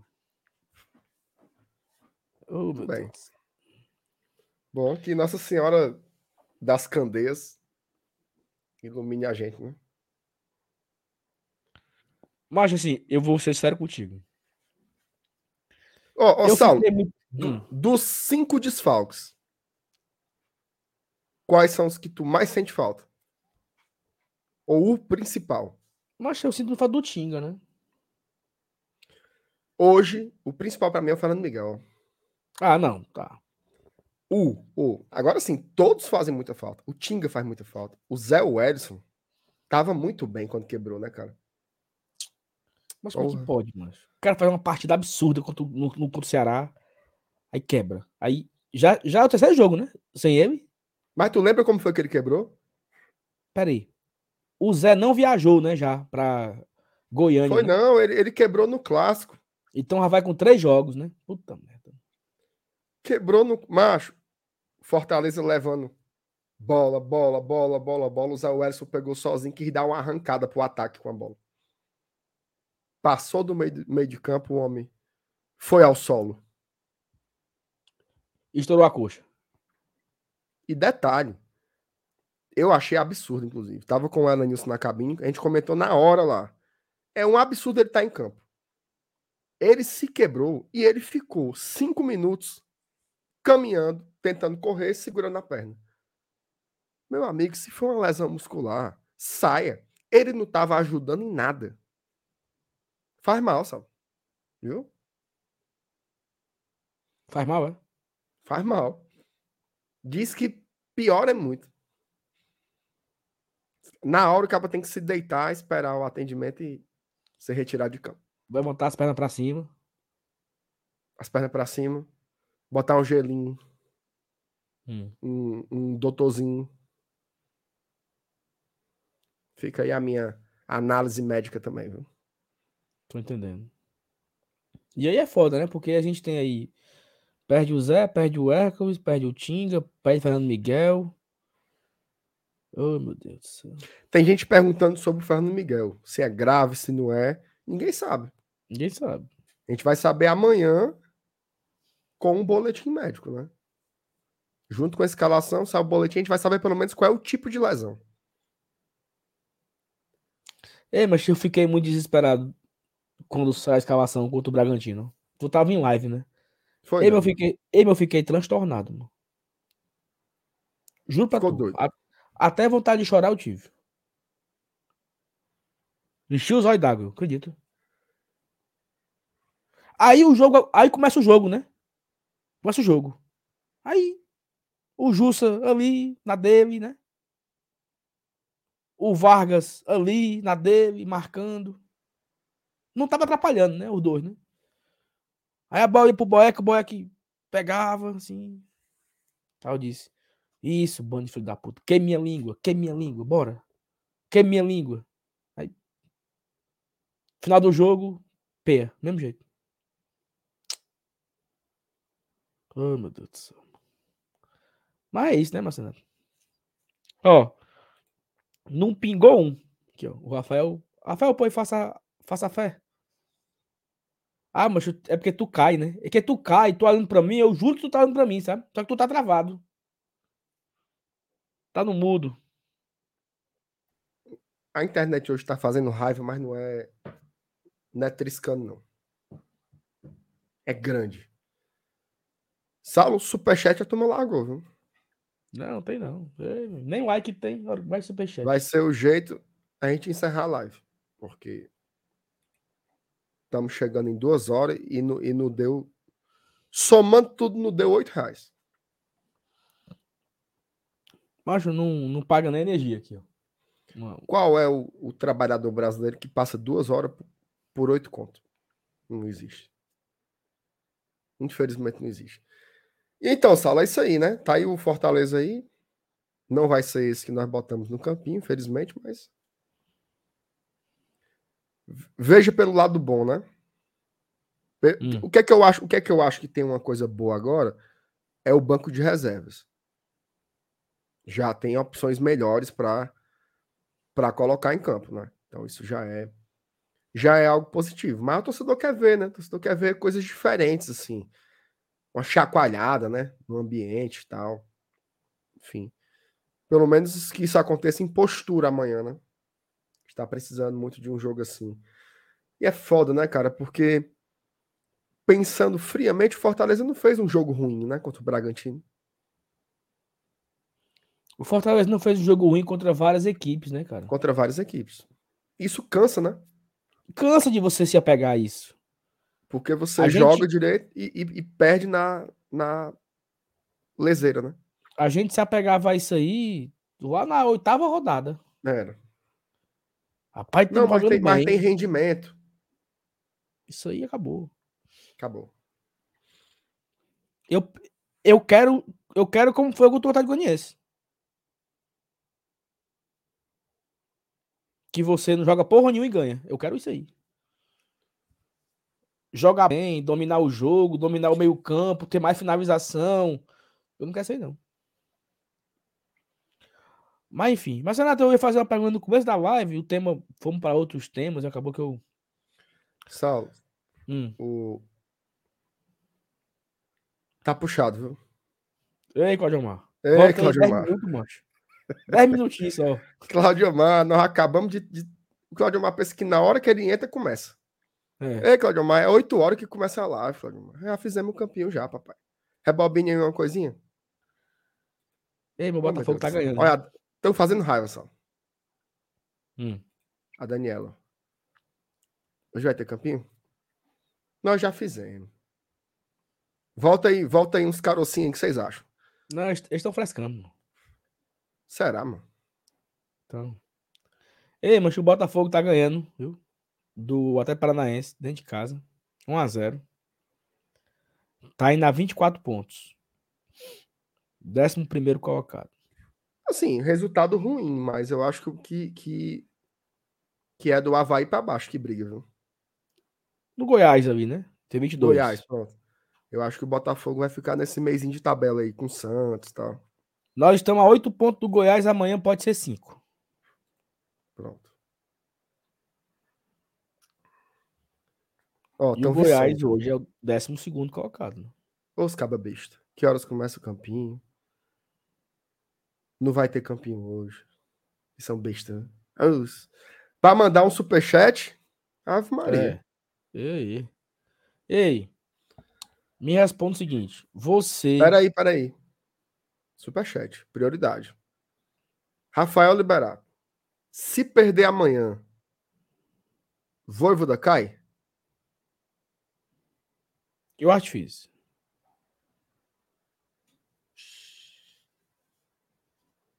Oh, meu bem. Deus. Bom, que Nossa Senhora das Candeias ilumine a gente, né? Mas assim, eu vou ser sério contigo. Ó, ó, eu Saulo, fiquei muito... do- Hum. dos cinco desfalques, quais são os que tu mais sente falta? Ou o principal? Mas eu sinto falta do Tinga, né? Hoje, o principal pra mim é o Fernando Miguel. Ah, não, tá. O, o. Agora sim, todos fazem muita falta. O Tinga faz muita falta. O Zé Wellison tava muito bem quando quebrou, né, cara? Mas como é que pode, mano? O cara faz uma partida absurda contra, no, no, contra o Ceará, aí quebra. Aí já, já é o terceiro jogo, né? Sem ele? Mas tu lembra como foi que ele quebrou? Pera aí. O Zé não viajou, né, já pra Goiânia. Foi né? não, ele, ele quebrou no clássico. Então já vai com três jogos, né? Puta merda. Quebrou no. Macho. Fortaleza levando bola, bola, bola, bola, bola. O Zé Wellison pegou sozinho, quis dar uma arrancada pro ataque com a bola. Passou do meio, de- meio de campo, o homem foi ao solo. Estourou a coxa. E detalhe, eu achei absurdo, inclusive. Tava com o Elenilson na cabine, a gente comentou na hora lá. É um absurdo ele estar em campo. Ele se quebrou e ele ficou cinco minutos caminhando, tentando correr, segurando a perna. Meu amigo, se for uma lesão muscular, saia. Ele não estava ajudando em nada. Faz mal, sabe? Viu? Faz mal, é? Faz mal. Diz que pior é muito. Na hora o cara tem que se deitar, esperar o atendimento e ser retirado de campo. Vai montar as pernas pra cima. As pernas pra cima, botar um gelinho, Hum. um, um doutorzinho. Fica aí a minha análise médica também, viu? Tô entendendo. E aí é foda, né? Porque a gente tem aí. Perde o Zé, perde o Hércules, perde o Tinga, perde o Fernando Miguel. Oh, meu Deus do céu. Tem gente perguntando sobre o Fernando Miguel. Se é grave, se não é. Ninguém sabe. Ninguém sabe. A gente vai saber amanhã com um boletim médico, né? Junto com a escalação, sai o boletim, a gente vai saber pelo menos qual é o tipo de lesão. Ei, mas eu fiquei muito desesperado quando saiu a escalação contra o Bragantino. Tu tava em live, né? Foi. Ei, não. eu fiquei, ei, eu fiquei transtornado, mano. Juro pra Ficou tu. doido. A- até vontade de chorar eu tive. Enchi os olhos d'água, eu acredito. Aí o jogo. Aí começa o jogo, né? Começa o jogo. Aí. O Jussa ali, na dele, né? O Vargas ali, na dele, marcando. Não tava atrapalhando, né? Os dois, né? Aí a bola ia pro Boeck, o Boeck pegava, assim. Aí eu disse: Isso, bando de filho da puta. Que minha língua, que minha língua, bora. Que minha língua. Aí. Final do jogo, pé, mesmo jeito. Oh, meu Deus do céu. Mas é isso, né, Marcelo? Ó, Não pingou um. Aqui, ó. O Rafael. Rafael, pô, faça, faça fé. Ah, mas é porque tu cai, né? É que tu cai, tu olhando pra mim, eu juro que tu tá olhando pra mim, sabe? Só que tu tá travado. Tá no mudo. A internet hoje tá fazendo raiva, mas não é. Não é triscando, não. É grande. Saulo, superchat a turma largou, viu? Não, tem não. É, nem like tem, vai superchat. Vai ser o jeito a gente encerrar a live. Porque estamos chegando em duas horas e não, e não deu. Somando tudo, não deu oito reais. Macho, não, não paga nem energia aqui, ó. Uma- Qual é o, o trabalhador brasileiro que passa duas horas por- por oito contos? Não existe. Infelizmente não existe. Então, Sala, é isso aí, né? Tá aí o Fortaleza aí. Não vai ser esse que nós botamos no campinho, infelizmente, mas. Veja pelo lado bom, né? Hum. O que é que eu acho? O que é que eu acho que tem uma coisa boa agora é o banco de reservas. Já tem opções melhores para para colocar em campo, né? Então isso já é já é algo positivo. Mas o torcedor quer ver, né? O torcedor quer ver coisas diferentes assim, uma chacoalhada, né, no ambiente e tal. Enfim, pelo menos que isso aconteça em postura amanhã, né? Está precisando muito de um jogo assim. E é foda, né, cara? Porque pensando friamente, o Fortaleza não fez um jogo ruim, né, contra o Bragantino. O Fortaleza não fez um jogo ruim contra várias equipes, né, cara? contra várias equipes. Isso cansa, né? Cansa de você se apegar a isso. Porque você A joga gente- direito e, e- e perde na, na leseira, né? A gente se apegava a isso aí lá na oitava rodada. Era. Rapaz, Não, mas tem, mas tem rendimento. Isso aí acabou. Acabou. Eu, eu quero, eu quero como foi o Atlético Goianiense. Que você não joga porra nenhuma e ganha. Eu quero isso aí. Jogar bem, dominar o jogo, dominar o meio-campo, ter mais finalização. Eu não quero isso aí, não. Mas enfim. Mas, Renato, eu ia fazer uma pergunta no começo da live. O tema, fomos para outros temas e acabou que eu. Saulo, Hum. o. Tá puxado, viu? Ei, Claudio Mar. Ei, Claudio 10 Mar. minutos, macho. 10 minutinhos só. Claudio Mar, nós acabamos de. de... O Claudio Mar pensa que na hora que ele entra, começa. É. Ei, Claudio Mar, é 8 horas que começa a live, Claudio Mar. Já fizemos o campeão já, papai. Rebobine aí uma coisinha. Ei, meu Oh, meu Botafogo tá ganhando. Olha, estão fazendo raiva, só. Hum. A Daniela. Hoje vai ter campinho? Nós já fizemos. Volta aí, volta aí uns carocinhos aí que vocês acham. Não, eles estão frescando. mano. Será, mano? Então. Ei, mas o Botafogo tá ganhando, viu? Do até Paranaense, dentro de casa. 1x0. Tá indo a 24 pontos. 11 primeiro colocado. Assim, resultado ruim, mas eu acho que, que, que é do Havaí pra baixo que briga, viu? No Goiás ali, né? Tem 22. Goiás, pronto. Eu acho que o Botafogo vai ficar nesse mêsinho de tabela aí com o Santos e tal. Nós estamos a 8 pontos do Goiás, amanhã pode ser 5. Pronto. Ó, E o Goiás Vicente. hoje é o 12 colocado. Né? Os caba besta. Que horas começa o campinho? Não vai ter campinho hoje. São besta. né? Os- Pra mandar um superchat, Ave Maria. É. Ei, ei. Me responda o seguinte: você. Peraí, peraí. Superchat, prioridade. Rafael Liberato. Se perder amanhã, Voivoda cai? Eu acho difícil.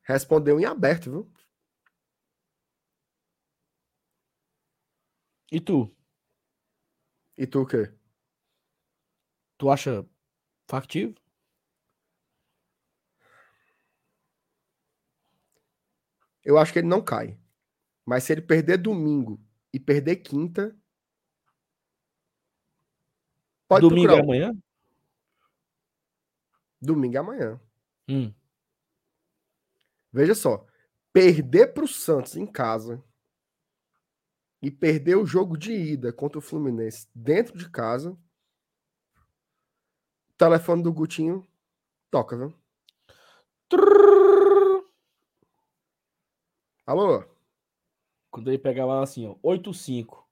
Respondeu em aberto, viu? E tu? E tu o quê? Tu acha factível? Eu acho que ele não cai. Mas se ele perder domingo e perder quinta. Pode Domingo é procurar. amanhã? Domingo é amanhã. Hum. Veja só. perder para o Santos em casa e perder o jogo de ida contra o Fluminense dentro de casa, o telefone do Gutinho toca, viu? Alô? Quando ele pegava assim, ó, 85.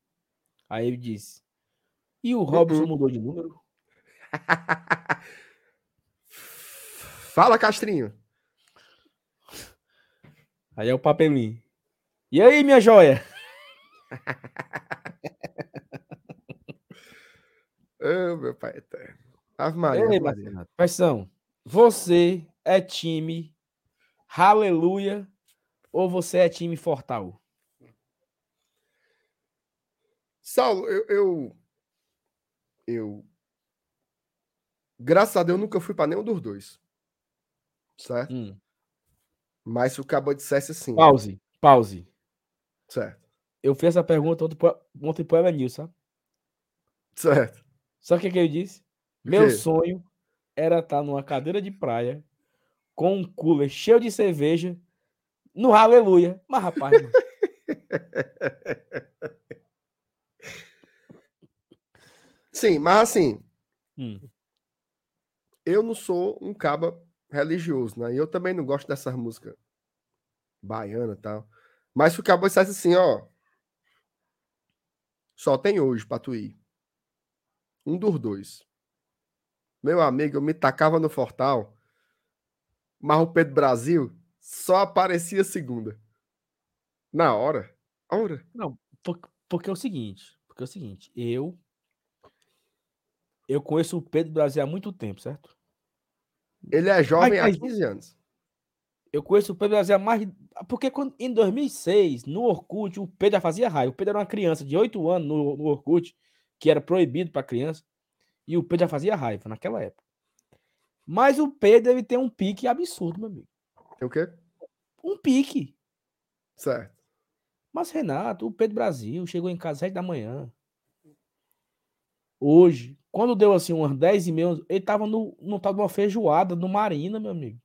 Aí ele disse: E o Robson Uhum. mudou de número? Fala, Castrinho. Aí é o papelinho. E aí, minha joia? Ô, meu pai eterno. Ave Maria. Ei, Maria. Pressão. Você é time Aleluia ou você é time Fortal? Saulo, eu, eu. eu- Graças a Deus, eu nunca fui para nenhum dos dois. Certo? Hum. Mas se o cabo dissesse assim. Pause, pause. Certo. Eu fiz essa pergunta ontem pro- ontem pro Elenil, sabe? Certo. Sabe o que, que ele disse? Meu sonho era estar numa cadeira de praia com um cooler cheio de cerveja no Aleluia. Mas, rapaz, mano, Sim, mas assim, hum, eu não sou um caba religioso, né? E eu também não gosto dessas músicas baiana e tal. Mas se o cabo dissesse assim, ó. Só tem hoje pra tu ir. Um dos dois. Meu amigo, eu me tacava no Fortal, mas o Pedro Brasil só aparecia segunda. Na hora. Hora. por- porque é o seguinte, porque é o seguinte, eu eu conheço o Pedro Brasil há muito tempo, certo? Ele é jovem há mas- 15 anos. Eu conheço o Pedro Brasil há mais. Porque quando, em 2006, no Orkut, o Pedro já fazia raiva. O Pedro era uma criança de 8 anos no, no Orkut, que era proibido para criança. E o Pedro já fazia raiva naquela época. Mas o Pedro ele tem um pique absurdo, meu amigo. Tem o quê? Um pique. Certo. Mas, Renato, o Pedro Brasil chegou em casa às 7 da manhã. Hoje, quando deu assim umas 10 e meia, ele tava no, no tal de uma feijoada no Marina, meu amigo.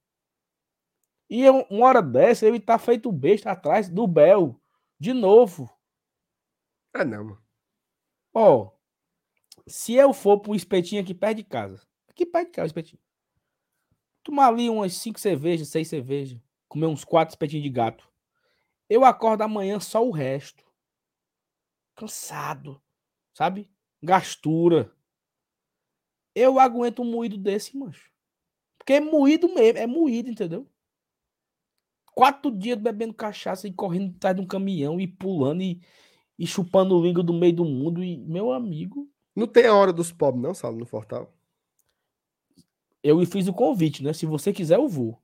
E eu- uma hora dessa, ele tá feito besta atrás do Bel. De novo. É não, mano. Ó, se eu for pro espetinho aqui perto de casa, aqui perto de casa, espetinho. Tomar ali umas 5 cervejas, 6 cervejas, comer uns 4 espetinhos de gato. Eu acordo amanhã só o resto. Cansado, sabe? Gastura. Eu aguento um moído desse, mancho. Porque é moído mesmo, é moído, entendeu? Quatro dias bebendo cachaça e correndo atrás de um caminhão e pulando e, e chupando língua do meio do mundo. E, meu amigo, Não tem a hora dos pobres, não, Saulo, no Fortal? eu lhe fiz o convite, né? Se você quiser, eu vou.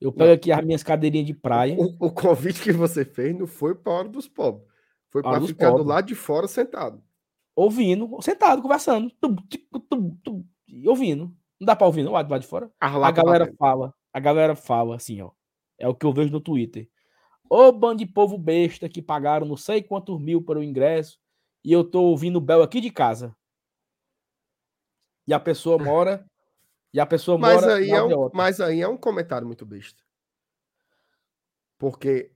Eu pego aqui as minhas cadeirinhas de praia. O, o convite que você fez não foi para hora dos pobres. Foi para ficar do pobres. lado de fora sentado. Ouvindo, sentado, conversando. Tum, tico, tum, tum, ouvindo. Não dá pra ouvir, não, lá de fora. A galera fala, a galera fala assim, ó. É o que eu vejo no Twitter. Ô bando de povo besta que pagaram não sei quantos mil para o ingresso e eu tô ouvindo o Bel aqui de casa. E a pessoa mora. E a pessoa Mas mora. aí, é um, mas aí é um comentário muito besta. Porque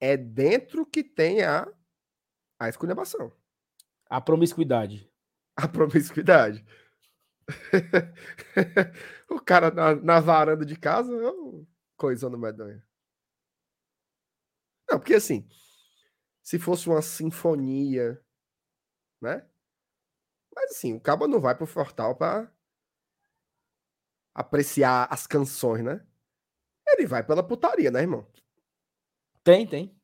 é dentro que tem a, a esculhambação, A promiscuidade. a promiscuidade. o cara na, na varanda de casa é um coisando medonha. Não, porque assim, se fosse uma sinfonia, né? Mas assim, o cabo não vai pro Fortal para apreciar as canções, né? Ele vai pela putaria, né, irmão? Tem, tem.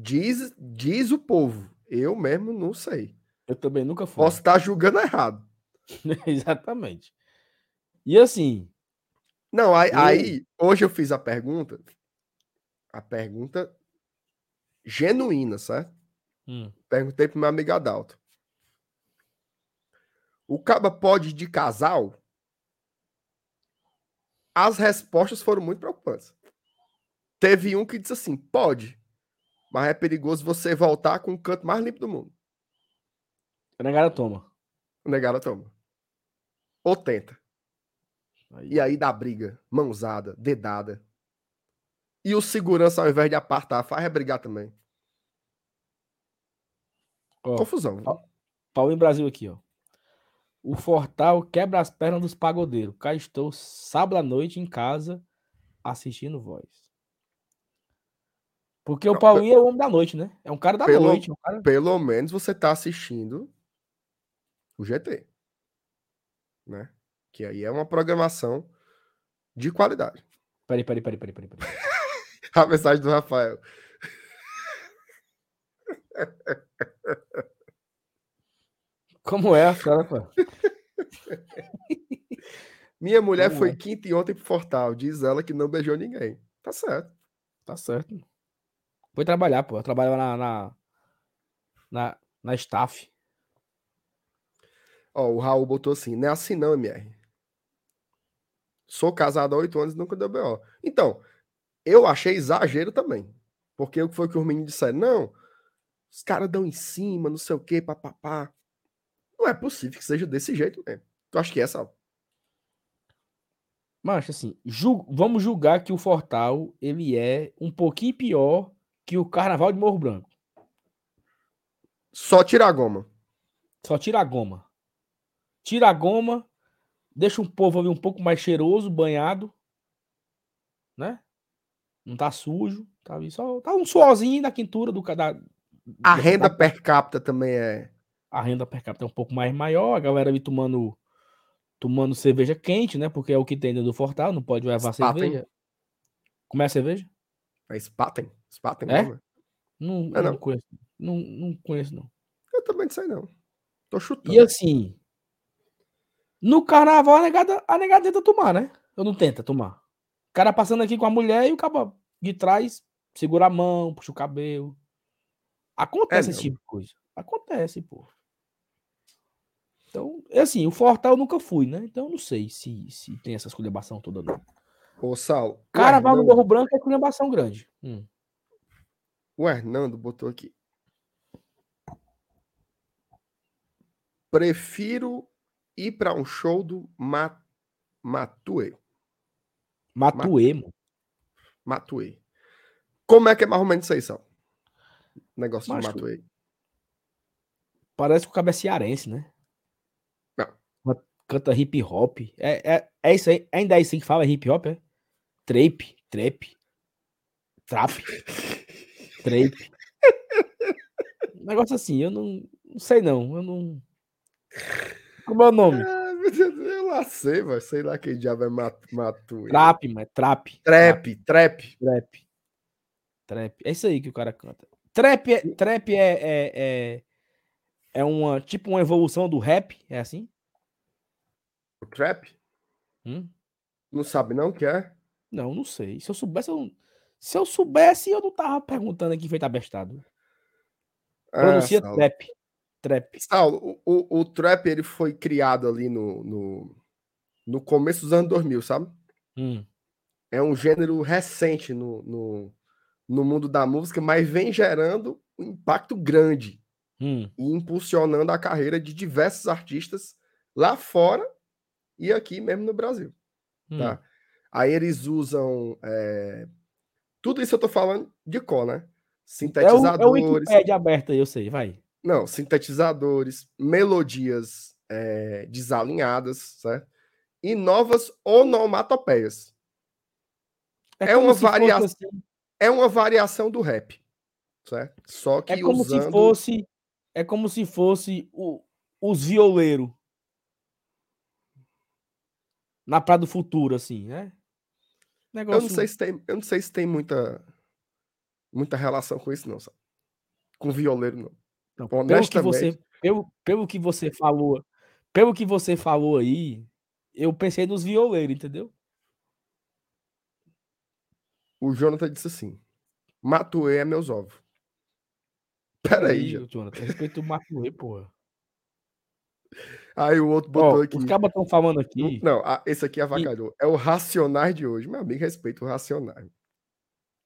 Diz, diz o povo. Eu mesmo não sei. Eu também nunca fui. Posso estar julgando errado. Exatamente. E assim, Não, aí, Eu- aí, hoje eu fiz a pergunta. A pergunta genuína, certo? hum, Perguntei pro meu amigo Adalto. O caba pode ir de casal? As respostas foram muito preocupantes. Teve um que disse assim: pode, mas é perigoso você voltar com o canto mais limpo do mundo. a negada toma. O negado toma. Ou tenta. Aí, E aí dá briga, mãozada, dedada. E o segurança, ao invés de apartar, faz brigar também. Ó, Confusão. ó. Paulinho Brasil aqui, ó. O Fortal quebra as pernas dos pagodeiros. Cá estou sábado à noite em casa assistindo voz. Porque o Paulinho é o homem da noite, né? É um cara da Pelo- noite. é um cara- Pelo menos você tá assistindo o GT. Né? Que aí é uma programação de qualidade. Peraí, peraí, peraí, peraí, peraí. peraí. A mensagem do Rafael. Como é a cara, pô? Minha mulher Como foi é? quinta e ontem pro Fortal. Diz ela que não beijou ninguém. Tá certo. Tá certo. Foi trabalhar, pô. Eu trabalhava na, na, na, na staff. Ó, o Raul botou assim: não é assim não, MR. Sou casado há oito anos e nunca deu BO. Então, eu achei exagero também. Porque o que foi que os meninos disseram? Não, os caras dão em cima, não sei o quê, papapá. Não é possível que seja desse jeito mesmo. Tu acha que é, Sal? Mas, assim, vamos julgar que o Fortal, ele é um pouquinho pior que o Carnaval de Morro Branco. Só tira a goma. Só tira a goma. Tira a goma, deixa o povo ali um pouco mais cheiroso, banhado, né? Não tá sujo, tá ali só tá um suorzinho na quintura do da, A da- renda da- per capita também é. a renda per capita é um pouco mais maior, a galera ali tomando tomando cerveja quente, né? Porque é o que tem dentro do Fortal, não pode levar cerveja. Como é a cerveja? É Spaten. Spaten É? Não, É, não não. conheço. Não, não conheço, não. Eu também não sei, não. Tô chutando. E assim, no carnaval a negada, a negada tenta tomar, né? Eu não tenta tomar. O cara passando aqui com a mulher e o cara de trás segura a mão, puxa o cabelo. Acontece esse não. tipo de coisa. Acontece, pô. Então, é assim, o Fortal eu nunca fui, né? Então eu não sei se, se tem essa esculhambação toda, não. Ô, Sal. o Carnaval no Morro Branco é esculhambação grande. Hum. O Hernando botou aqui. Prefiro ir para um show do Ma... Matue. Matuemo. Matue. Como é que é mais ou menos isso aí, Sal? Negócio Macho, de Matue. Parece que o cabo é cearense, né? Não. Canta hip hop. É, é, é isso aí. Ainda é isso aí que fala hip hop, é? Trape, trap. Trap. Trape. Um negócio assim, eu não, não sei não. Eu não. Como é o nome? Ah, eu lá sei, mas sei lá quem diabo é Ma- Matue. Trap, mas trap. Trap, trap. Trap. Trap. É isso aí que o cara canta. Trap é, trap é, é, é, é uma, tipo uma evolução do rap, é assim? Trap? Hum? Não sabe não o que é? Não, não sei. Se eu soubesse, eu não... se eu soubesse, eu não tava perguntando aqui feito abestado. Pronuncia Ah, trap. Trap. Saulo, o, o, o trap ele foi criado ali no, no, no começo dos anos 2000, sabe? Hum. É um gênero recente no, no, no mundo da música, mas vem gerando um impacto grande Hum. e impulsionando a carreira de diversos artistas lá fora e aqui mesmo no Brasil. hum. Tá? Aí eles usam. é, Tudo isso eu tô falando de cor, né? É o, é o Sintetizadores. Wikipedia aí, eu sei, vai. Não, sintetizadores, melodias é, desalinhadas, certo? E novas onomatopeias. É como uma variação- assim, É uma variação do rap, certo? Só que é como usando... se fosse. É como se fosse o, os violeiros. Na Praia do Futuro, assim, né? Eu Negócio. não sei se tem, eu não sei se tem muita muita relação com isso não, sabe? Com violeiro não. Não, pelo que você, pelo, pelo que você falou, pelo que você falou aí, eu pensei nos violeiros, entendeu? O Jonathan disse assim: Matuê é meus ovos. Peraí, Jonathan. Jonathan. Respeito o Matuê, porra. Aí o outro botou aqui. os cabas estão falando aqui. Não, a- esse aqui é avacalhou. É o Racionais de hoje. Meu amigo, respeita o Racionais.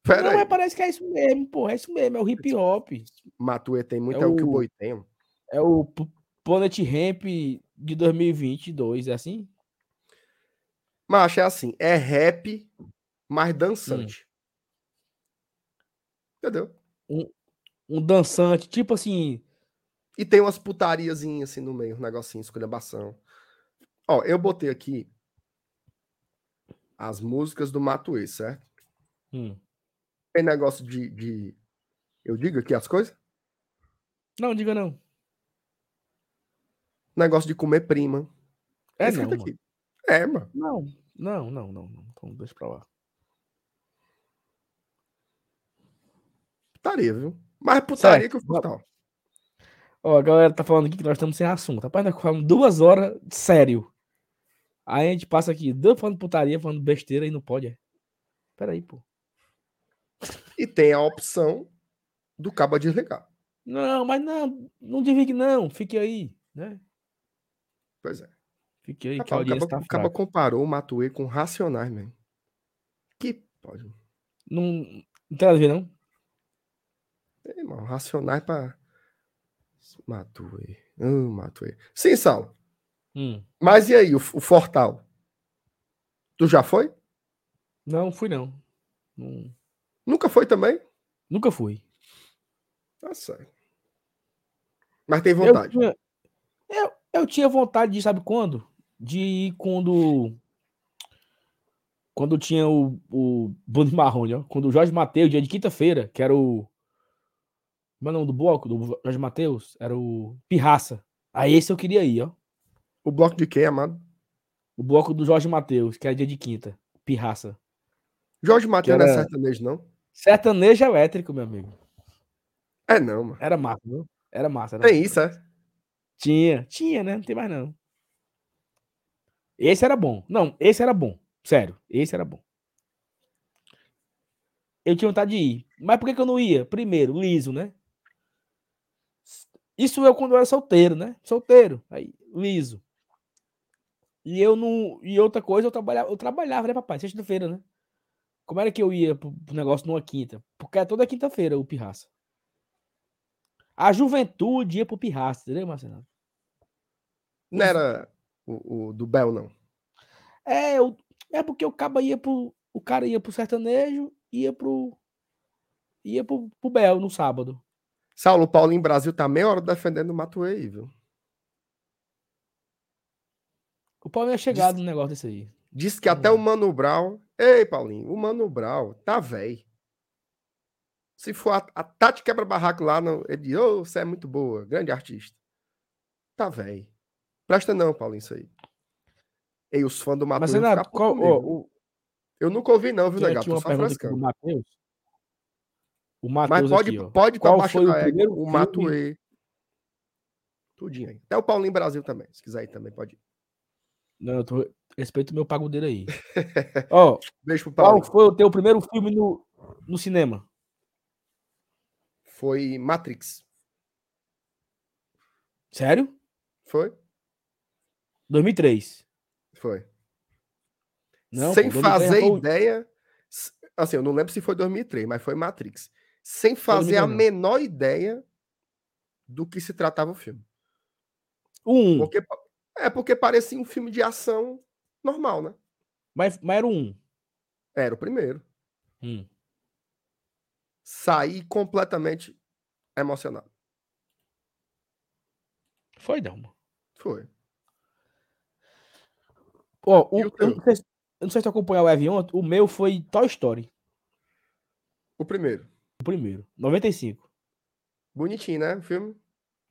Pera Não, aí. mas parece que é isso mesmo, porra. É isso mesmo, é o hip hop. Matuê tem muito, É é o que o boi tem. É o Planet Ramp de 2022, é assim? Mas é assim, é rap, mas dançante. Entendeu? Um dançante, tipo assim. E tem umas putariazinhas assim no meio, um negocinho, esculhambação. Ó, eu botei aqui as músicas do Matuê, certo? hum. Tem negócio de, de. Eu digo aqui as coisas? Não, diga não. Negócio de comer prima. É não, aqui. mano. É, mano. Não, não, não, não, não. Então deixa pra lá. Putaria, viu? Mais putaria Certo. que o Fortal. Ó, a galera tá falando aqui que nós estamos sem assunto. Rapaz, nós falamos duas horas sério. Aí a gente passa aqui, falando putaria, falando besteira e não pode. É. Pera aí, pô. E tem a opção do cabo desligar. Não, mas não, não desligue não. Fique aí, né? Pois é. Fique aí, que a Rapaz, o cabo, tá cabo comparou o Matuê com Racionais, mesmo. Que pode. Não, não tem nada a ver, não? Tem, mano. Racionais pra. Matuê. Ah, Matuê. Sim, Sal. Hum. Mas e aí, o, o Fortal? Tu já foi? Não, fui não. Nunca foi também? Nunca fui. Tá certo. Mas tem Eu vontade. tinha, eu, eu tinha vontade de, sabe quando? De ir quando. Quando tinha o, o Bruno Marrone, ó. Quando o Jorge Matheus, dia de quinta-feira, que era o. Como é o nome do bloco do Jorge Matheus? Era o Pirraça. Aí esse eu queria ir, ó. O bloco de quem, amado? O bloco do Jorge Matheus, que era dia de quinta. Pirraça. Jorge Matheus não é era- sertanejo, não? Sertanejo elétrico, meu amigo. É não, mano. Era massa, viu? Era massa. Era Tem massa. isso, é? Tinha, tinha, né? Não tem mais não. Esse era bom. Não, esse era bom. Sério, esse era bom. Eu tinha vontade de ir. Mas por que, que eu não ia? Primeiro, liso, né? Isso eu quando eu era solteiro, né? Solteiro. Aí, liso. E eu não. E outra coisa, eu trabalhava, eu trabalhava, né, papai? Sexta-feira, né? Como era que eu ia pro, pro negócio numa quinta? Porque é toda quinta-feira o pirraça. A juventude ia pro pirraça, entendeu, Marcelo? Não era o, o do Bel, não. É, é porque o cara ia pro. O cara ia pro sertanejo, ia pro. Ia pro, pro Bel no sábado. Saulo Paulinho Brasil tá meia hora defendendo o Matuê aí, viu? O Paulo ia chegar no negócio desse aí. Diz que até o Mano Brown. Ei, Paulinho, o Mano Brown tá velho. Se for a, a Tati quebra-barraco lá, no, ele diz: Ô, você é muito boa, grande artista. Tá velho. Presta não, Paulinho, isso aí. Ei, os fãs do Matuê Mas, Renato, qual, o, Eu nunca ouvi, não, viu, Negado? Tô só pergunta frescando. Matheus. O Mas pode, aqui, pode Qual foi o primeiro o? Matuê. Tudinho aí. Até o Paulinho Brasil também. Se quiser ir também, pode ir. Não, eu tô, respeito o meu pagodeiro aí. Ó, Beijo pro qual foi o teu primeiro filme no, no cinema? Foi Matrix. Sério? Foi? 2003. Foi. Não, Sem pô, 2003 já fazer o- ideia. Assim, eu não lembro se foi 2003, mas foi Matrix. Sem fazer a 2003 menor ideia do que se tratava o filme. Um. Porque, é porque parecia um filme de ação normal, né? Mas, mas era um. Era o primeiro. Hum. Saí completamente emocionado. Foi, Dalma. Foi. Ó, o, E o eu, não sei, se- eu não sei se tu acompanhou o ontem, o meu foi Toy Story, O primeiro. O primeiro, 95. Bonitinho, né? O filme.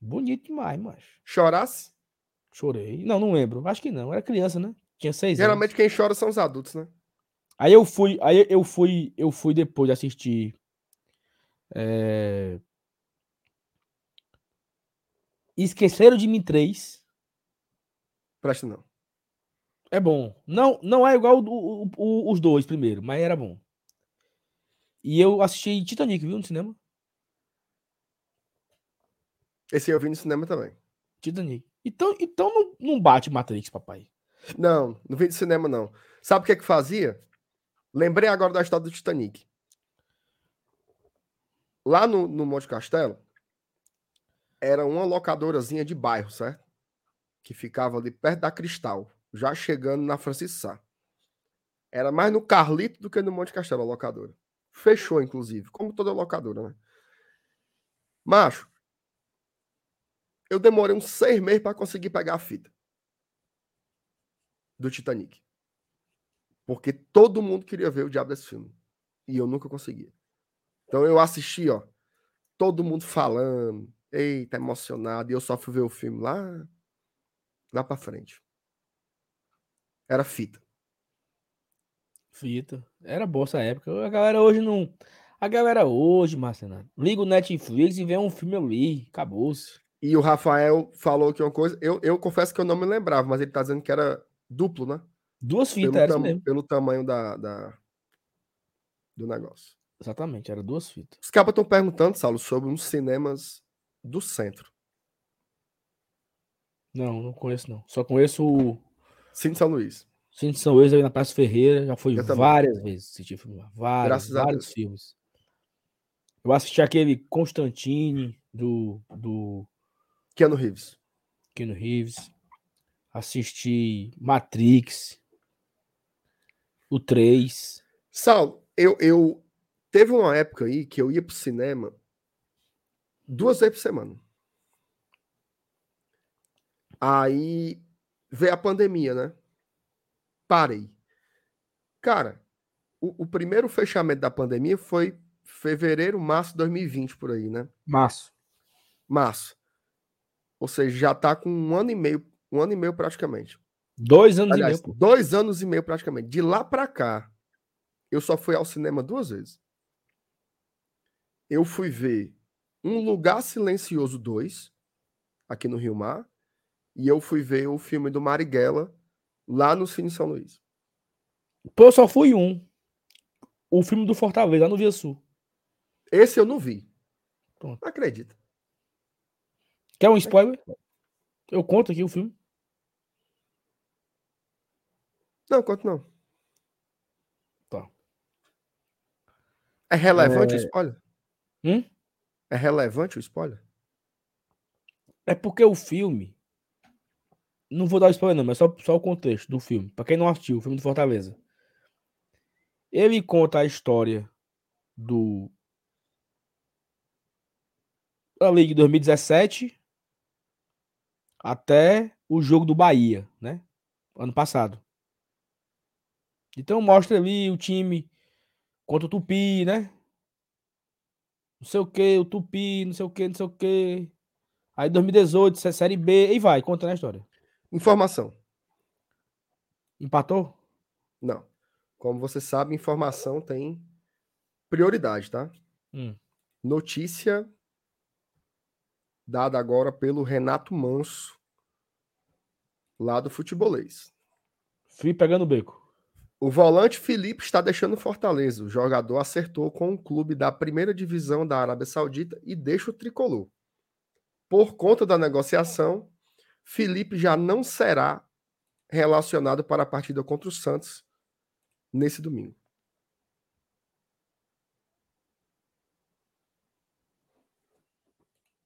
Bonito demais, macho. Chorasse. Chorei. Não, não lembro. Acho que não. Era criança, né? Tinha seis Geralmente anos. quem chora são os adultos, né? Aí eu fui, aí eu fui, eu fui depois de assistir. é, Esqueceram de mim 3. Presta não. É bom. Não, não é igual o- o- o- os dois primeiro, mas era bom. E eu assisti Titanic, viu, no cinema? Esse eu vi no cinema também. Titanic. Então, então não, não bate Matrix, papai. Não, não vi de cinema, não. Sabe o que é que fazia? Lembrei agora da história do Titanic. Lá no, no Monte Castelo, era uma locadorazinha de bairro, certo? Que ficava ali perto da Cristal, já chegando na Francis Sá. Era mais no Carlito do que no Monte Castelo, a locadora. Fechou, inclusive, como toda locadora, né? Macho, eu demorei uns seis meses para conseguir pegar a fita do Titanic. Porque todo mundo queria ver o diabo desse filme. E eu nunca conseguia. Então eu assisti, ó, todo mundo falando, eita, emocionado, e eu só fui ver o filme lá, lá para frente. Era fita. Fita. Era boa essa época. A galera hoje não. A galera hoje, Marcelo, liga o Netflix e vê um filme ali. Acabou-se. E o Rafael falou que uma coisa. Eu, eu confesso que eu não me lembrava, mas ele tá dizendo que era duplo, né? Duas fitas, pelo, era tam, mesmo. pelo tamanho da, da, do negócio. Exatamente, era duas fitas. Os caras estão perguntando, Saulo, sobre uns cinemas do centro. Não, não conheço, não. Só conheço o Cine São Luís. Cine São Luís aí na Praça Ferreira. Já também. várias vezes assistir filme lá. Vários, Graças filmes. Eu assisti aquele Constantine do, do Keanu Reeves. Keanu Reeves. Assisti Matrix. O 3. Saulo, eu, eu. Teve uma época aí que eu ia pro cinema duas vezes por semana. Aí veio a pandemia, né? Parei. Cara, o, o primeiro fechamento da pandemia foi fevereiro, março de 2020, por aí, né? Março. Março. Ou seja, já tá com um ano e meio, um ano e meio praticamente. Dois anos Aliás, e meio. dois anos e meio praticamente. De lá pra cá, eu só fui ao cinema duas vezes. Eu fui ver Um Lugar Silencioso 2, aqui no Rio Mar, e eu fui ver o filme do Marighella, lá no Cine São Luís. Pô, eu só fui um. O filme do Fortaleza, lá no Via Sul. Esse eu não vi. Pronto. Não acredito. Quer um spoiler? Eu conto aqui o filme. Não, quanto não. Tá. É relevante o spoiler? Hum? É relevante o spoiler? É porque o filme. Não vou dar spoiler, não, mas só, só o contexto do filme. Pra quem não assistiu, o filme do Fortaleza. Ele conta a história do. Ali de 2017 até o jogo do Bahia, né? Ano passado. Então mostra ali o time contra o Tupi, né? Não sei o que, o Tupi, não sei o que, não sei o que. Aí 2018, sé- Série B, e vai, contando a história. Informação. Empatou? Não. Como você sabe, informação tem prioridade, tá? Hum. Notícia dada agora pelo Renato Manso, lá do Futebolês. Fui pegando o beco. O volante Felipe está deixando Fortaleza. O jogador acertou com um clube da primeira divisão da Arábia Saudita e deixa o tricolor. Por conta da negociação, Felipe já não será relacionado para a partida contra o Santos nesse domingo.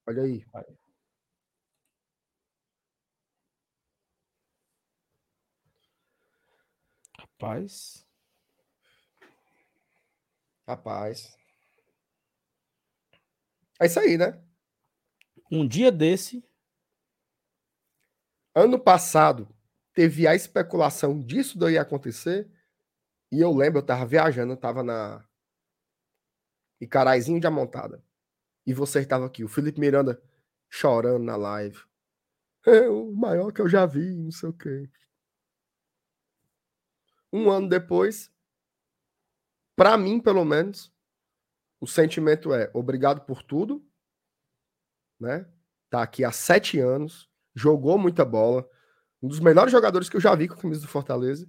Olha aí. Rapaz. Rapaz. É isso aí, né? Um dia desse. Ano passado teve a especulação disso daí acontecer. E eu lembro, eu tava viajando, eu tava na Icaraizinho de Amontada. E você estava aqui, o Felipe Miranda chorando na live. É o maior que eu já vi, não sei o quê. Um ano depois, para mim, pelo menos, o sentimento é obrigado por tudo, né? Tá aqui há sete anos, jogou muita bola, um dos melhores jogadores que eu já vi com a camisa do Fortaleza.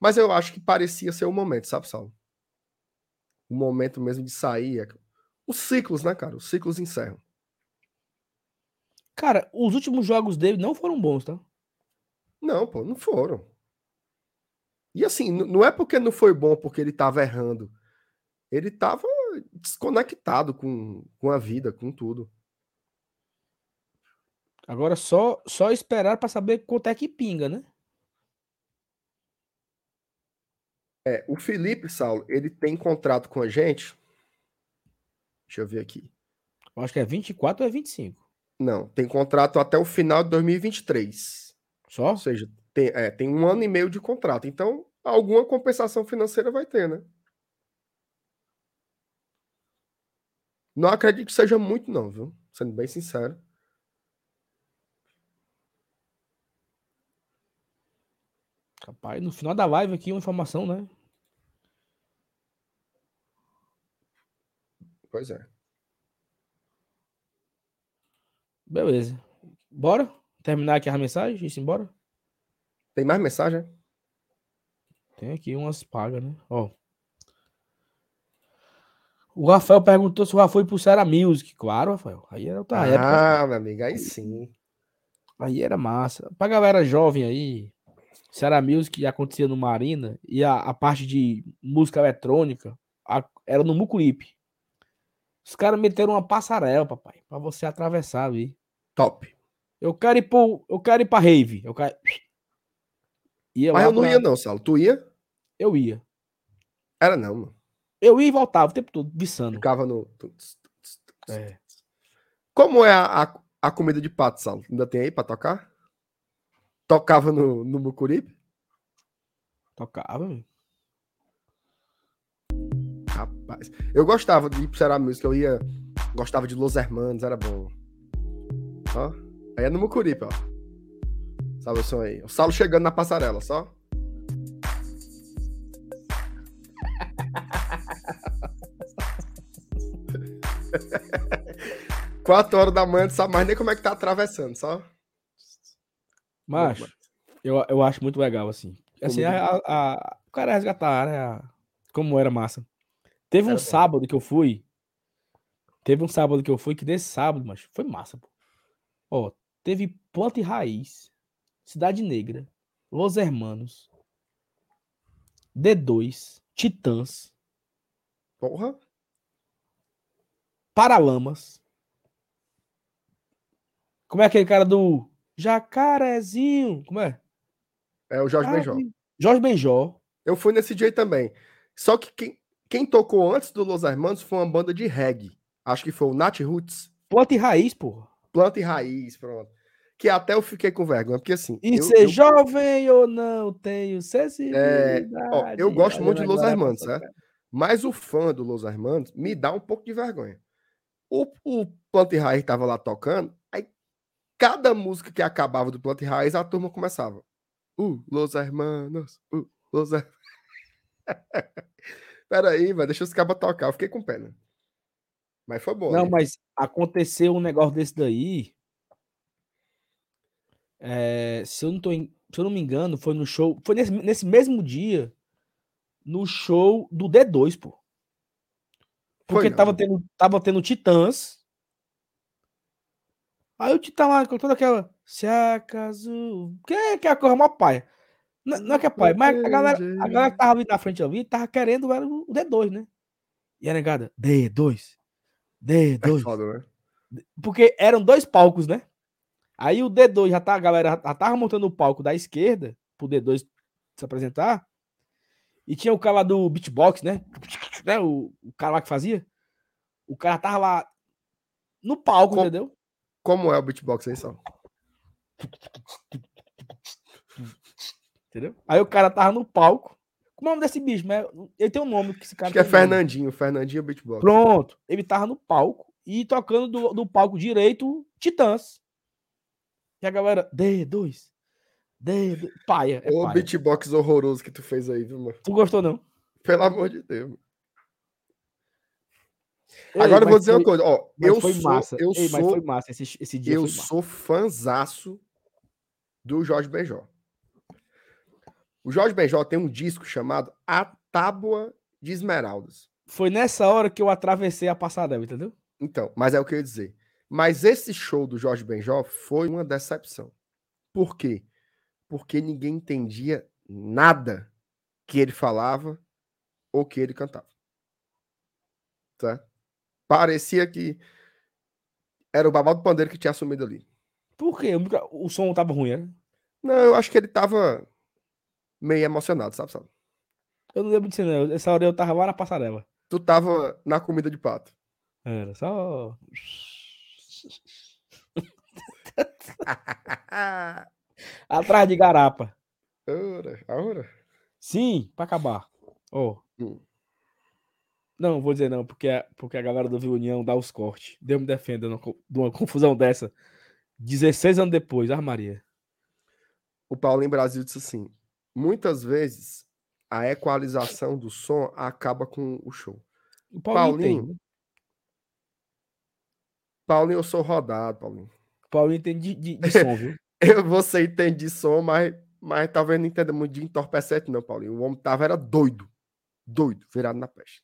Mas eu acho que parecia ser o momento, sabe, Saulo? O momento mesmo de sair. é- Os ciclos, né, cara? Os ciclos encerram. Cara, os últimos jogos dele não foram bons, tá? Não, pô, não foram. E assim, não é porque não foi bom porque ele tava errando. Ele tava desconectado com, com a vida, com tudo. Agora só só esperar pra saber quanto é que pinga, né? É, o Felipe, Saulo, ele tem contrato com a gente. Deixa eu ver aqui. Eu acho que é 24 ou é 25. Não, tem contrato até o final de 2023. Só? Ou seja, tem, é, tem um ano e meio de contrato. Então, alguma compensação financeira vai ter, né? Não acredito que seja muito, não, viu? Sendo bem sincero. Rapaz, no final da live aqui, uma informação, né? Pois é. Beleza. Bora? Terminar aqui a mensagem e ir embora? Tem mais mensagem? Tem aqui umas pagas, né? Ó. O Rafael perguntou se o Rafael foi pro Serra Music. Claro, Rafael. Aí era outra época. Ah, meu amigo, aí sim. Aí era massa. Pra galera jovem aí, Serra Music acontecia no Marina e a, a parte de música eletrônica a- era no Mucuripe. Os caras meteram uma passarela, papai, pra você atravessar ali. Top. Eu quero ir pro, eu quero ir pra rave. Eu quero... Ia Mas eu não pra- ia, não, Saulo. Tu ia? Eu ia. Era não, mano. Eu ia e voltava o tempo todo, viçando. Ficava no. É. Como é a, a, a comida de pato, Saulo? Ainda tem aí pra tocar? Tocava no, no Mucuripe? Tocava. Rapaz. Eu gostava de ir pro Ceará Música. Eu ia. Gostava de Los Hermanos, era bom. Ó. Aí é no Mucuripe, ó. Sabe o som aí? O Saulo chegando na passarela, só. Quatro horas da manhã, não sabe mais nem como é que tá atravessando, só. Macho, eu, eu acho muito legal, assim. Assim, a, a- a- o cara resgatar né, a- como era massa. Teve um Era bom. sábado que eu fui. Teve um sábado que eu fui, que desse sábado, mas foi massa, pô. Ó, teve Planta e Raiz, Cidade Negra, Los Hermanos, D2, Titãs, Porra. Paralamas. Como é aquele cara do Jacarezinho? Como é? É o Jorge Ah, Benjó. Jorge Benjó. Eu fui nesse dia também. Só que quem, quem tocou antes do Los Hermanos foi uma banda de reggae. Acho que foi o Nat Roots, Planta e Raiz, porra. Planta e Raiz, pronto. Que até eu fiquei com vergonha, porque assim. E eu, ser eu- jovem ou não, tenho sensibilidade. ó, eu gosto muito de Los Hermanos, posso- certo? Mas o fã do Los Hermanos me dá um pouco de vergonha. O, o Planta e Raiz tava lá tocando, cada música que acabava do Planta e Raiz, a turma começava. Uh, Los Hermanos, uh, Los Hermanos. Peraí, velho, deixa os cabas tocar. Eu fiquei com pena. Mas foi bom. Não, né? mas aconteceu um negócio desse daí. é, se, eu não tô se eu não me engano, foi no show. Foi nesse, nesse mesmo dia. No show do D2, pô. Porque tava tendo, tava tendo Titãs. Aí o Titã lá com toda aquela. Se acaso. Que é, que é a coisa mó paia. Não, não é que é paia, mas a galera, a galera que tava ali na frente ali tava querendo era o D2, né? E a negada, D2. É D2. foda, né? Porque eram dois palcos, né? Aí o D2 já tá, a galera já tava montando o palco da esquerda pro D2 se apresentar. E tinha o cara lá do beatbox, né? né? O, o cara lá que fazia. O cara tava lá no palco, Com- entendeu? Como é o beatbox aí, só? Entendeu? Aí o cara tava no palco. Como é o nome desse bicho? Mas ele tem um nome que esse cara Acho que é um nome. Fernandinho, Fernandinho beatbox. Pronto. Ele tava no palco e tocando do, do palco direito Titãs. E a galera, D2. D2. Paia. É Ô paia. beatbox horroroso que tu fez aí, viu, mano? Tu gostou, não? Pelo amor de Deus. Ei, Agora eu vou dizer foi- uma coisa, ó. Eu foi sou, massa. eu Ei, sou, foi massa. Esse, esse dia eu sou fanzaço do Jorge Benjó. O Jorge Benjó tem um disco chamado A Tábua de Esmeraldas. Foi nessa hora que eu atravessei a passarela, entendeu? Então, mas é o que eu ia dizer. Mas esse show do Jorge Benjó foi uma decepção. Por quê? Porque ninguém entendia nada que ele falava ou que ele cantava. Tá? Parecia que era o babado pandeiro que tinha assumido ali. Por quê? O som tava ruim, né? Não, eu acho que ele tava meio emocionado, sabe? sabe? Eu não lembro disso, não. Essa hora eu tava lá na passarela. Tu tava na comida de pato. Era só. Atrás de garapa. Ora, ora. Sim, pra acabar. Ó. Hum. Não, vou dizer não, porque, a- porque a galera do Vila União dá os cortes. Deus me defenda de uma confusão dessa. 16 anos depois, ah, Maria. O Paulinho Brasil disse assim: muitas vezes a equalização do som acaba com o show. O Paulinho, Paulinho. tem. né? Paulinho, eu sou rodado, Paulinho. Paulinho tem de, de, de som, viu? Eu, você entende de som, mas, mas talvez não entenda muito de entorpecente, não, Paulinho. O homem tava era doido. Doido, virado na peste.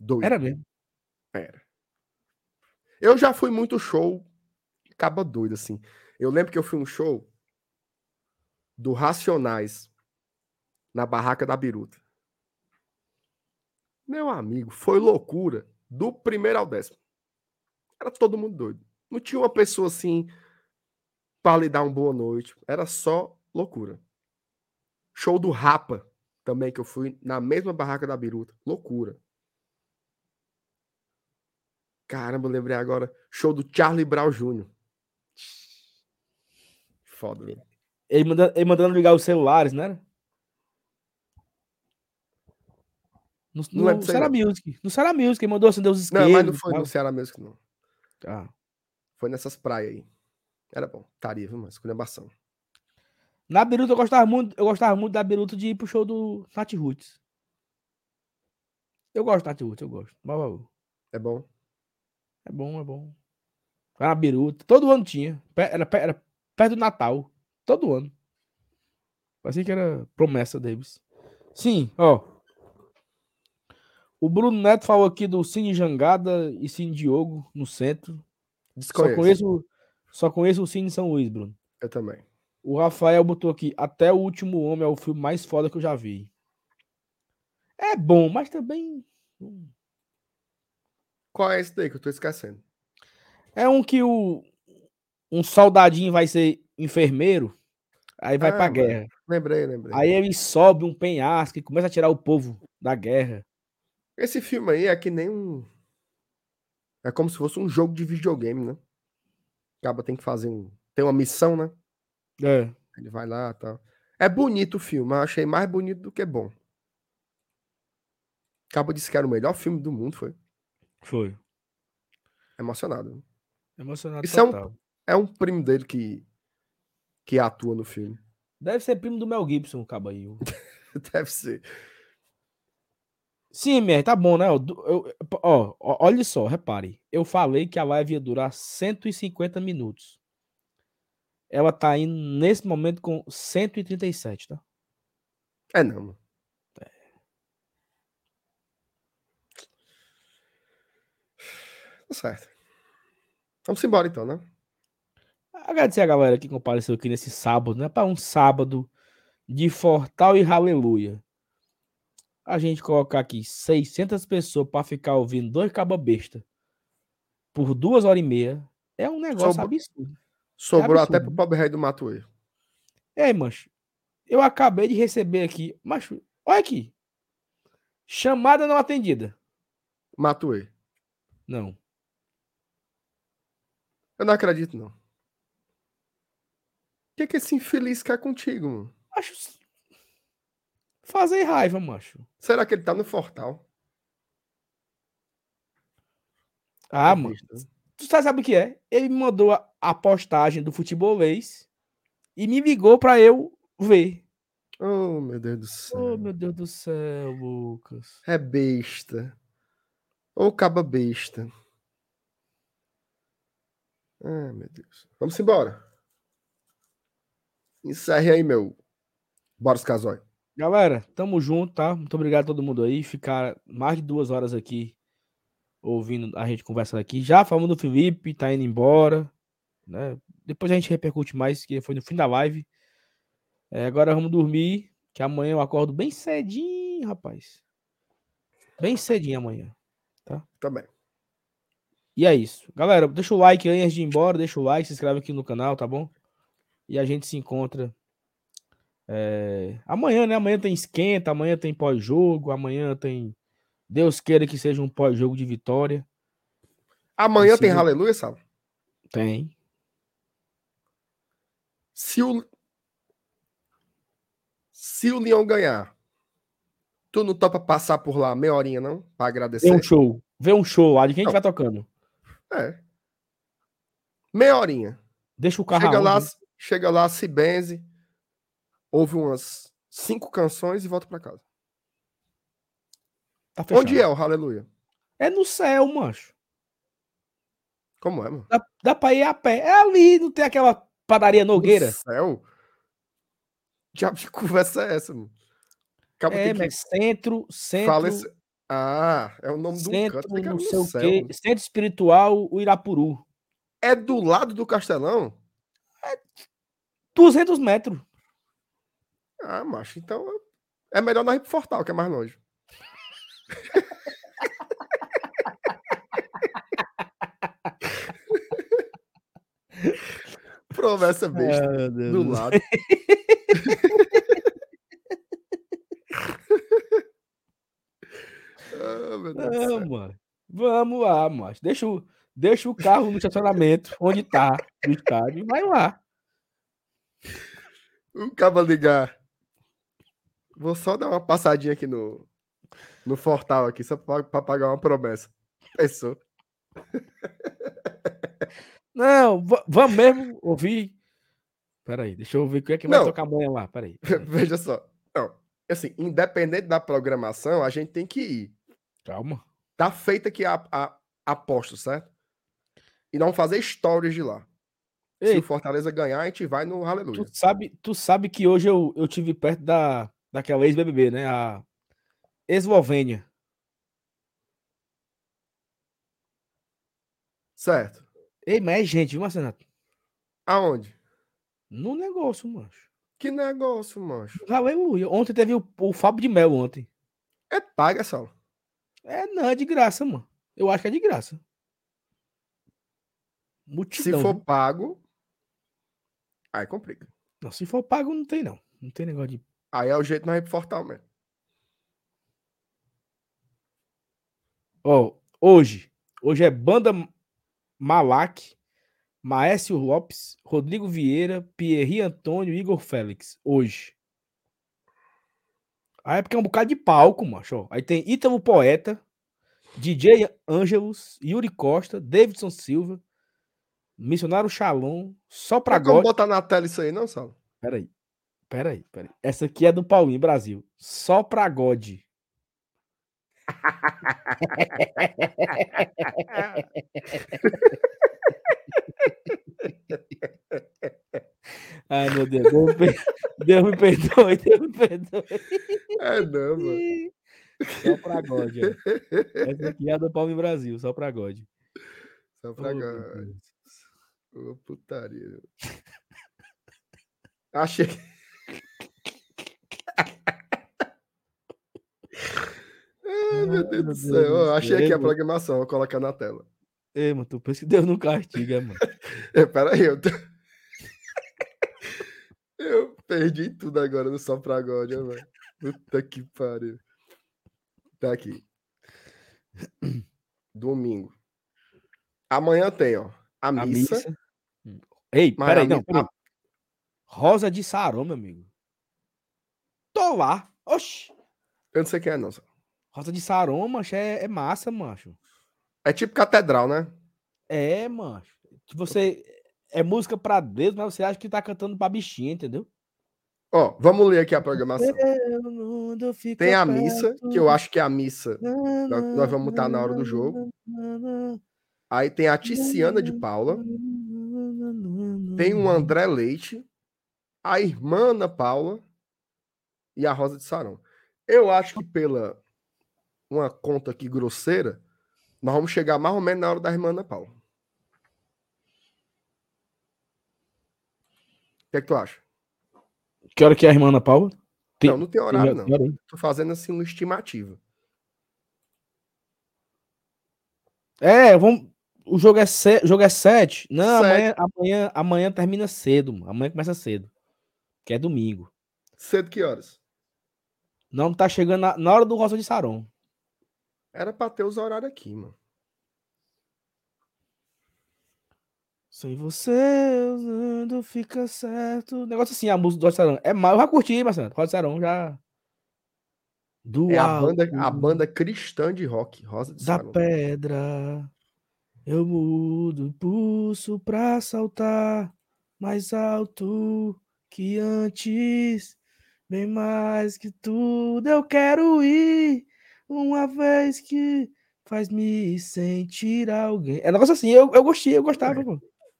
Doido. Era mesmo. Era. Eu já fui muito show, acaba doido, assim. Eu lembro que eu fui um show do Racionais na barraca da Biruta. Meu amigo, foi loucura do primeiro ao décimo. Era todo mundo doido. Não tinha uma pessoa assim para lhe dar uma boa noite. Era só loucura. Show do Rapa também que eu fui na mesma barraca da Biruta. Loucura. Caramba, eu lembrei agora. Show do Charlie Brown Jr. Foda, né? Ele, manda, ele mandando ligar os celulares, né? No, Não no, Será não. Music. No Será Music, ele mandou acender os isqueiros. Não, mas não foi no Ceará que não. Ah. Foi nessas praias aí. Era bom. Estaria, viu, mas esculhambação. Na Biruta eu gostava muito, eu gostava muito da Biruta de ir pro show do Nat Roots. Eu gosto do Nat Roots, eu gosto. Mas, É bom. É bom, é bom. Lá na Biruta. Todo ano tinha. Era, era perto do Natal. Todo ano. Parecia que era promessa deles. Sim, ó. O Bruno Neto falou aqui do Cine Jangada e Cine Diogo no centro. Só conheço, só conheço o Cine São Luís, Bruno. Eu também. O Rafael botou aqui, até o último homem é o filme mais foda que eu já vi. É bom, mas também hum, Qual é esse daí que eu tô esquecendo? é um que o um soldadinho vai ser enfermeiro, aí vai Ah, pra mano. guerra. Lembrei, lembrei. Aí ele sobe um penhasco e começa a tirar o povo da guerra. Esse filme aí é que nem um. É como se fosse um jogo de videogame, né? Acaba tem que fazer um. Tem uma missão, né? É. Ele vai lá e tal. É bonito o filme, eu achei mais bonito do que bom. Acaba disse que era o melhor filme do mundo, foi. Foi. Emocionado. Emocionado Isso é um- total. É um primo dele que, que atua no filme. Deve ser primo do Mel Gibson, o aí. Deve ser. Sim, MR, tá bom, né? Eu- eu- ó, olha só, repare. Eu falei que a live ia durar 150 minutos. Ela tá indo nesse momento com 137, tá? É não. Tá certo. Vamos embora então, né? Agradecer a galera que compareceu aqui nesse sábado, né? Para um sábado de Fortal e Aleluia. A gente colocar aqui 600 pessoas para ficar ouvindo dois caba besta por duas horas e meia é um negócio absurdo. Sobrou até absurdo. pro pobre rei do Matuê. Ei, mancho, eu acabei de receber aqui, macho, olha aqui. Chamada não atendida. Matuê. Não. Eu não acredito, não. O que, que esse infeliz quer contigo, mano? Macho, fazer raiva, macho. Será que ele tá no Fortal? Ah, mano. Besta, né? Tu sabe, sabe o que é? Ele me mandou a, a postagem do futebolês e me ligou pra eu ver. Oh, meu Deus do céu. Oh, meu Deus do céu, Lucas. É besta. Ou caba besta. Ah, meu Deus. Vamos embora. Encerre aí, meu. Boris Casoy. Galera, tamo junto, tá? Muito obrigado a todo mundo aí. Ficar mais de duas horas aqui ouvindo a gente conversando aqui. Já falando do Felipe, tá indo embora. Né? Depois a gente repercute mais, que foi no fim da live. É, agora vamos dormir, que amanhã eu acordo bem cedinho, rapaz. Bem cedinho amanhã. Também. E é isso. Galera, deixa o like aí antes de ir embora. Deixa o like, se inscreve aqui no canal, tá bom? E a gente se encontra É, amanhã, né? Amanhã tem esquenta, amanhã tem pós-jogo, amanhã tem. Deus queira que seja um pós-jogo de vitória. Amanhã Esse tem aleluia, Sal? Tem. Se o. Se o Leão ganhar, tu não topa passar por lá meia horinha, não? Pra Vê agradecer? um show. Vê um show lá de quem que vai tocando. É. Meia horinha. Deixa o carro Chega lá, chega lá, se benze, ouve umas cinco canções e volta pra casa. Tá. Onde é o aleluia? É no céu, mancho. Como é, mano? Dá, dá pra ir a pé. É ali, não tem aquela padaria Nogueira. No céu? Diabo de conversa é essa, mano? Acaba É, tem que mas centro, centro, falece- Ah, é o nome do centro, canto. não no sei o quê. Centro espiritual, o Irapuru. É do lado do Castelão? 200 metros. Ah, macho, então é melhor nós ir pro Fortal, que é mais longe. Promessa besta. Ah, do do lado. ah, meu Deus Não, mano. Vamos lá, macho. Deixa o, deixa o carro no estacionamento, onde tá, no estádio, e vai lá. O cabo ligar. Vou só dar uma passadinha aqui no, no Fortal aqui, só pra, pra pagar uma promessa. Pensou? Não, va- vamos mesmo ouvir. Peraí, deixa eu ver o que é que vai Não. tocar amanhã lá. Peraí. Veja só. Não, assim, independente da programação, a gente tem que ir. Calma. Tá feita aqui a, a aposta, certo? E não fazer stories de lá. Se Ei, o Fortaleza ganhar, a gente vai no Aleluia. tu sabe, tu sabe que hoje eu, eu tive perto da, daquela ex-BBB, né? A Eslovênia. Certo. Ei, mas é gente, viu, Marcenato? Aonde? No negócio, mancho. Que negócio, mancho. Aleluia. Ontem teve o, o Fábio de Mel ontem. É paga, Sal. É, não, é de graça, mano. Eu acho que é de graça. Se Multidão. for viu? pago, aí complica. Não, se for pago, não tem, não. Não tem negócio de. Aí é o jeito nós ir pro Fortal mesmo. Ó, hoje. Hoje é Banda Malak, Maécio Lopes, Rodrigo Vieira, Pierre Antônio e Igor Félix. Hoje. Aí é porque é um bocado de palco, macho. Aí tem Ítalo Poeta, DJ Ângelos, Yuri Costa, Davidson Silva, Missionário Shalom, só pra como God. botar na tela isso aí, não, Sal? Peraí. Peraí, peraí. Essa aqui é do Paulinho, Brasil. Só pra God. Ai, meu Deus. Deus me, per- Deus me perdoe, Deus me perdoe. É não, mano. Só pra God. ó. Essa aqui é a do Paulinho Brasil, só pra God. Só Oh, pra meu cá. Deus. Ô, putaria. Achei que. Ai, meu Deus do céu. Eu achei aqui a programação, vou colocar na tela. Ei, mano, tu pensa que Deus não castiga, mano. É, peraí, eu. tô- Eu perdi tudo agora no Só Pra ó, velho. Puta que pariu. Tá aqui. Domingo. Amanhã tem, ó. A A missa. missa. Ei, Mas peraí, não, peraí. Rosa de Sarão, meu amigo. Tô lá. Oxi. Eu não sei quem é, não. Rosa de Saron, mancho, é, é massa, mancho. É tipo catedral, né? É, mancho. Você. É música pra Deus, mas você acha que tá cantando pra bichinha, entendeu? Ó, vamos ler aqui a programação. Fica Tem a missa, que eu acho que é a missa. nós- nós vamos botar na hora do jogo. Aí tem a Ticiana de Paula. Tem o André Leite. A irmã Ana Paula. E a Rosa de Sarão. Eu acho que pela uma conta aqui grosseira, nós vamos chegar mais ou menos na hora da irmã Ana Paula. O que é que tu acha? Que hora que é a irmã Ana Paula? Tem- Não, não tem horário, não. Hora aí? Tô fazendo assim uma estimativa. É, vamos. O jogo é, se... o jogo é 7. Não, Sete. amanhã, amanhã, amanhã termina cedo, mano. Amanhã começa cedo. Que é domingo. Cedo que horas? Não tá chegando na, na hora do Rosa de Saron. Era pra ter os horários aqui, mano. Sem você, usando fica certo. Negócio assim, a música do Rosa de Saron. É mal, eu já curti, Marcelo. Rosa de Saron já. Do É a banda, a banda cristã de rock, Rosa de da Saron. pedra. Eu mudo o pulso pra saltar mais alto que antes. Bem mais que tudo eu quero ir. Uma vez que faz me sentir alguém. É um negócio assim, eu, eu gostei, eu gostava, É.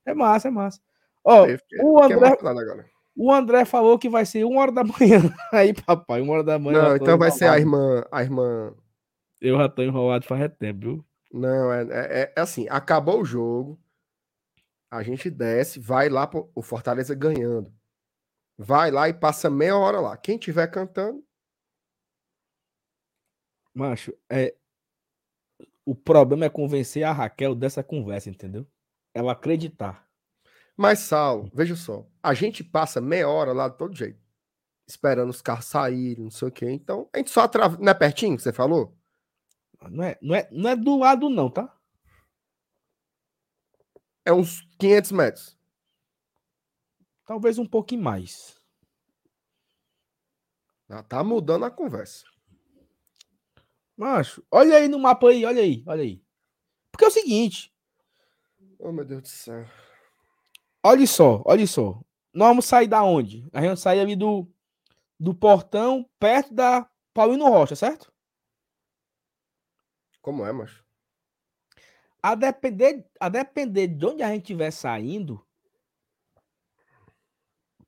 É massa, é massa. Ó, fiquei- o André- o André falou que vai ser uma hora da manhã. Aí, papai, uma hora da manhã. Não, então vai ser a irmã, a irmã. Eu já tô enrolado faz tempo, viu? Não, é, é, é assim, acabou o jogo, a gente desce, vai lá pro o Fortaleza ganhando. Vai lá e passa meia hora lá. Quem tiver cantando, Macho, é. O problema é convencer a Raquel dessa conversa, entendeu? Ela acreditar. Mas, Saulo, veja só, a gente passa meia hora lá de todo jeito, esperando os carros saírem, não sei o quê. Então, a gente só atravessa. Não é pertinho que você falou? Não é, não, é, não é do lado, não, tá? É uns 500 metros. Talvez um pouquinho mais. Já tá mudando a conversa. Macho, olha aí no mapa aí, olha aí, olha aí. Porque é o seguinte, Oh, meu Deus do céu. olha só, olha só. Nós vamos sair da onde? A gente vai sair ali do, do portão, perto da Paulino Rocha, certo? Como é, macho? A depender, a depender de onde a gente estiver saindo,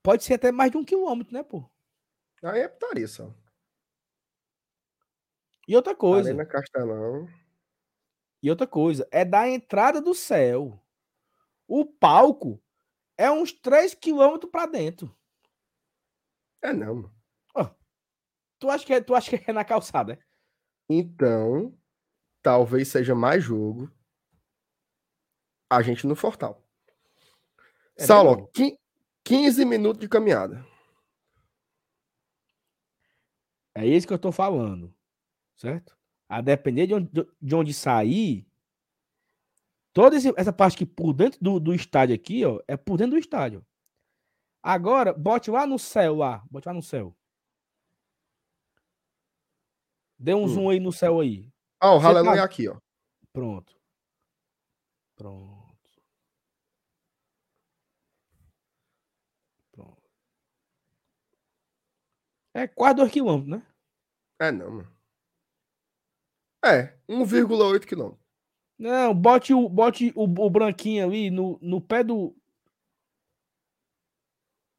pode ser até mais de um quilômetro, né, pô? Aí é putaria, só. E outra coisa, Arena Castelão. e outra coisa, é da entrada do céu. O palco é uns 3 quilômetros para dentro. É não, mano. Tu acha que é, tu acha que é na calçada? é? Então, talvez seja mais jogo a gente no Fortal. É Saulo, mesmo? ó, quin- 15 minutos de caminhada. É isso que eu tô falando. Certo? A depender de onde, de onde sair, toda essa parte aqui por dentro do, do estádio aqui, ó, é por dentro do estádio. Agora, bote lá no céu lá, bote lá no céu. Dê um Hum. zoom aí no céu aí. Ah, o Aleluia tá- é aqui, ó. Pronto. Pronto. Pronto. É quase 2 quilômetros, né? É não, mano. É, 1,8 quilômetro. Não, bote o, bote o, o branquinho ali no, no pé do.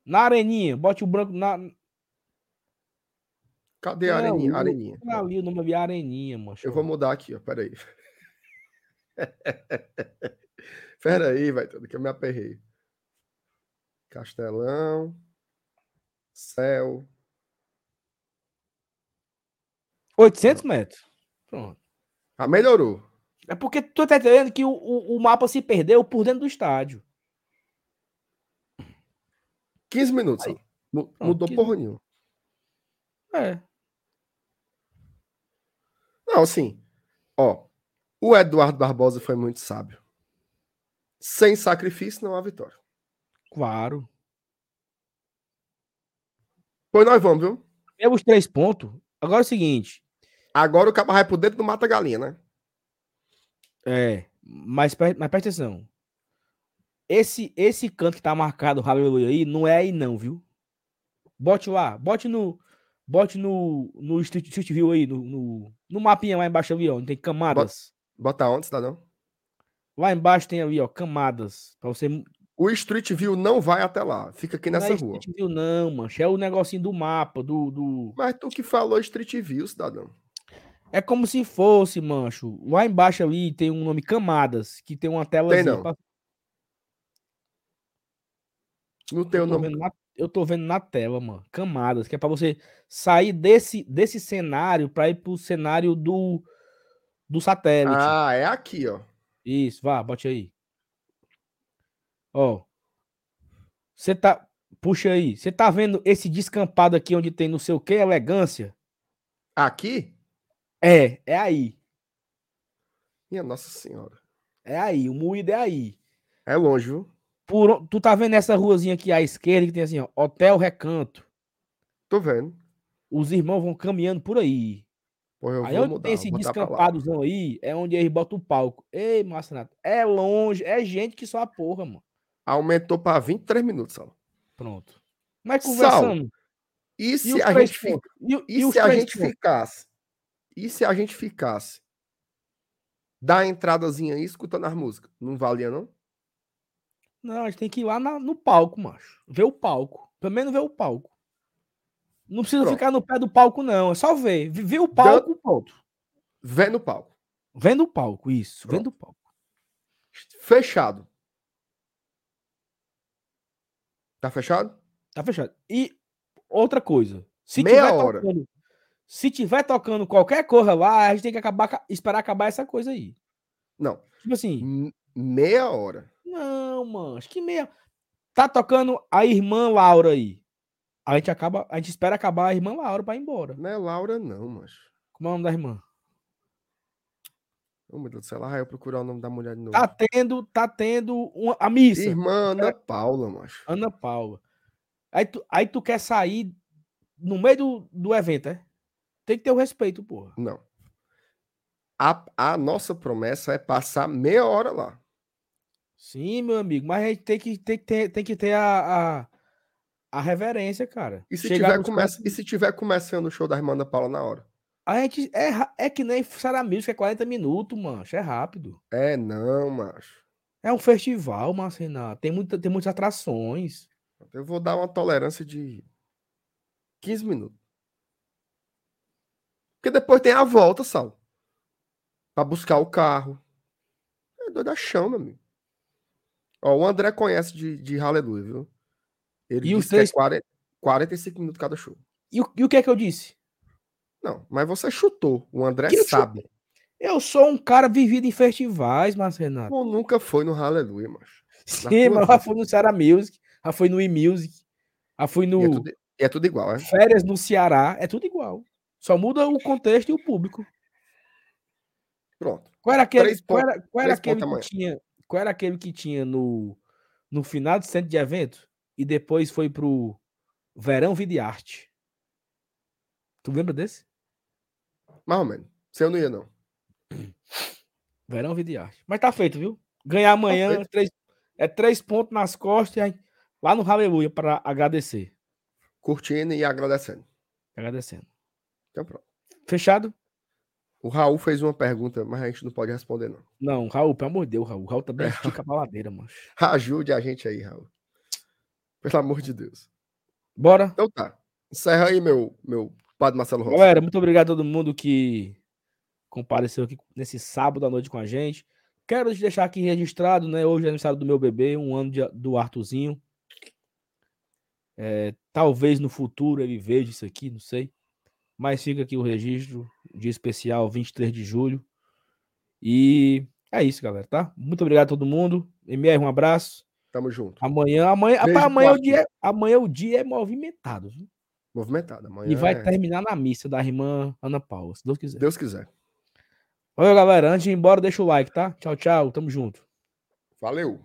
Na areninha. Bote o branco na. Cadê a areninha? o- areninha. não é ali o nome ali, areninha, mano. Eu vou mudar aqui, ó. Peraí. Peraí, vai tudo que eu me aperrei. Castelão. Céu. 800 metros. Pronto. Ah, melhorou. É porque tu tá entendendo que o, o, o mapa se perdeu por dentro do estádio. 15 minutos. Aí. Mudou 15 porra nenhuma. É. Não, assim, ó, o Eduardo Barbosa foi muito sábio. Sem sacrifício não há vitória. Claro. Pois nós vamos, viu? Temos três pontos. Agora é o seguinte. Agora o cabo vai por dentro do Mata Galinha, né? É. Mas, mas presta atenção. Esse, esse canto que tá marcado, aleluia aí, não é aí não, viu? Bote lá. Bote no. Bote no, no Street, Street View aí, no, no, no mapinha lá embaixo ali, ó. Onde tem camadas. Bota onde, cidadão? Lá embaixo tem ali, ó, camadas. Pra você. Não O Street View não vai até lá. Fica aqui nessa é rua. Street View, não, mancha. É o negocinho do mapa, do. do... Mas tu que falou Street View, cidadão. É como se fosse, mancho. Lá embaixo ali tem um nome Camadas, que tem uma tela. não. Não tem o nome. na, eu tô vendo na tela, mano. Camadas, que é pra você sair desse, desse cenário pra ir pro cenário do, do satélite. Ah, é aqui, ó. Isso, vá, bote aí. Ó. Você tá. Puxa aí. Você tá vendo esse descampado aqui onde tem não sei o que, elegância? Aqui? É, é aí. Minha Nossa Senhora. É aí. O moído é aí. É longe, viu? Por, tu tá vendo essa ruazinha aqui à esquerda que tem assim, ó, Hotel Recanto. Tô vendo. Os irmãos vão caminhando por aí. Eu aí onde mudar. tem esse descampadozão aí, é onde eles botam o palco. Ei, Marcenato, é longe, é gente que só a porra, mano. Aumentou pra 23 minutos, Saulo. Pronto. Mas Sal, conversando. E E, se os a gente, fi- pontos? E, e e se a gente pontos? ficasse? E se a gente ficasse? Dá a entradazinha aí escutando as músicas. Não valia, não? Não, a gente tem que ir lá na- no palco, macho. Ver o palco. Pelo menos ver o palco. Não precisa Pronto. ficar no pé do palco, não. É só ver. Ver o palco, pronto. Vê no palco. Vendo o palco, isso. Pronto. Vendo o palco. Fechado. Tá fechado? Tá fechado. E outra coisa. Se Meia hora. tocando. Se tiver tocando qualquer coisa lá, a gente tem que acabar, ca- esperar acabar essa coisa aí. Não. Tipo assim, Meia hora. não, mano, acho que meia. Tá tocando a irmã Laura aí. A gente acaba, a gente espera acabar a irmã Laura pra ir embora. Não é Laura, não, mas. Como é o nome da irmã? Oh, meu Deus do céu, lá eu procurar o nome da mulher de novo. Tá tendo, tá tendo uma, a missa. Irmã Ana Paula, macho. Ana Paula. Aí tu, aí tu quer sair no meio do, do evento, é? Tem que ter o respeito, porra. Não. A, a nossa promessa é passar meia hora lá. Sim, meu amigo, mas a gente tem que, tem que ter, tem que ter a, a, a reverência, cara. E se, Chegar tiver começa, e se tiver começando o show da irmã Ana Paula na hora? A gente é, é que nem Sara Music, é 40 minutos, mancho, é rápido. É, não, macho. É um festival, Marcenato, tem, muita, tem muitas atrações. Eu vou dar uma tolerância de 15 minutos. Porque depois tem a volta, Sal. Pra buscar o carro. É doido chão, meu amigo. Ó, o André conhece de, de Hallelujah, viu? Ele E disse três- que é 40, 45 minutos cada show. E, o- e o que é que eu disse? Não, mas você chutou. O André Que sabe. Eu sou um cara vivido em festivais, Marcenato. Ou nunca foi no Hallelujah, macho. Sim, mas já fui no Sara Music, já fui no e-music, já fui no E é, tudo, é tudo igual, é? Férias no Ceará, é tudo igual. Só muda o contexto e o público. Pronto. Qual era aquele, Três qual pontos- era, qual era aquele pontos que amanhã. tinha, qual era aquele que tinha no, no final do centro de evento e depois foi pro Verão Vida e Arte? Tu lembra desse? Mais ou menos. Se eu não ia, não. Verão Vida e Arte. Mas tá feito, viu? Ganhar amanhã feito. três, é três pontos nas costas e aí, lá no Aleluia para agradecer. Curtindo e agradecendo. Agradecendo. Então pronto. Fechado? O Raul fez uma pergunta, mas a gente não pode responder, não. Não, Raul, pelo amor de Deus, Raul. Raul também estica a baladeira, mano. Ajude a gente aí, Raul. Pelo amor de Deus. Bora. Então tá. Encerra aí, meu, meu padre Marcelo Rossi. Galera, muito obrigado a todo mundo que compareceu aqui nesse sábado à noite com a gente. Quero te deixar aqui registrado, né? Hoje é aniversário do meu bebê, um ano de- do Arthurzinho. É, talvez no futuro ele veja isso aqui, não sei. Mas fica aqui o registro, dia especial, 23 de julho. E é isso, galera, tá? Muito obrigado a todo mundo. MR, um abraço. Tamo junto. Amanhã, amanhã, Beijo amanhã, o dia, é- amanhã o dia é movimentado. viu? Movimentado. Amanhã E vai é- terminar na missa da irmã Ana Paula, se Deus quiser. Deus quiser. Valeu, galera. Antes de ir embora, deixa o like, tá? Tchau, tchau. Tamo junto. Valeu.